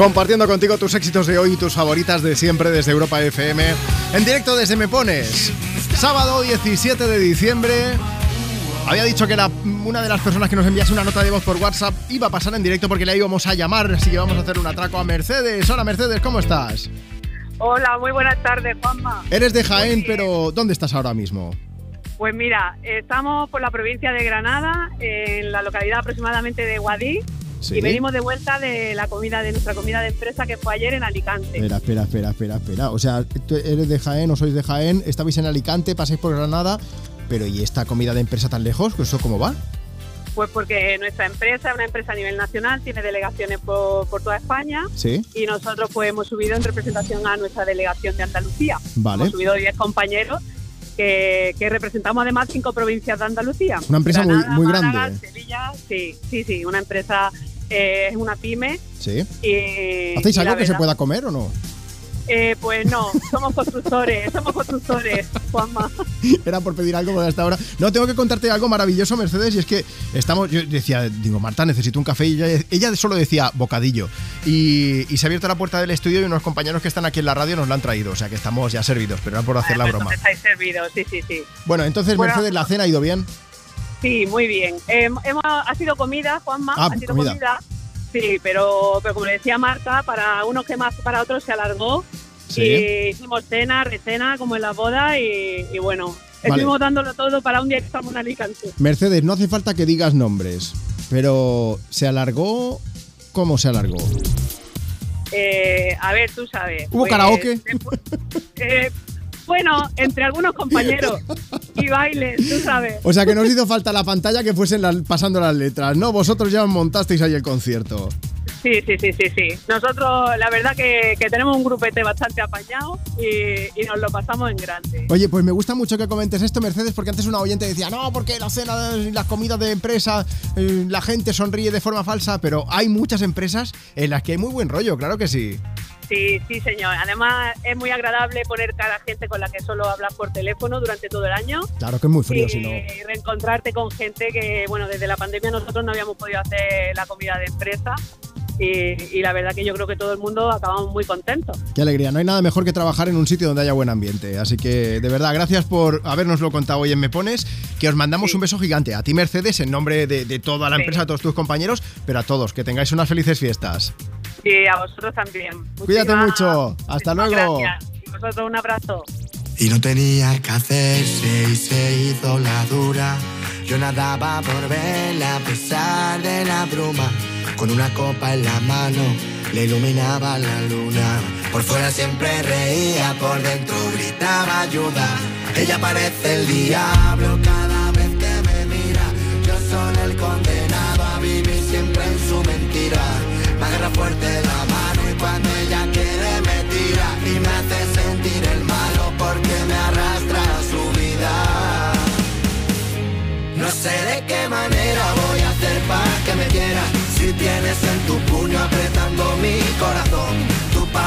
Compartiendo contigo tus éxitos de hoy y tus favoritas de siempre desde Europa FM. En directo desde Me Pones. Sábado 17 de diciembre. Había dicho que era una de las personas que nos enviase una nota de voz por WhatsApp iba a pasar en directo porque le íbamos a llamar, así que vamos a hacer un atraco a Mercedes. Hola Mercedes, ¿cómo estás? Hola, muy buenas tardes, Juanma. Eres de Jaén, pero ¿dónde estás ahora mismo? Pues mira, estamos por la provincia de Granada, en la localidad aproximadamente de Guadí, Sí. y venimos de vuelta de la comida de nuestra comida de empresa que fue ayer en Alicante. Espera, espera, espera, espera, espera. O sea, tú eres de Jaén o sois de Jaén, estabais en Alicante, pasáis por Granada Pero ¿y esta comida de empresa tan lejos? ¿Eso cómo va? Pues porque nuestra empresa es una empresa a nivel nacional, tiene delegaciones por, por toda España Sí. y nosotros pues hemos subido en representación a nuestra delegación de Andalucía. Vale. Hemos subido 10 compañeros que, que representamos además cinco provincias de Andalucía. Una empresa muy- muy Málaga, grande. Sevilla, sí, sí, sí, una empresa, eh, es una pyme. Sí. Y, ¿Hacéis y algo que se pueda comer o no? Eh, pues no, somos constructores, somos constructores, Juanma. Era por pedir algo hasta ahora. No, tengo que contarte algo maravilloso, Mercedes, y es que estamos. Yo decía, digo, Marta, necesito un café, y ella, ella solo decía bocadillo. Y, y se ha abierto la puerta del estudio y unos compañeros que están aquí en la radio nos la han traído, o sea que estamos ya servidos, pero era por hacer la Pues broma. estáis servidos, sí, sí, sí. Bueno, entonces, Bueno, Mercedes, ¿la cena ha ido bien? Sí, muy bien. Eh, hemos, ha sido comida, Juanma, Ah, ha sido comida. comida. Sí, pero, pero como le decía Marta, para unos que más, para otros se alargó. Sí. Y hicimos cena, recena, como en la boda, y, y bueno, Vale. estuvimos dándolo todo para un día que estamos en Alicante. Mercedes, no hace falta que digas nombres, pero ¿se alargó? ¿Cómo se alargó? Eh, a ver, tú sabes. ¿Hubo pues, karaoke? eh, bueno, entre algunos compañeros y bailes, tú sabes. O sea que no os hizo falta la pantalla que fuesen las- pasando las letras, ¿no? Vosotros ya montasteis ahí el concierto. Sí, sí, sí, sí, sí. Nosotros, la verdad que, que tenemos un grupete bastante apañado y, y nos lo pasamos en grande. Oye, pues me gusta mucho que comentes esto, Mercedes, porque antes una oyente decía, no, porque la cena y las comidas de empresa, eh, la gente sonríe de forma falsa, pero hay muchas empresas en las que hay muy buen rollo, claro que sí. Sí, sí, señor. Además, es muy agradable poner cara a gente con la que solo hablas por teléfono durante todo el año. Claro que es muy frío, si no. y reencontrarte con gente que, bueno, desde la pandemia nosotros no habíamos podido hacer la comida de empresa. Y, y la verdad que yo creo que todo el mundo acabamos muy contentos. Qué alegría, no hay nada mejor que trabajar en un sitio donde haya buen ambiente. Así que, de verdad, gracias por habernoslo contado hoy en Me Pones, que os mandamos un beso gigante. A ti, Mercedes, en nombre de, de toda la Sí. empresa, a todos tus compañeros, pero a todos, que tengáis unas felices fiestas. Y a vosotros también. Cuídate Muchísimas- mucho. Hasta luego. Gracias. Y vosotros un abrazo. Y no tenía que hacerse y se hizo la dura. Yo nadaba por verla a pesar de la bruma. Con una copa en la mano le iluminaba la luna. Por fuera siempre reía, por dentro gritaba ayuda. Ella parece el diablo cada vez que me mira. Yo soy el condenado a vivir siempre en su mentira. Me agarra fuerte la mano y cuando ella quiere me tira y me hace sentir el malo porque me arrastra a su vida. No sé de qué manera voy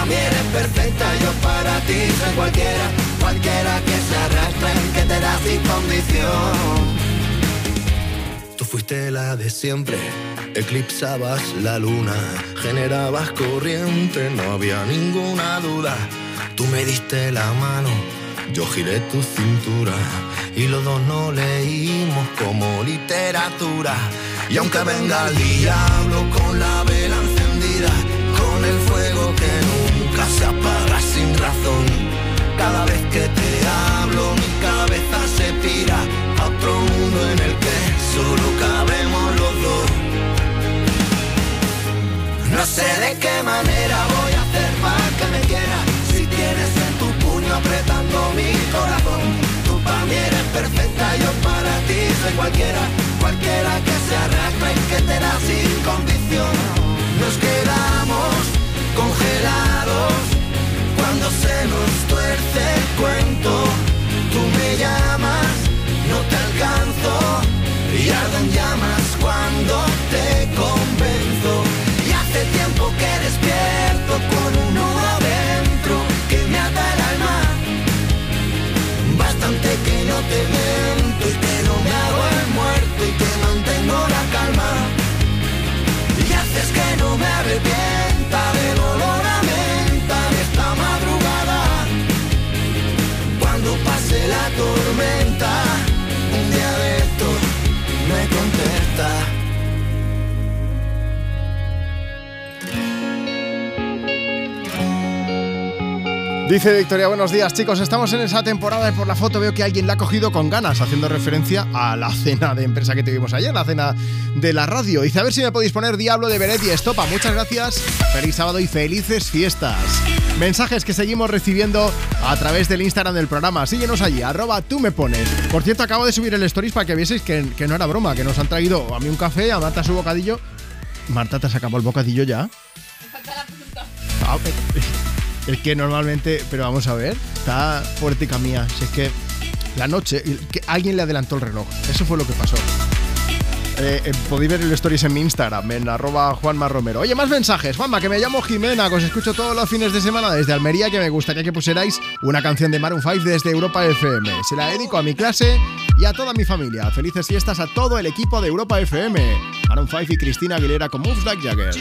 para mí eres perfecta, yo para ti soy cualquiera. Cualquiera que se arrastra que te da sin condición. Tú fuiste la de siempre, eclipsabas la luna, generabas corriente, no había ninguna duda. Tú me diste la mano, yo giré tu cintura y los dos no leímos como literatura. Y aunque venga el diablo con la vela se apaga sin razón, cada vez que te hablo mi cabeza se pira a otro mundo en el que solo cabemos los dos. No sé de qué manera voy a hacer para que me quieras Si tienes en tu puño apretando mi corazón Tú para mí eres perfecta, yo para ti soy cualquiera. Cualquiera que se arrastra y que te da sin condición. Nos quedamos Cuando se nos tuerce el cuento. Tú me llamas, no te alcanzo. Y arden llamas cuando te convenzo. Y hace tiempo que despierto con un nudo adentro Que me ata el alma. Bastante que no te miento Dice Victoria, buenos días chicos, estamos en esa temporada y por la foto veo que alguien la ha cogido con ganas, haciendo referencia a la cena de empresa que tuvimos ayer, la cena de la radio. Dice, a ver si me podéis poner Diablo de Beret y Estopa. Muchas gracias, feliz sábado y felices fiestas. Mensajes que seguimos recibiendo a través del Instagram del programa. Síguenos allí, arroba tú me pones. Por cierto, acabo de subir el stories para que vieseis que, que no era broma, que nos han traído a mí un café, a Marta su bocadillo. Marta, ¿te has acabado el bocadillo ya? Ah, eh, Es que normalmente, pero vamos a ver, está fuerte mía. Si es que la noche, que alguien le adelantó el reloj. Eso fue lo que pasó. Eh, eh, podéis ver el stories en mi Instagram, en arroba Juanma Romero. Oye, más mensajes. Juanma, que me llamo Jimena, que os escucho todos los fines de semana desde Almería, que me gustaría que pusierais una canción de Maroon 5 desde Europa FM. Se la dedico a mi clase y a toda mi familia. Felices fiestas a todo el equipo de Europa FM. Maroon 5 y Cristina Aguilera con Moves Like Jagger.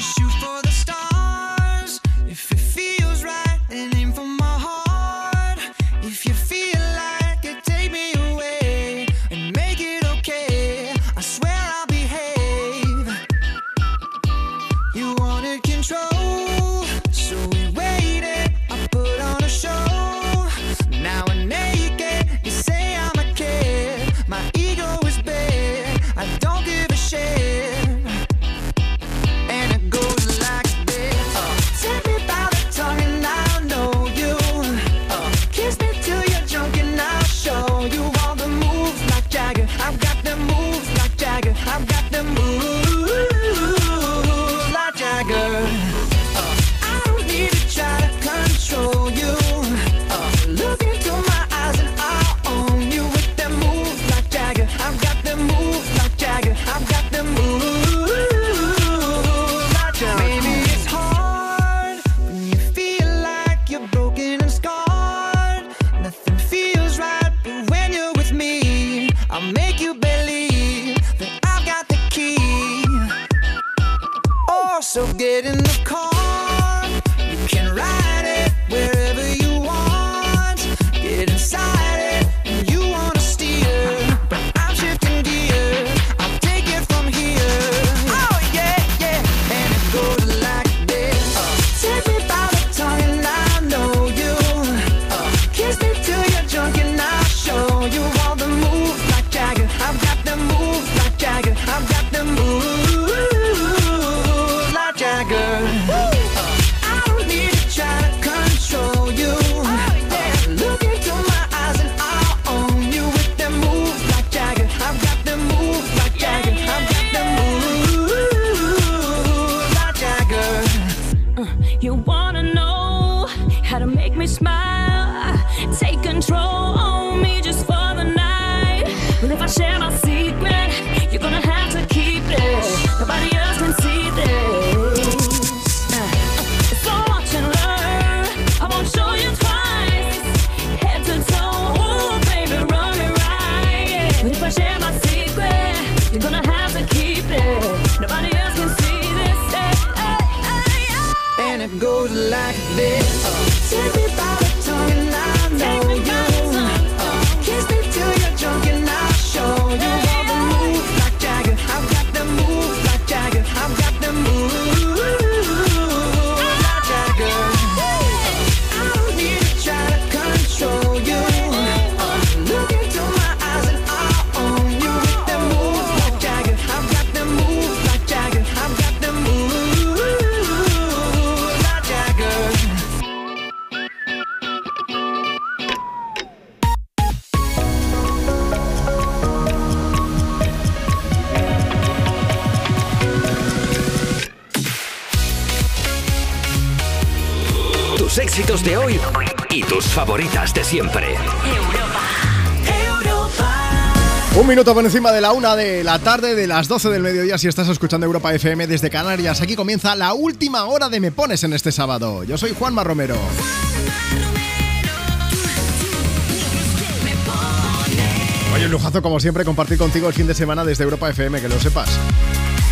Goes like this. Uh, take favoritas de siempre. Un minuto por encima de la una de la tarde, de las 12 del mediodía, si estás escuchando Europa FM desde Canarias. Aquí comienza la última hora de Me Pones en este sábado. Yo soy Juanma Romero. Oye, un lujazo como siempre compartir contigo el fin de semana desde Europa FM, que lo sepas.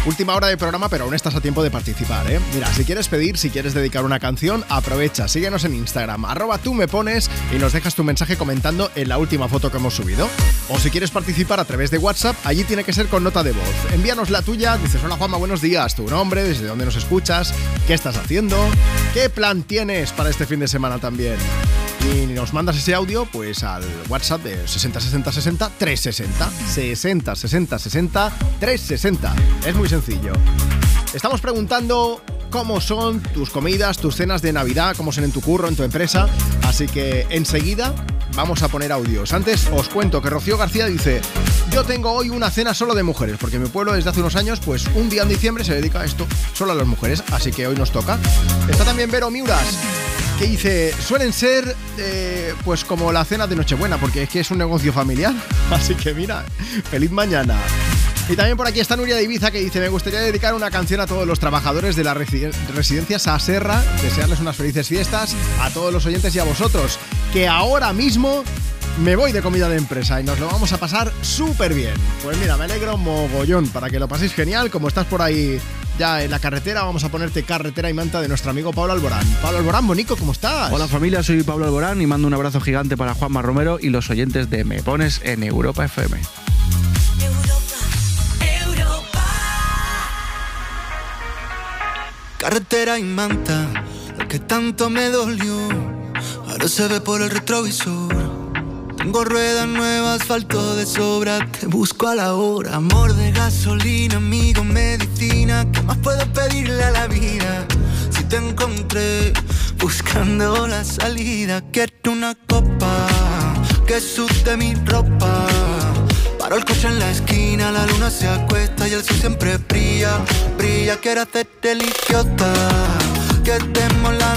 Última hora de programa, pero aún estás a tiempo de participar, ¿eh? Mira, si quieres pedir, si quieres dedicar una canción, aprovecha, síguenos en Instagram, arroba tú me pones y nos dejas tu mensaje comentando en la última foto que hemos subido. O si quieres participar a través de WhatsApp, allí tiene que ser con nota de voz. Envíanos la tuya, dices, hola Juanma, buenos días, tu nombre, desde dónde nos escuchas, qué estás haciendo, qué plan tienes para este fin de semana también. Y nos mandas ese audio pues al WhatsApp de 60 60 60 360. 60 60 60 360. Es muy sencillo. Estamos preguntando cómo son tus comidas, tus cenas de Navidad, cómo son en tu curro, en tu empresa. Así que enseguida vamos a poner audios. Antes os cuento que Rocío García dice, yo tengo hoy una cena solo de mujeres, porque mi pueblo desde hace unos años, pues un día en diciembre se dedica a esto solo a las mujeres, así que hoy nos toca. Está también Vero Miuras, que dice, suelen ser eh, pues como la cena de Nochebuena, porque es que es un negocio familiar. *laughs* Así que mira, feliz mañana. Y también por aquí está Nuria de Ibiza que dice, me gustaría dedicar una canción a todos los trabajadores de la resi- residencia Saserra, desearles unas felices fiestas, a todos los oyentes y a vosotros, que ahora mismo me voy de comida de empresa y nos lo vamos a pasar súper bien. Pues mira, me alegro mogollón para que lo paséis genial, como estás por ahí ya en la carretera, vamos a ponerte carretera y manta de nuestro amigo Pablo Alborán. Pablo Alborán, Bonico, ¿cómo estás? Hola familia, soy Pablo Alborán y mando un abrazo gigante para Juanma Romero y los oyentes de Me Pones en Europa FM. Carretera y manta, lo que tanto me dolió, ahora se ve por el retrovisor. Tengo ruedas nuevas, asfalto de sobra, te busco a la hora. Amor de gasolina, amigo, medicina, ¿qué más puedo pedirle a la vida? Si te encontré buscando la salida, quiero una copa que sude mi ropa. Paro el coche en la esquina, la luna se acuesta y el sol siempre brilla, brilla. Quiero hacerte el idiota, que demos la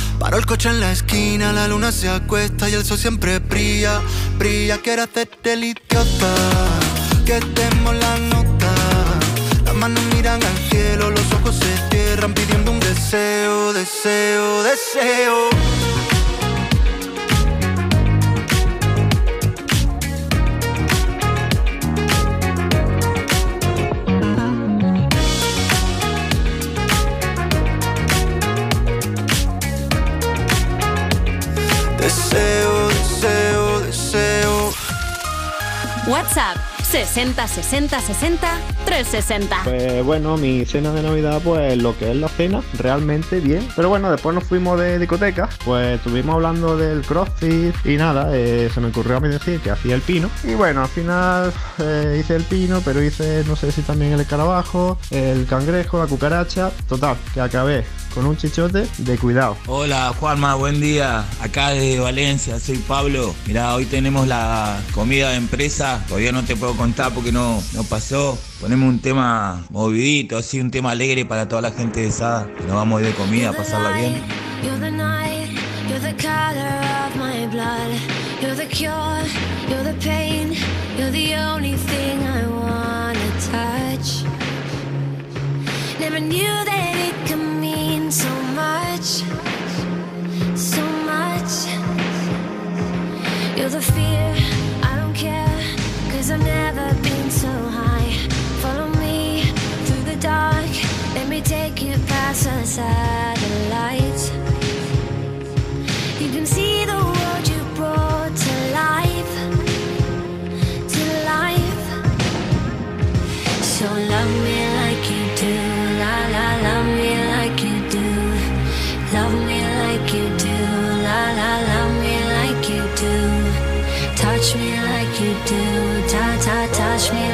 Paro el coche en la esquina, la luna se acuesta y el sol siempre brilla, brilla. Quiero hacerte el idiota, que demos la nota. Las manos miran al cielo, los ojos se cierran pidiendo un deseo, deseo, deseo. Deseo, deseo, deseo. WhatsApp 60 60 60 360. Pues bueno, mi cena de Navidad, pues lo que es la cena, realmente bien. Pero bueno, después nos fuimos de discoteca, pues estuvimos hablando del crossfit y nada, eh, se me ocurrió a mí decir que hacía el pino. Y bueno, al final eh, hice el pino, pero hice no sé si también el escarabajo, el cangrejo, la cucaracha. Total, que acabé con un chichote de cuidado. Hola Juanma, buen día. Acá de Valencia, soy Pablo. Mirá, hoy tenemos la comida de empresa. Todavía no te puedo contar porque no, no pasó. Ponemos un tema movidito, así un tema alegre para toda la gente de Sada. Que nos vamos a ir de comida a pasarla bien. You're the night, you're the color of my blood. You're the cure, you're the pain. You're the only thing I wanna touch. Never knew that it could so much, so much. You're the fear, I don't care, cause I've never been so high. Follow me through the dark, let me take you past the satellites. Touch me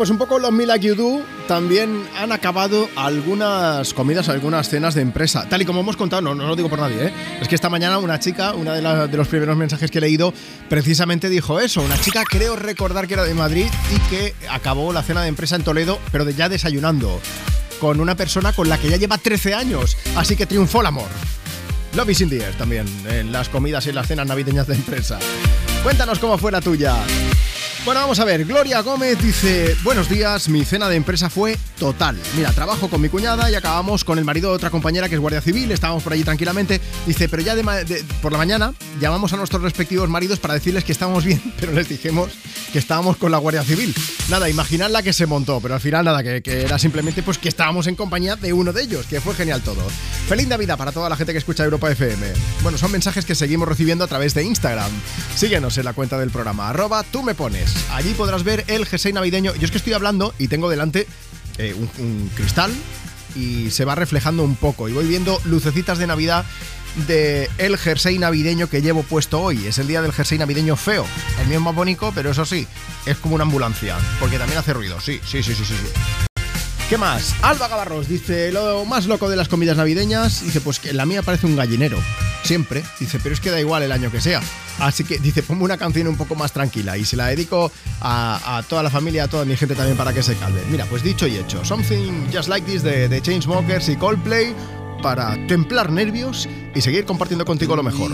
pues un poco los Me Like Do también han acabado algunas comidas, algunas cenas de empresa. Tal y como hemos contado, no, no lo digo por nadie, ¿eh? es que esta mañana una chica, una de, la- de los primeros mensajes que he leído, precisamente dijo eso. Una chica, creo recordar que era de Madrid y que acabó la cena de empresa en Toledo, pero de ya desayunando, con una persona con la que ya lleva 13 años. Así que triunfó el amor. Love is in the también, en las comidas y las cenas navideñas de empresa. Cuéntanos cómo fue la tuya. Bueno, vamos a ver. Gloria Gómez dice: Buenos días, mi cena de empresa fue total. Mira, trabajo con mi cuñada y acabamos con el marido de otra compañera que es guardia civil. Estábamos por allí tranquilamente. Dice: Pero ya de por la mañana llamamos a nuestros respectivos maridos para decirles que estábamos bien, *laughs* pero les dijimos que estábamos con la guardia civil. Nada, imaginad la que se montó, pero al final nada, que, era simplemente pues que estábamos en compañía de uno de ellos, que fue genial todo. Feliz Navidad para toda la gente que escucha Europa FM. Bueno, son mensajes que seguimos recibiendo a través de Instagram. Síguenos en la cuenta del programa, arroba tú me pones. Allí podrás ver el jersey navideño. Yo es que estoy hablando y tengo delante eh, un cristal y se va reflejando un poco. Y voy viendo lucecitas de Navidad de el jersey navideño que llevo puesto hoy. Es el día del jersey navideño feo. El mío es más bonito, pero eso sí, es como una ambulancia. Porque también hace ruido. Sí, sí, sí, sí, sí. ¿Qué más? Alba Gavarros dice, lo más loco de las comidas navideñas, dice, pues que la mía parece un gallinero. Siempre. Dice, pero es que da igual el año que sea. Así que dice, ponme una canción un poco más tranquila y se la dedico a, a toda la familia, a toda mi gente también para que se calme. Mira, pues dicho y hecho. Something Just Like This de, de Chainsmokers y Coldplay para templar nervios y seguir compartiendo contigo lo mejor.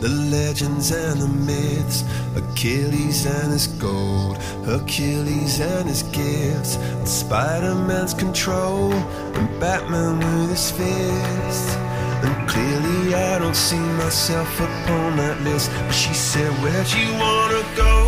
the legends and the myths, Achilles and his gold, Achilles and his gifts, Spider-Man's control, and Batman with his fists. And clearly I don't see myself upon that list. But she said, Where'd you wanna go?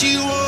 Where'd you wanna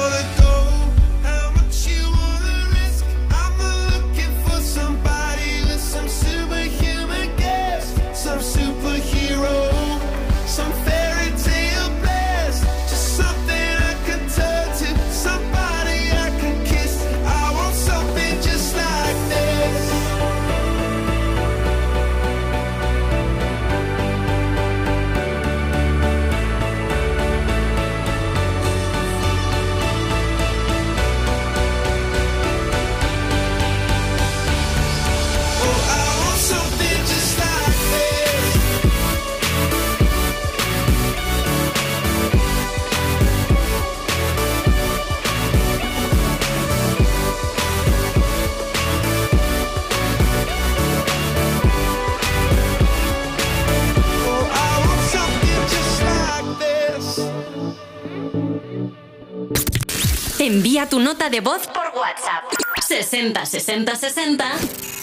Envía tu nota de voz por WhatsApp. 60 60 60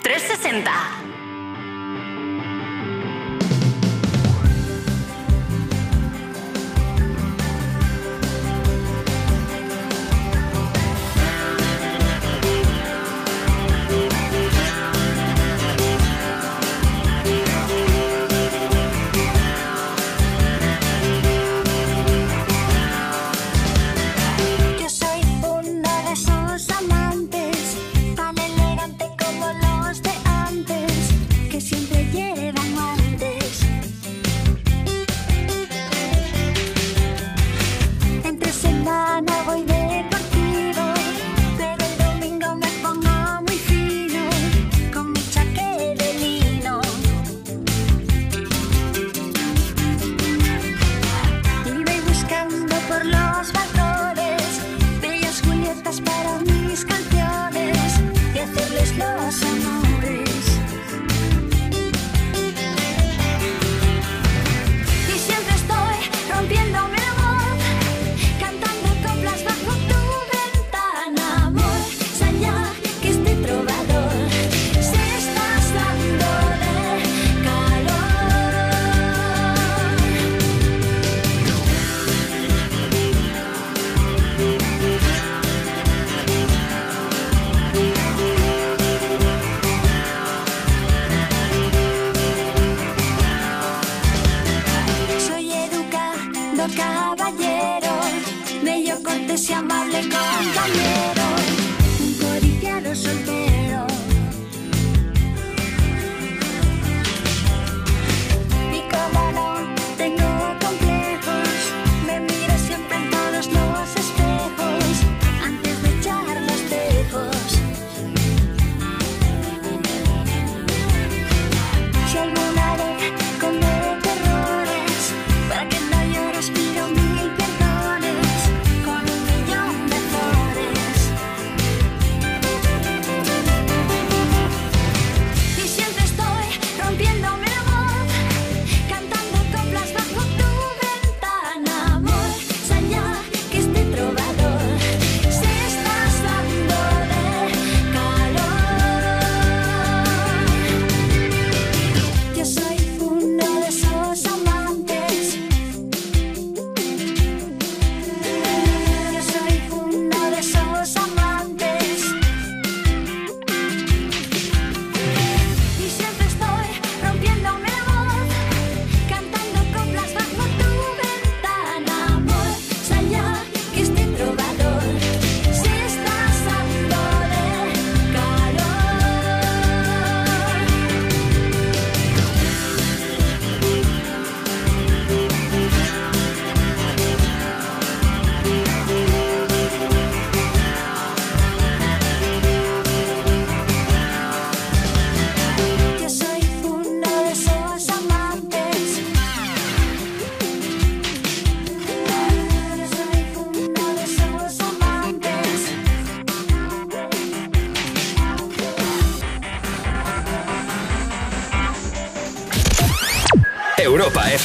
360.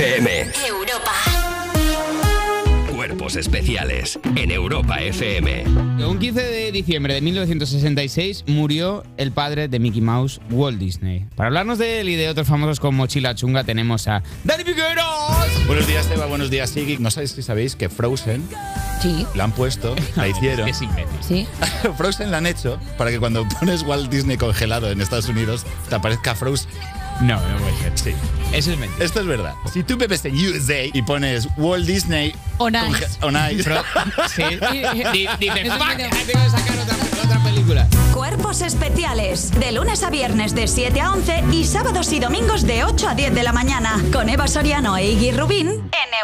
FM. Europa. Cuerpos especiales en Europa FM. Un 15 de diciembre de 1966 murió el padre de Mickey Mouse, Walt Disney. Para hablarnos de él y de otros famosos con mochila chunga tenemos a Dani Piqueros. Buenos días, Eva. Buenos días, Siggy. No sabéis si sabéis que Frozen Sí. la han puesto, *laughs* la hicieron. Es. Sí. *laughs* Frozen la han hecho para que cuando *laughs* pones Walt Disney congelado en Estados Unidos te aparezca Frozen. No, no puede ser. Sí. Eso es mentira. Esto es verdad. Si tú bebes en USA y pones Walt Disney On ice. on ice. *laughs* Sí. *laughs* Di- Dices, Eso es fuck, medio- tengo que sacar otra, otra película. Cuerpos especiales. De lunes a viernes de 7 a 11 y sábados y domingos de 8 a 10 de la mañana. Con Eva Soriano e Iggy Rubín en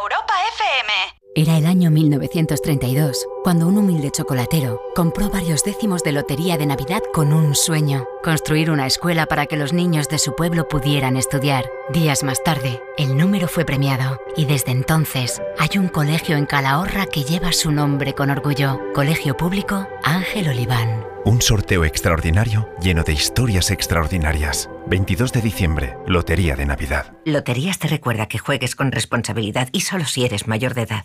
Europa FM. Era el año 1932, cuando un humilde chocolatero compró varios décimos de lotería de Navidad con un sueño, construir una escuela para que los niños de su pueblo pudieran estudiar. Días más tarde, el número fue premiado y desde entonces hay un colegio en Calahorra que lleva su nombre con orgullo, Colegio Público Ángel Oliván. Un sorteo extraordinario lleno de historias extraordinarias. 22 de diciembre, Lotería de Navidad. Loterías te recuerda que juegues con responsabilidad y solo si eres mayor de edad.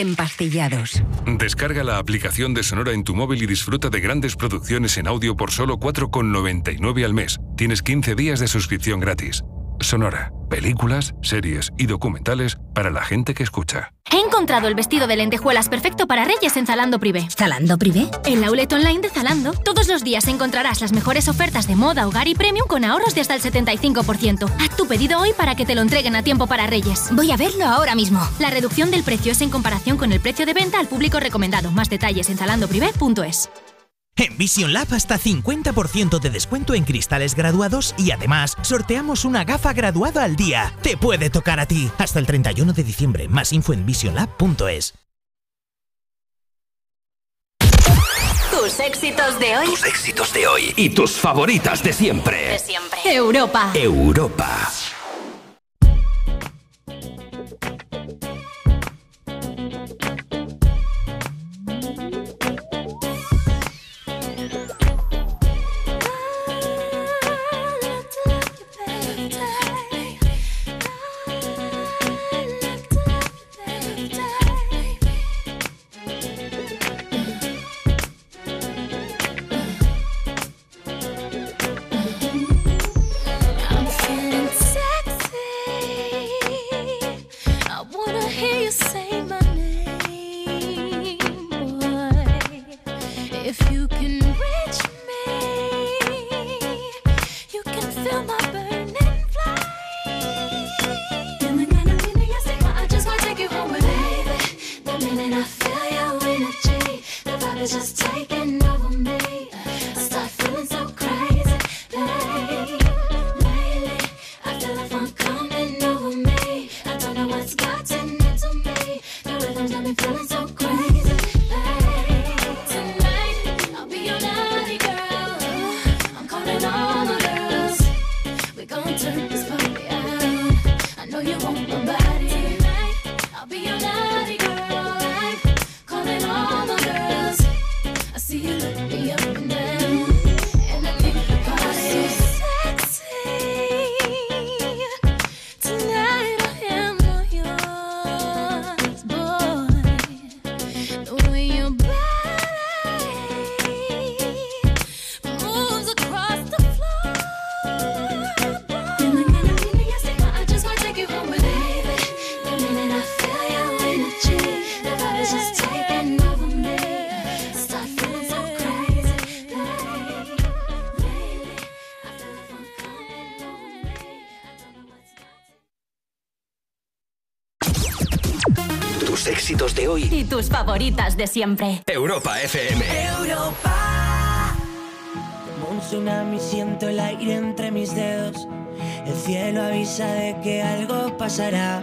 Empastillados. Descarga la aplicación de Sonora en tu móvil y disfruta de grandes producciones en audio por solo 4,99 al mes. Tienes 15 días de suscripción gratis. Sonora. Películas, series y documentales para la gente que escucha. He encontrado el vestido de lentejuelas perfecto para Reyes en Zalando Privé. ¿Zalando Privé? En la outlet online de Zalando, todos los días encontrarás las mejores ofertas de moda, hogar y premium con ahorros de hasta el 75%. Haz tu pedido hoy para que te lo entreguen a tiempo para Reyes. Voy a verlo ahora mismo. La reducción del precio es en comparación con el precio de venta al público recomendado. Más detalles en zalandoprivé.es. En Vision Lab hasta 50% de descuento en cristales graduados y además sorteamos una gafa graduada al día. Te puede tocar a ti. Hasta el 31 de diciembre. Más info en visionlab.es. Tus éxitos de hoy. Tus éxitos de hoy y tus favoritas de siempre. De siempre. Europa. Europa. Tus éxitos de hoy. Y tus favoritas de siempre. Europa FM. Como un tsunami siento el aire entre mis dedos. El cielo avisa de que algo pasará.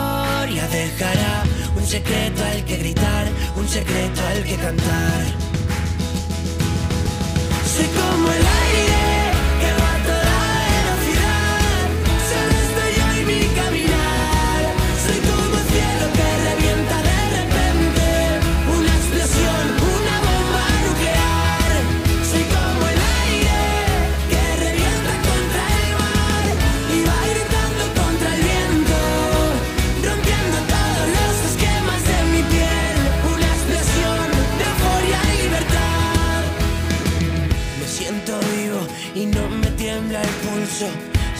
dejará un secreto al que gritar, un secreto al que cantar. Soy como el aire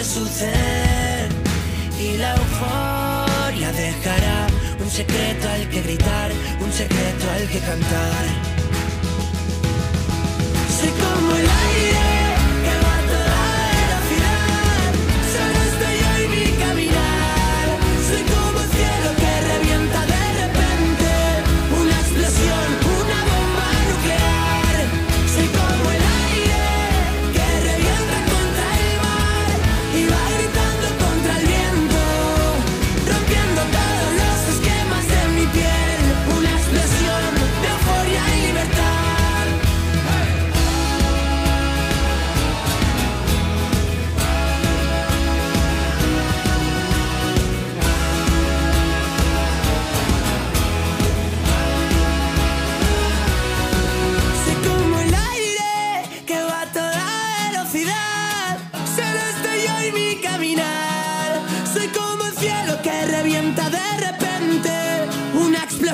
puede suceder y la euforia dejará un secreto al que gritar, un secreto al que cantar. Como el aire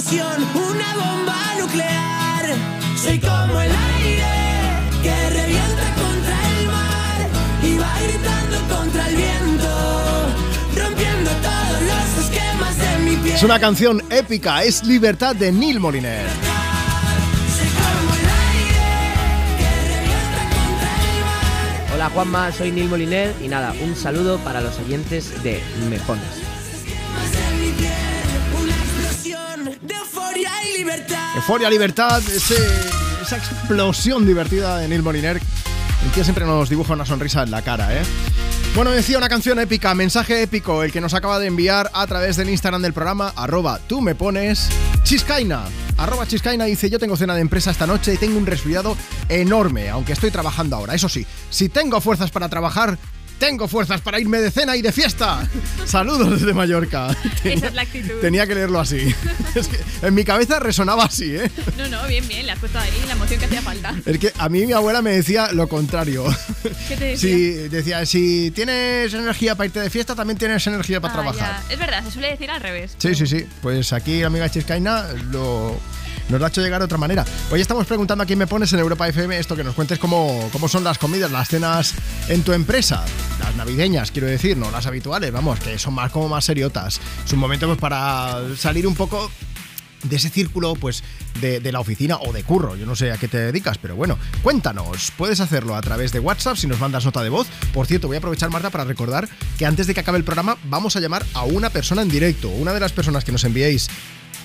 explosión, una bomba nuclear. Soy como el aire que revienta contra el mar. Y va gritando contra el viento. Rompiendo todos los esquemas de mi piel. Es una canción épica, es Libertad de Neil Moliner. Hola Juanma, soy Neil Moliner y nada, un saludo para los oyentes de Me Pones. Euforia, libertad, esa explosión divertida de Neil Moliner. El tío siempre nos dibuja una sonrisa en la cara, ¿eh? Bueno, decía una canción épica, mensaje épico, el que nos acaba de enviar a través del Instagram del programa, arroba tú me pones, Chiscaina. Arroba Chiscaina dice, yo tengo cena de empresa esta noche y tengo un resfriado enorme, aunque estoy trabajando ahora. Eso sí, si tengo fuerzas para trabajar, tengo fuerzas para irme de cena y de fiesta. Saludos desde Mallorca. Esa es la actitud. Tenía que leerlo así. *laughs* Es que en mi cabeza resonaba así, ¿eh? No, no, bien, bien, le has puesto ahí la emoción que hacía falta. Es que a mí mi abuela me decía lo contrario. ¿Qué te decía? Si, decía, si tienes energía para irte de fiesta, también tienes energía para Ah, trabajar. ya. Es verdad, se suele decir al revés. Sí, sí, sí. Pues aquí, amiga Chiscaina, lo, nos lo ha hecho llegar de otra manera. Hoy estamos preguntando a quién me pones en Europa FM esto, que nos cuentes cómo, cómo son las comidas, las cenas en tu empresa. Las navideñas, quiero decir, no las habituales, vamos, que son más como más seriotas. Es un momento pues para salir un poco de ese círculo pues de, de la oficina o de curro. Yo no sé a qué te dedicas, pero bueno, cuéntanos. Puedes hacerlo a través de WhatsApp si nos mandas nota de voz. Por cierto, voy a aprovechar, Marta, para recordar que antes de que acabe el programa vamos a llamar a una persona en directo. Una de las personas que nos enviéis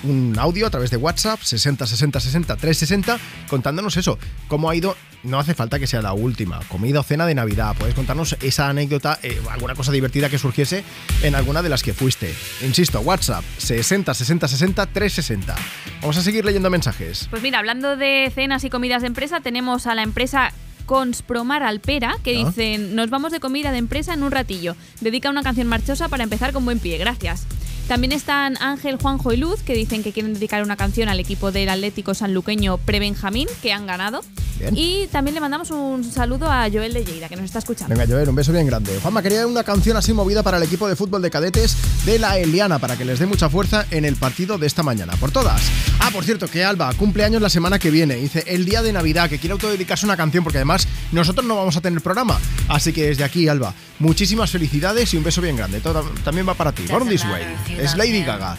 un audio a través de WhatsApp 60 60 60 360 contándonos eso, cómo ha ido, no hace falta que sea la última, comida o cena de Navidad, puedes contarnos esa anécdota, eh, alguna cosa divertida que surgiese en alguna de las que fuiste. Insisto, WhatsApp 60 60 60 360. Vamos a seguir leyendo mensajes. Pues mira, hablando de cenas y comidas de empresa, tenemos a la empresa Conspromar Alpera que Ah. dicen, nos vamos de comida de empresa en un ratillo. Dedica una canción marchosa para empezar con buen pie, gracias. También están Ángel, Juanjo y Luz, que dicen que quieren dedicar una canción al equipo del Atlético Sanluqueño Prebenjamín, que han ganado. Bien. Y también le mandamos un saludo a Joel de Lleida, que nos está escuchando. Venga, Joel, un beso bien grande. Juanma quería una canción así movida para el equipo de fútbol de cadetes de la Eliana, para que les dé mucha fuerza en el partido de esta mañana. Por todas. Ah, por cierto, que Alba cumple años la semana que viene. Dice el día de Navidad, que quiere autodedicarse una canción, porque además nosotros no vamos a tener programa. Así que desde aquí, Alba, muchísimas felicidades y un beso bien grande. Todo, también va para ti. Born This Way. Es Lady Gaga.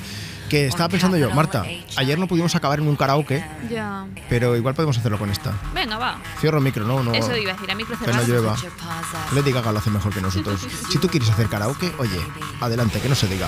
Que estaba pensando yo, Marta, ayer no pudimos acabar en un karaoke, Ya. pero igual podemos hacerlo con esta. Venga, va. Cierro el micro, ¿no? no Eso iba a decir, a micro Que no cerrado. llueva. Lady Gaga lo hace mejor que nosotros. Si tú quieres hacer karaoke, oye, adelante, que no se diga.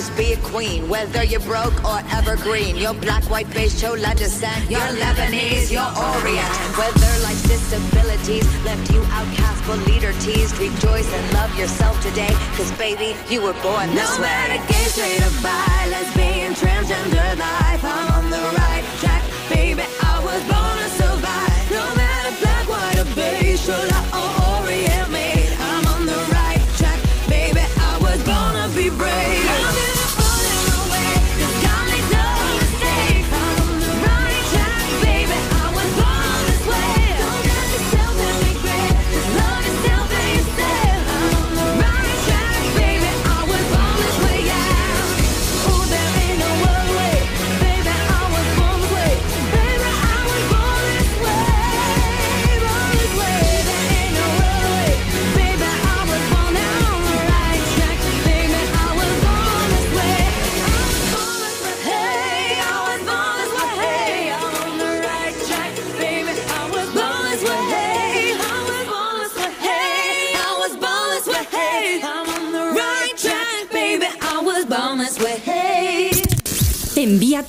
just be a queen. Whether you're broke or evergreen, you're black, white, beige, chola descent. You're Lebanese, you're Orient. Whether life's disabilities left you outcast but leader teased, rejoice and love yourself today. Cause baby, you were born this No way. matter gay, straight or bi, lesbian, transgender life, I'm on the right track, baby. I was born to survive. No matter black, white, or beige, chola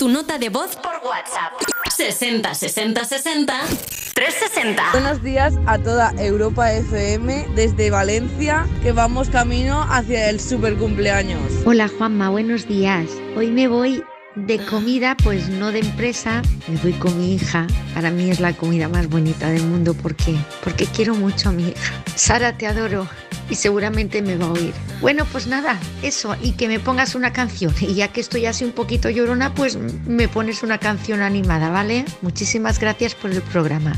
tu nota de voz por WhatsApp. 60 60 60 360. Buenos días a toda Europa FM desde Valencia, que vamos camino hacia el super cumpleaños. Hola Juanma, buenos días. Hoy me voy De comida, pues no de empresa, me voy con mi hija. Para mí es la comida más bonita del mundo porque, porque quiero mucho a mi hija. Sara, te adoro y seguramente me va a oír. Bueno, pues nada, eso, y que me pongas una canción. Y ya que estoy así un poquito llorona, pues me pones una canción animada, ¿vale? Muchísimas gracias por el programa.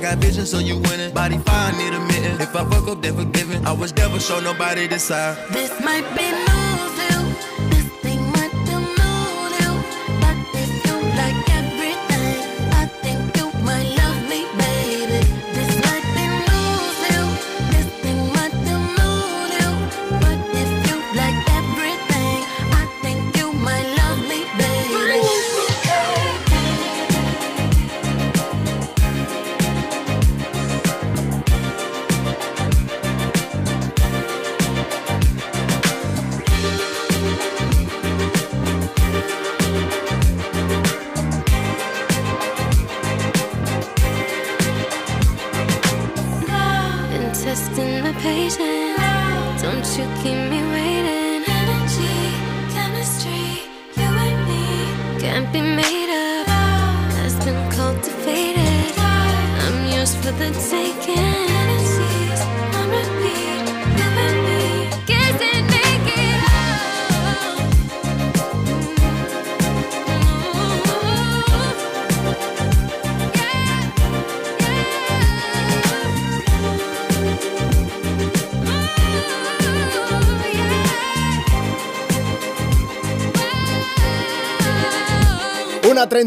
Got vision, so you winning. Body fine, need a mitten. If I fuck up, then forgiven. I was never show nobody this side. This might be new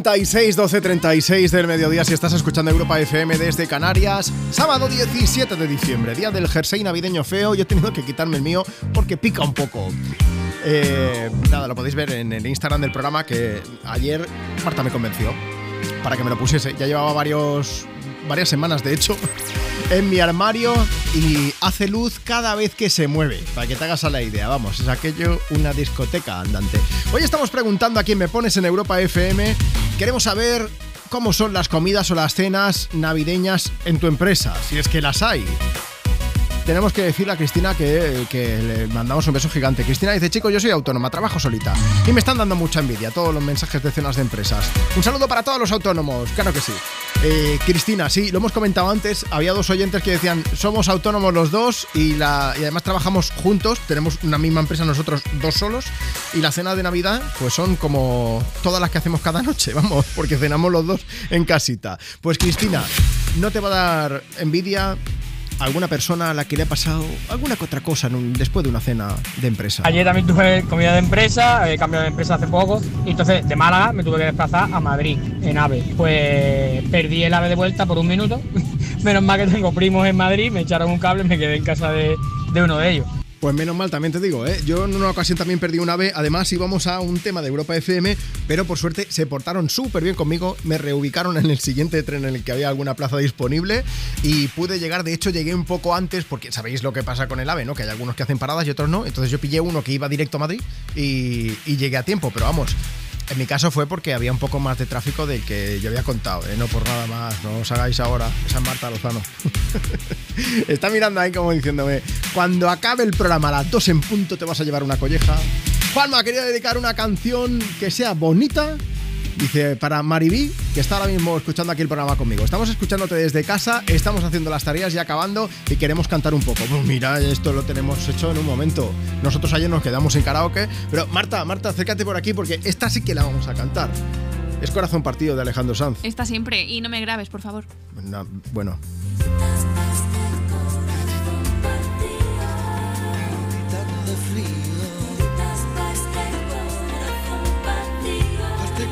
36, 12, 36 del mediodía si estás escuchando Europa FM desde Canarias. Sábado 17 de diciembre, día del jersey navideño feo. Yo he tenido que quitarme el mío porque pica un poco. Eh, nada, lo podéis ver en el Instagram del programa que ayer Marta me convenció para que me lo pusiese. Ya llevaba varios, varias semanas, de hecho, en mi armario y hace luz cada vez que se mueve. Para que te hagas la idea, vamos, es aquello una discoteca andante. Hoy estamos preguntando a quién me pones en Europa FM. Queremos saber cómo son las comidas o las cenas navideñas en tu empresa, si es que las hay. Tenemos que decirle a Cristina que, le mandamos un beso gigante. Cristina dice, chicos, yo soy autónoma, trabajo solita. Y me están dando mucha envidia todos los mensajes de cenas de empresas. Un saludo para todos los autónomos, claro que sí. Eh, Cristina, sí, lo hemos comentado antes, había dos oyentes que decían, somos autónomos los dos y, y además trabajamos juntos, tenemos una misma empresa nosotros dos solos y la cena de Navidad pues son como todas las que hacemos cada noche, *laughs* vamos, porque cenamos los dos en casita. Pues Cristina, no te va a dar envidia alguna persona a la que le ha pasado alguna otra cosa después de una cena de empresa. Ayer también tuve comida de empresa, he cambiado de empresa hace poco y entonces de Málaga me tuve que desplazar a Madrid en AVE. Pues perdí el AVE de vuelta por un minuto. *laughs* Menos mal que tengo primos en Madrid, me echaron un cable y me quedé en casa de, de uno de ellos. Pues menos mal, también te digo, ¿eh? Yo en una ocasión también perdí un ave. Además, íbamos a un tema de Europa FM, pero por suerte se portaron súper bien conmigo. Me reubicaron en el siguiente tren en el que había alguna plaza disponible y pude llegar. De hecho, llegué un poco antes, porque sabéis lo que pasa con el ave, ¿no? Que hay algunos que hacen paradas y otros no. Entonces, yo pillé uno que iba directo a Madrid y llegué a tiempo. Pero vamos, en mi caso fue porque había un poco más de tráfico del que yo había contado, ¿eh? no por nada más, no os hagáis ahora. Es Marta Lozano. *laughs* Está mirando ahí como diciéndome, cuando acabe el programa a las 2 en punto te vas a llevar una colleja. Juanma, quería dedicar una canción que sea bonita. Dice, para Maribí, que está ahora mismo escuchando aquí el programa conmigo. Estamos escuchándote desde casa, estamos haciendo las tareas y acabando y queremos cantar un poco. Pues mira, esto lo tenemos hecho en un momento. Nosotros ayer nos quedamos en karaoke, pero Marta, Marta, acércate por aquí porque esta sí que la vamos a cantar. Es Corazón Partido de Alejandro Sanz. Está siempre. Y no me grabes, por favor. Na- Bueno,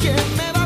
¿Quién me va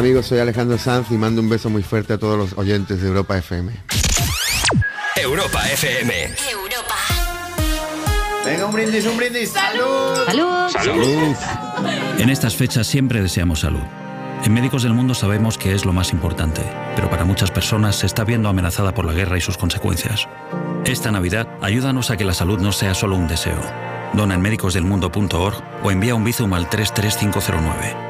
Amigos, soy Alejandro Sanz y mando un beso muy fuerte a todos los oyentes de Europa FM. Europa FM. Venga, un brindis, un brindis. ¡Salud! ¡Salud! En estas fechas siempre deseamos salud. En Médicos del Mundo sabemos que es lo más importante, pero para muchas personas se está viendo amenazada por la guerra y sus consecuencias. Esta Navidad, ayúdanos a que la salud no sea solo un deseo. Dona en médicosdelmundo.org o envía un bizum al 33509.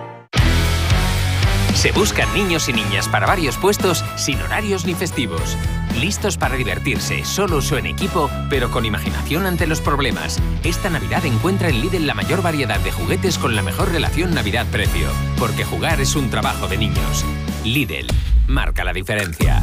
Se buscan niños y niñas para varios puestos sin horarios ni festivos. Listos para divertirse, solos o en equipo, pero con imaginación ante los problemas. Esta Navidad encuentra en Lidl la mayor variedad de juguetes con la mejor relación Navidad-precio. Porque jugar es un trabajo de niños. Lidl, marca la diferencia.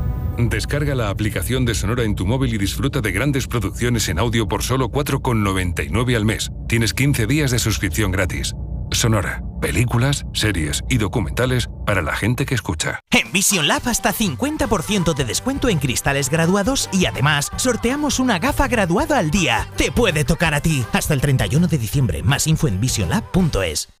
Descarga la aplicación de Sonora en tu móvil y disfruta de grandes producciones en audio por solo 4,99 al mes. Tienes 15 días de suscripción gratis. Sonora, películas, series y documentales para la gente que escucha. En Vision Lab hasta 50% de descuento en cristales graduados y además sorteamos una gafa graduada al día. Te puede tocar a ti. Hasta el 31 de diciembre. Más info en visionlab.es.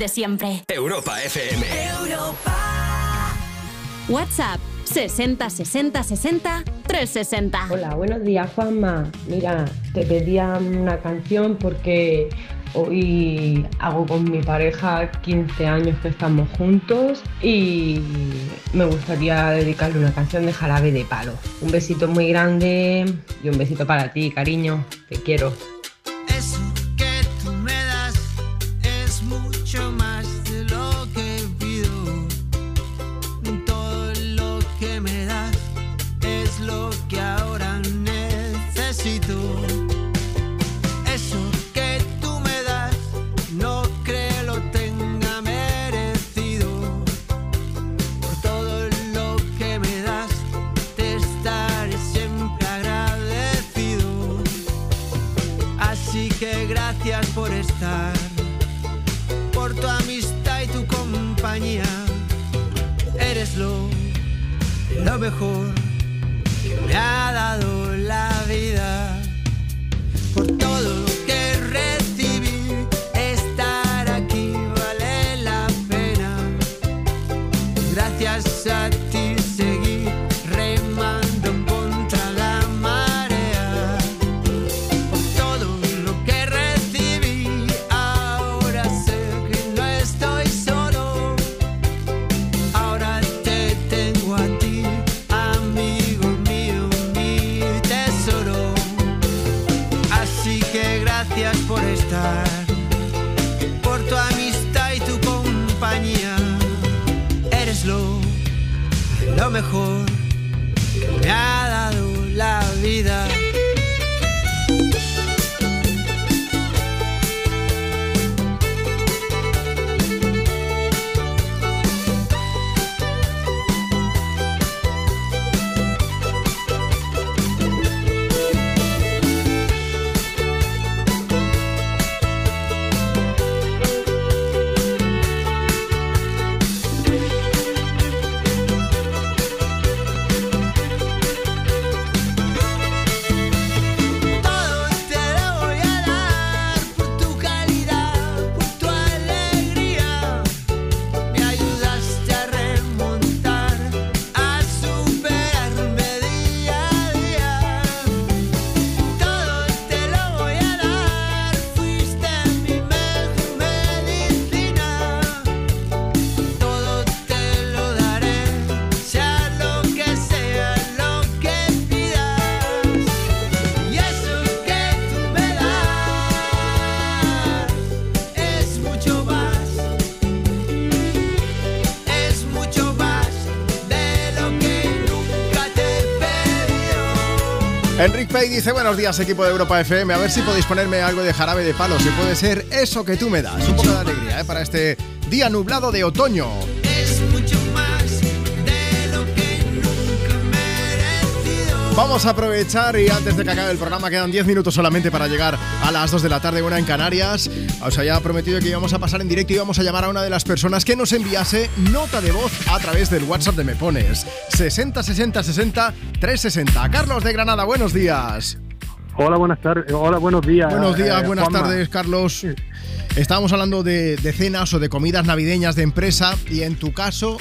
de siempre. Europa FM. WhatsApp 60 60 60 360. Hola, buenos días, Juanma. Mira, te pedía una canción porque hoy hago con mi pareja 15 años que estamos juntos y me gustaría dedicarle una canción de Jarabe de Palo. Un besito muy grande y un besito para ti, cariño. Te quiero. Mejor Pay dice buenos días equipo de Europa FM, a ver si podéis ponerme algo de jarabe de palo, si puede ser eso que tú me das, un poco de alegría ¿eh? para este día nublado de otoño. Es mucho más de lo que nunca he merecido. Vamos a aprovechar y antes de que acabe el programa quedan 10 minutos solamente para llegar a las 2 de la tarde, una en Canarias. Os había prometido que íbamos a pasar en directo y íbamos a llamar a una de las personas que nos enviase nota de voz a través del WhatsApp de Me Pones. 60 60 60 360. Carlos de Granada, buenos días. Hola, buenas tardes. Hola, buenos días. Buenos días, eh, buenas Juanma. tardes, Carlos. Estábamos hablando de, de cenas o de comidas navideñas de empresa y en tu caso,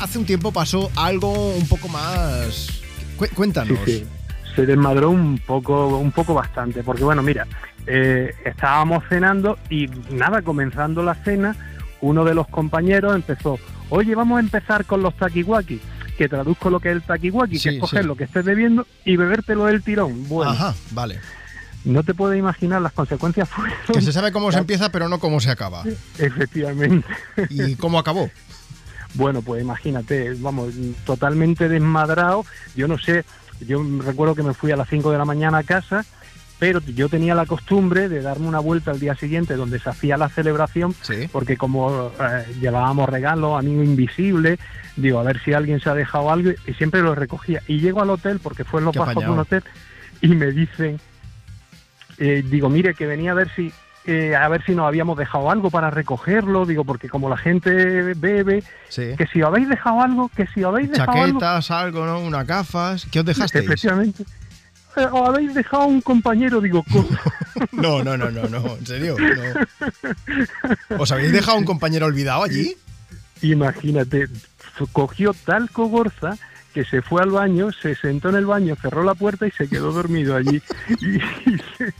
hace un tiempo pasó algo un poco más... Cu- cuéntanos. Sí, sí. Se desmadró un poco, un poco bastante, porque bueno, mira, eh, estábamos cenando y nada, comenzando la cena, uno de los compañeros empezó, oye, vamos a empezar con los takiwaki, que traduzco lo que es el takiwaki, Sí, que es coger sí. lo que estés bebiendo y bebértelo del tirón. Bueno, Ajá, vale. no te puedes imaginar las consecuencias *laughs* fueron... Que se sabe cómo se empieza, pero no cómo se acaba. Efectivamente. ¿Y cómo acabó? Bueno, pues imagínate, vamos, totalmente desmadrado. Yo no sé, yo recuerdo que me fui a las 5 de la mañana a casa, pero yo tenía la costumbre de darme una vuelta al día siguiente donde se hacía la celebración, porque como eh, llevábamos regalos, amigo invisible, digo, a ver si alguien se ha dejado algo, y siempre lo recogía. Y llego al hotel, porque fue en los bajos de un hotel, y me dicen, eh, digo, mire, que venía a ver si eh, a ver si nos habíamos dejado algo para recogerlo, digo, porque como la gente bebe, Sí. que si habéis dejado algo, que si habéis dejado algo, Chaquetas, algo, ¿no? Unas gafas. ¿Qué os dejasteis? efectivamente, o habéis dejado un compañero, digo, co- *laughs* No, no, no, no, no, en serio. no. ¿Os habéis dejado un compañero olvidado allí? imagínate, cogió tal cogorza que se fue al baño, se sentó en el baño, cerró la puerta y se quedó dormido allí. Y, y se,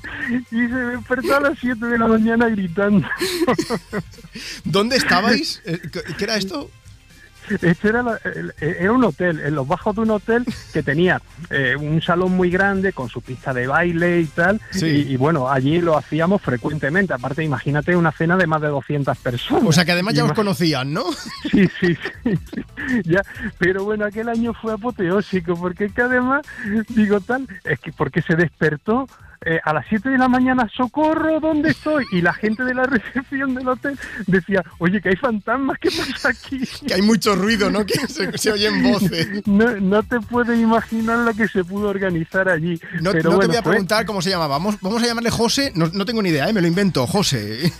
y se despertó a las 7 de la mañana gritando. ¿Dónde estabais? Eh, ¿Qué qué era esto? Este era, la- era un hotel, en los bajos de un hotel que tenía eh, un salón muy grande con su pista de baile y tal. Sí. Y, y bueno, allí lo hacíamos frecuentemente. Aparte, imagínate una cena de más de 200 personas. O sea que además ya os conocían, ¿no? *laughs* Sí, sí, sí, sí, ya, pero bueno, aquel año fue apoteósico, porque es que además, digo tal, es que porque se despertó eh, a las 7 de la mañana, socorro, ¿dónde estoy? Y la gente de la recepción del hotel decía, oye, que hay fantasmas, ¿qué pasa aquí? *laughs* Que hay mucho ruido, ¿no? Que se, se oyen voces. No, no te puedes imaginar lo que se pudo organizar allí. No, pero no bueno, te voy a preguntar cómo se llama. Vamos, vamos a llamarle José. No, no tengo ni idea, ¿eh? me lo invento. José.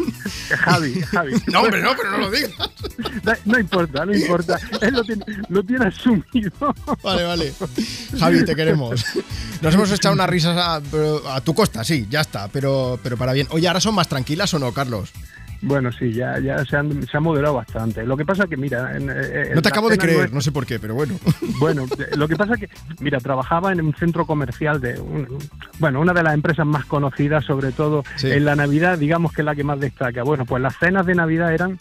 Javi, *laughs* Javi. No, hombre, no, pero no lo digas. No, no importa, no importa. Él lo tiene, lo tiene asumido. Vale, vale. Javi, te queremos. Nos hemos echado unas risas a, a tu costa, sí, ya está, pero, pero para bien. Oye, ¿ahora son más tranquilas o no, Carlos? Bueno, sí, ya, ya se, han, se ha moderado bastante. Lo que pasa que, mira... en- en No te acabo de creer, no sé por qué, pero bueno. *laughs* Bueno, lo que pasa que, mira, trabajaba en un centro comercial de, un- bueno, una de las empresas más conocidas, sobre todo en la Navidad, digamos que es la que más destaca. Bueno, pues las cenas de Navidad eran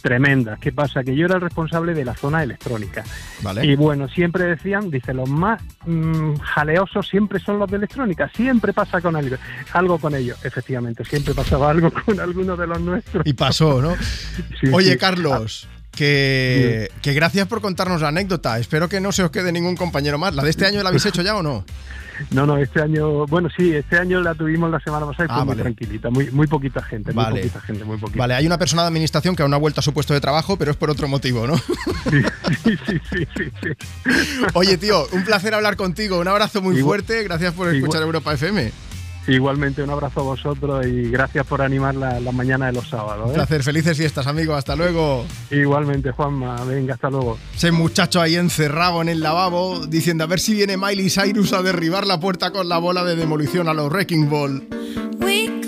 tremendas. ¿Qué pasa? Que yo era el responsable de la zona electrónica. Vale. Y bueno, siempre decían, dice, los más mm, jaleosos siempre son los de electrónica. Siempre pasa con algo, algo con ellos. Efectivamente, siempre pasaba algo *laughs* con alguno de los nuestros. Y pasó, ¿no? Sí, Oye, sí. Carlos, que, que gracias por contarnos la anécdota. Espero que no se os quede ningún compañero más. ¿La de este año la habéis hecho ya o no? No, no, este año, bueno, sí, este año la tuvimos la semana pasada y Ah, fue muy vale. tranquilita, muy, muy poquita gente, Vale. muy poquita gente, muy poquita. Vale, hay una persona de administración que aún no ha vuelto a su puesto de trabajo, pero es por otro motivo, ¿no? Sí, sí, sí, sí. Oye, tío, un placer hablar contigo. Un abrazo muy Igual- fuerte. Gracias por escuchar igual- Europa FM. Igualmente, un abrazo a vosotros y gracias por animar la, la mañana de los sábados. Un ¿eh? placer. Felices fiestas, amigo. Hasta luego. Igualmente, Juanma, venga, hasta luego. Ese muchacho ahí encerrado en el lavabo diciendo a ver si viene Miley Cyrus a derribar la puerta con la bola de demolición a los Wrecking Ball. We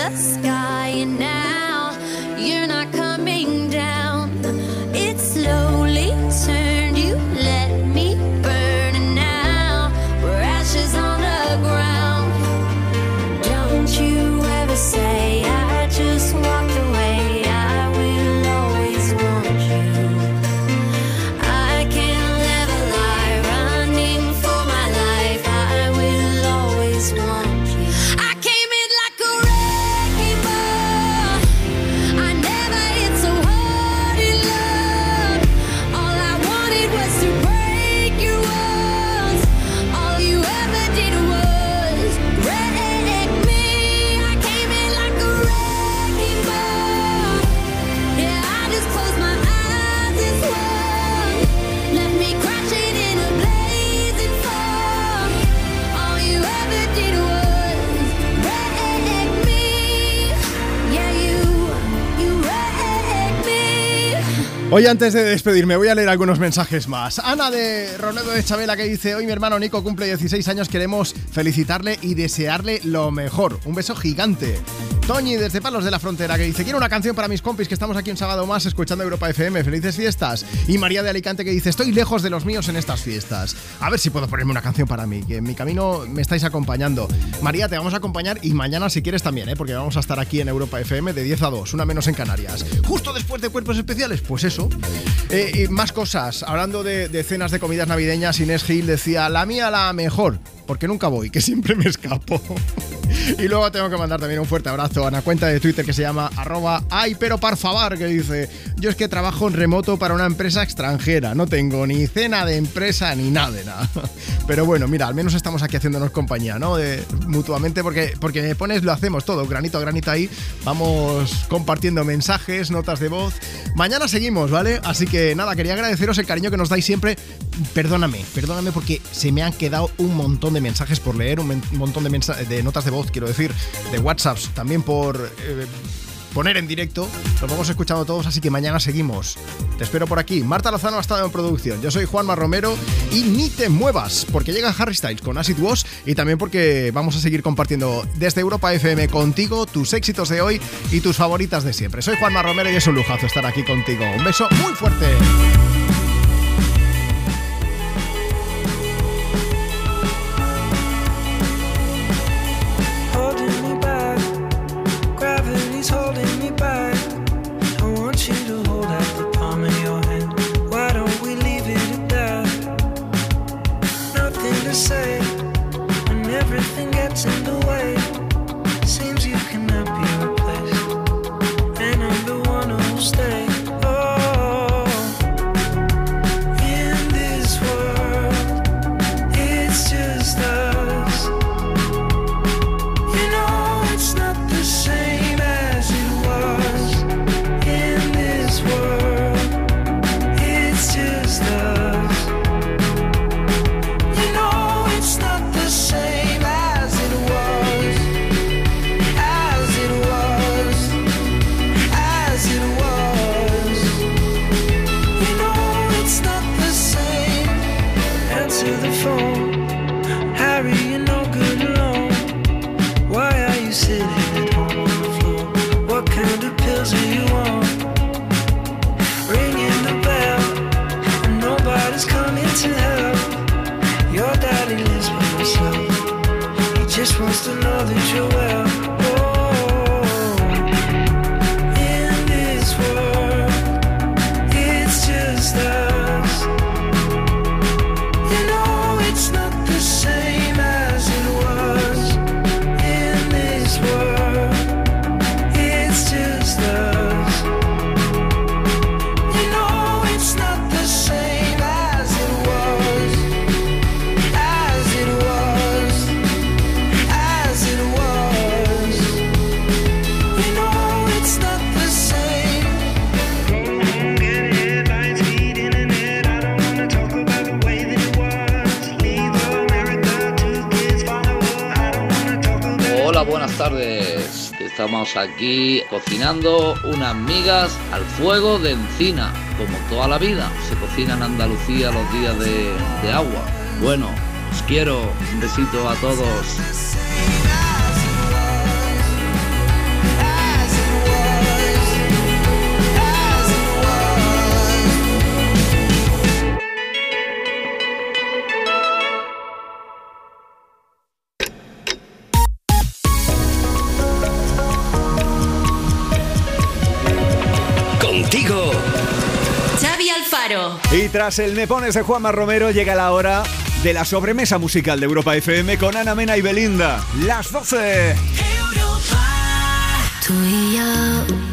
The sky, and now Oye, antes de despedirme, voy a leer algunos mensajes más. Ana de Ronedo de Chabela que dice: Hoy mi hermano Nico cumple 16 años, queremos felicitarle y desearle lo mejor. Un beso gigante. Toñi desde Palos de la Frontera que dice: Quiero una canción para mis compis que estamos aquí un sábado más escuchando Europa FM. Felices fiestas. Y María de Alicante que dice: Estoy lejos de los míos en estas fiestas. A ver si puedo ponerme una canción para mí, que en mi camino me estáis acompañando. María, te vamos a acompañar y mañana si quieres también, ¿eh? porque vamos a estar aquí en Europa FM de 10 a 2, una menos en Canarias. Justo después de Cuerpos Especiales, pues eso. Eh, y más cosas, hablando de, de cenas de comidas navideñas, Inés Gil decía, la mía la mejor, porque nunca voy, que siempre me escapo. y luego tengo que mandar también un fuerte abrazo a una cuenta de Twitter que se llama arroba ay pero por favor, que dice, yo es que trabajo en remoto para una empresa extranjera, no tengo ni cena de empresa ni nada de nada. Pero bueno, mira, al menos estamos aquí haciéndonos compañía, ¿no? Mutuamente, porque, porque me pones, lo hacemos todo, granito a granito ahí. Vamos compartiendo mensajes, notas de voz. Mañana seguimos, ¿vale? Así que nada, quería agradeceros el cariño que nos dais siempre. Perdóname, perdóname porque se me han quedado un montón de mensajes por leer, un, montón de, de notas de voz, quiero decir, de WhatsApps, también por... eh, poner en directo. Los vamos escuchando todos, así que mañana seguimos. Te espero por aquí. Marta Lozano ha estado en producción. Yo soy Juanma Romero y ni te muevas, porque llega Harry Styles con Acid Wash y también porque vamos a seguir compartiendo desde Europa FM contigo tus éxitos de hoy y tus favoritas de siempre. Soy Juanma Romero y es un lujazo estar aquí contigo. Un beso muy fuerte. touch. Mr. estamos aquí cocinando unas migas al fuego de encina, como toda la vida. Se cocina en Andalucía los días de, de agua. Bueno, os quiero. Un besito a todos. tras el Me Pones de Juanma Romero llega la hora de la sobremesa musical de Europa FM con Ana Mena y Belinda. Las 12. Europa. Tú y yo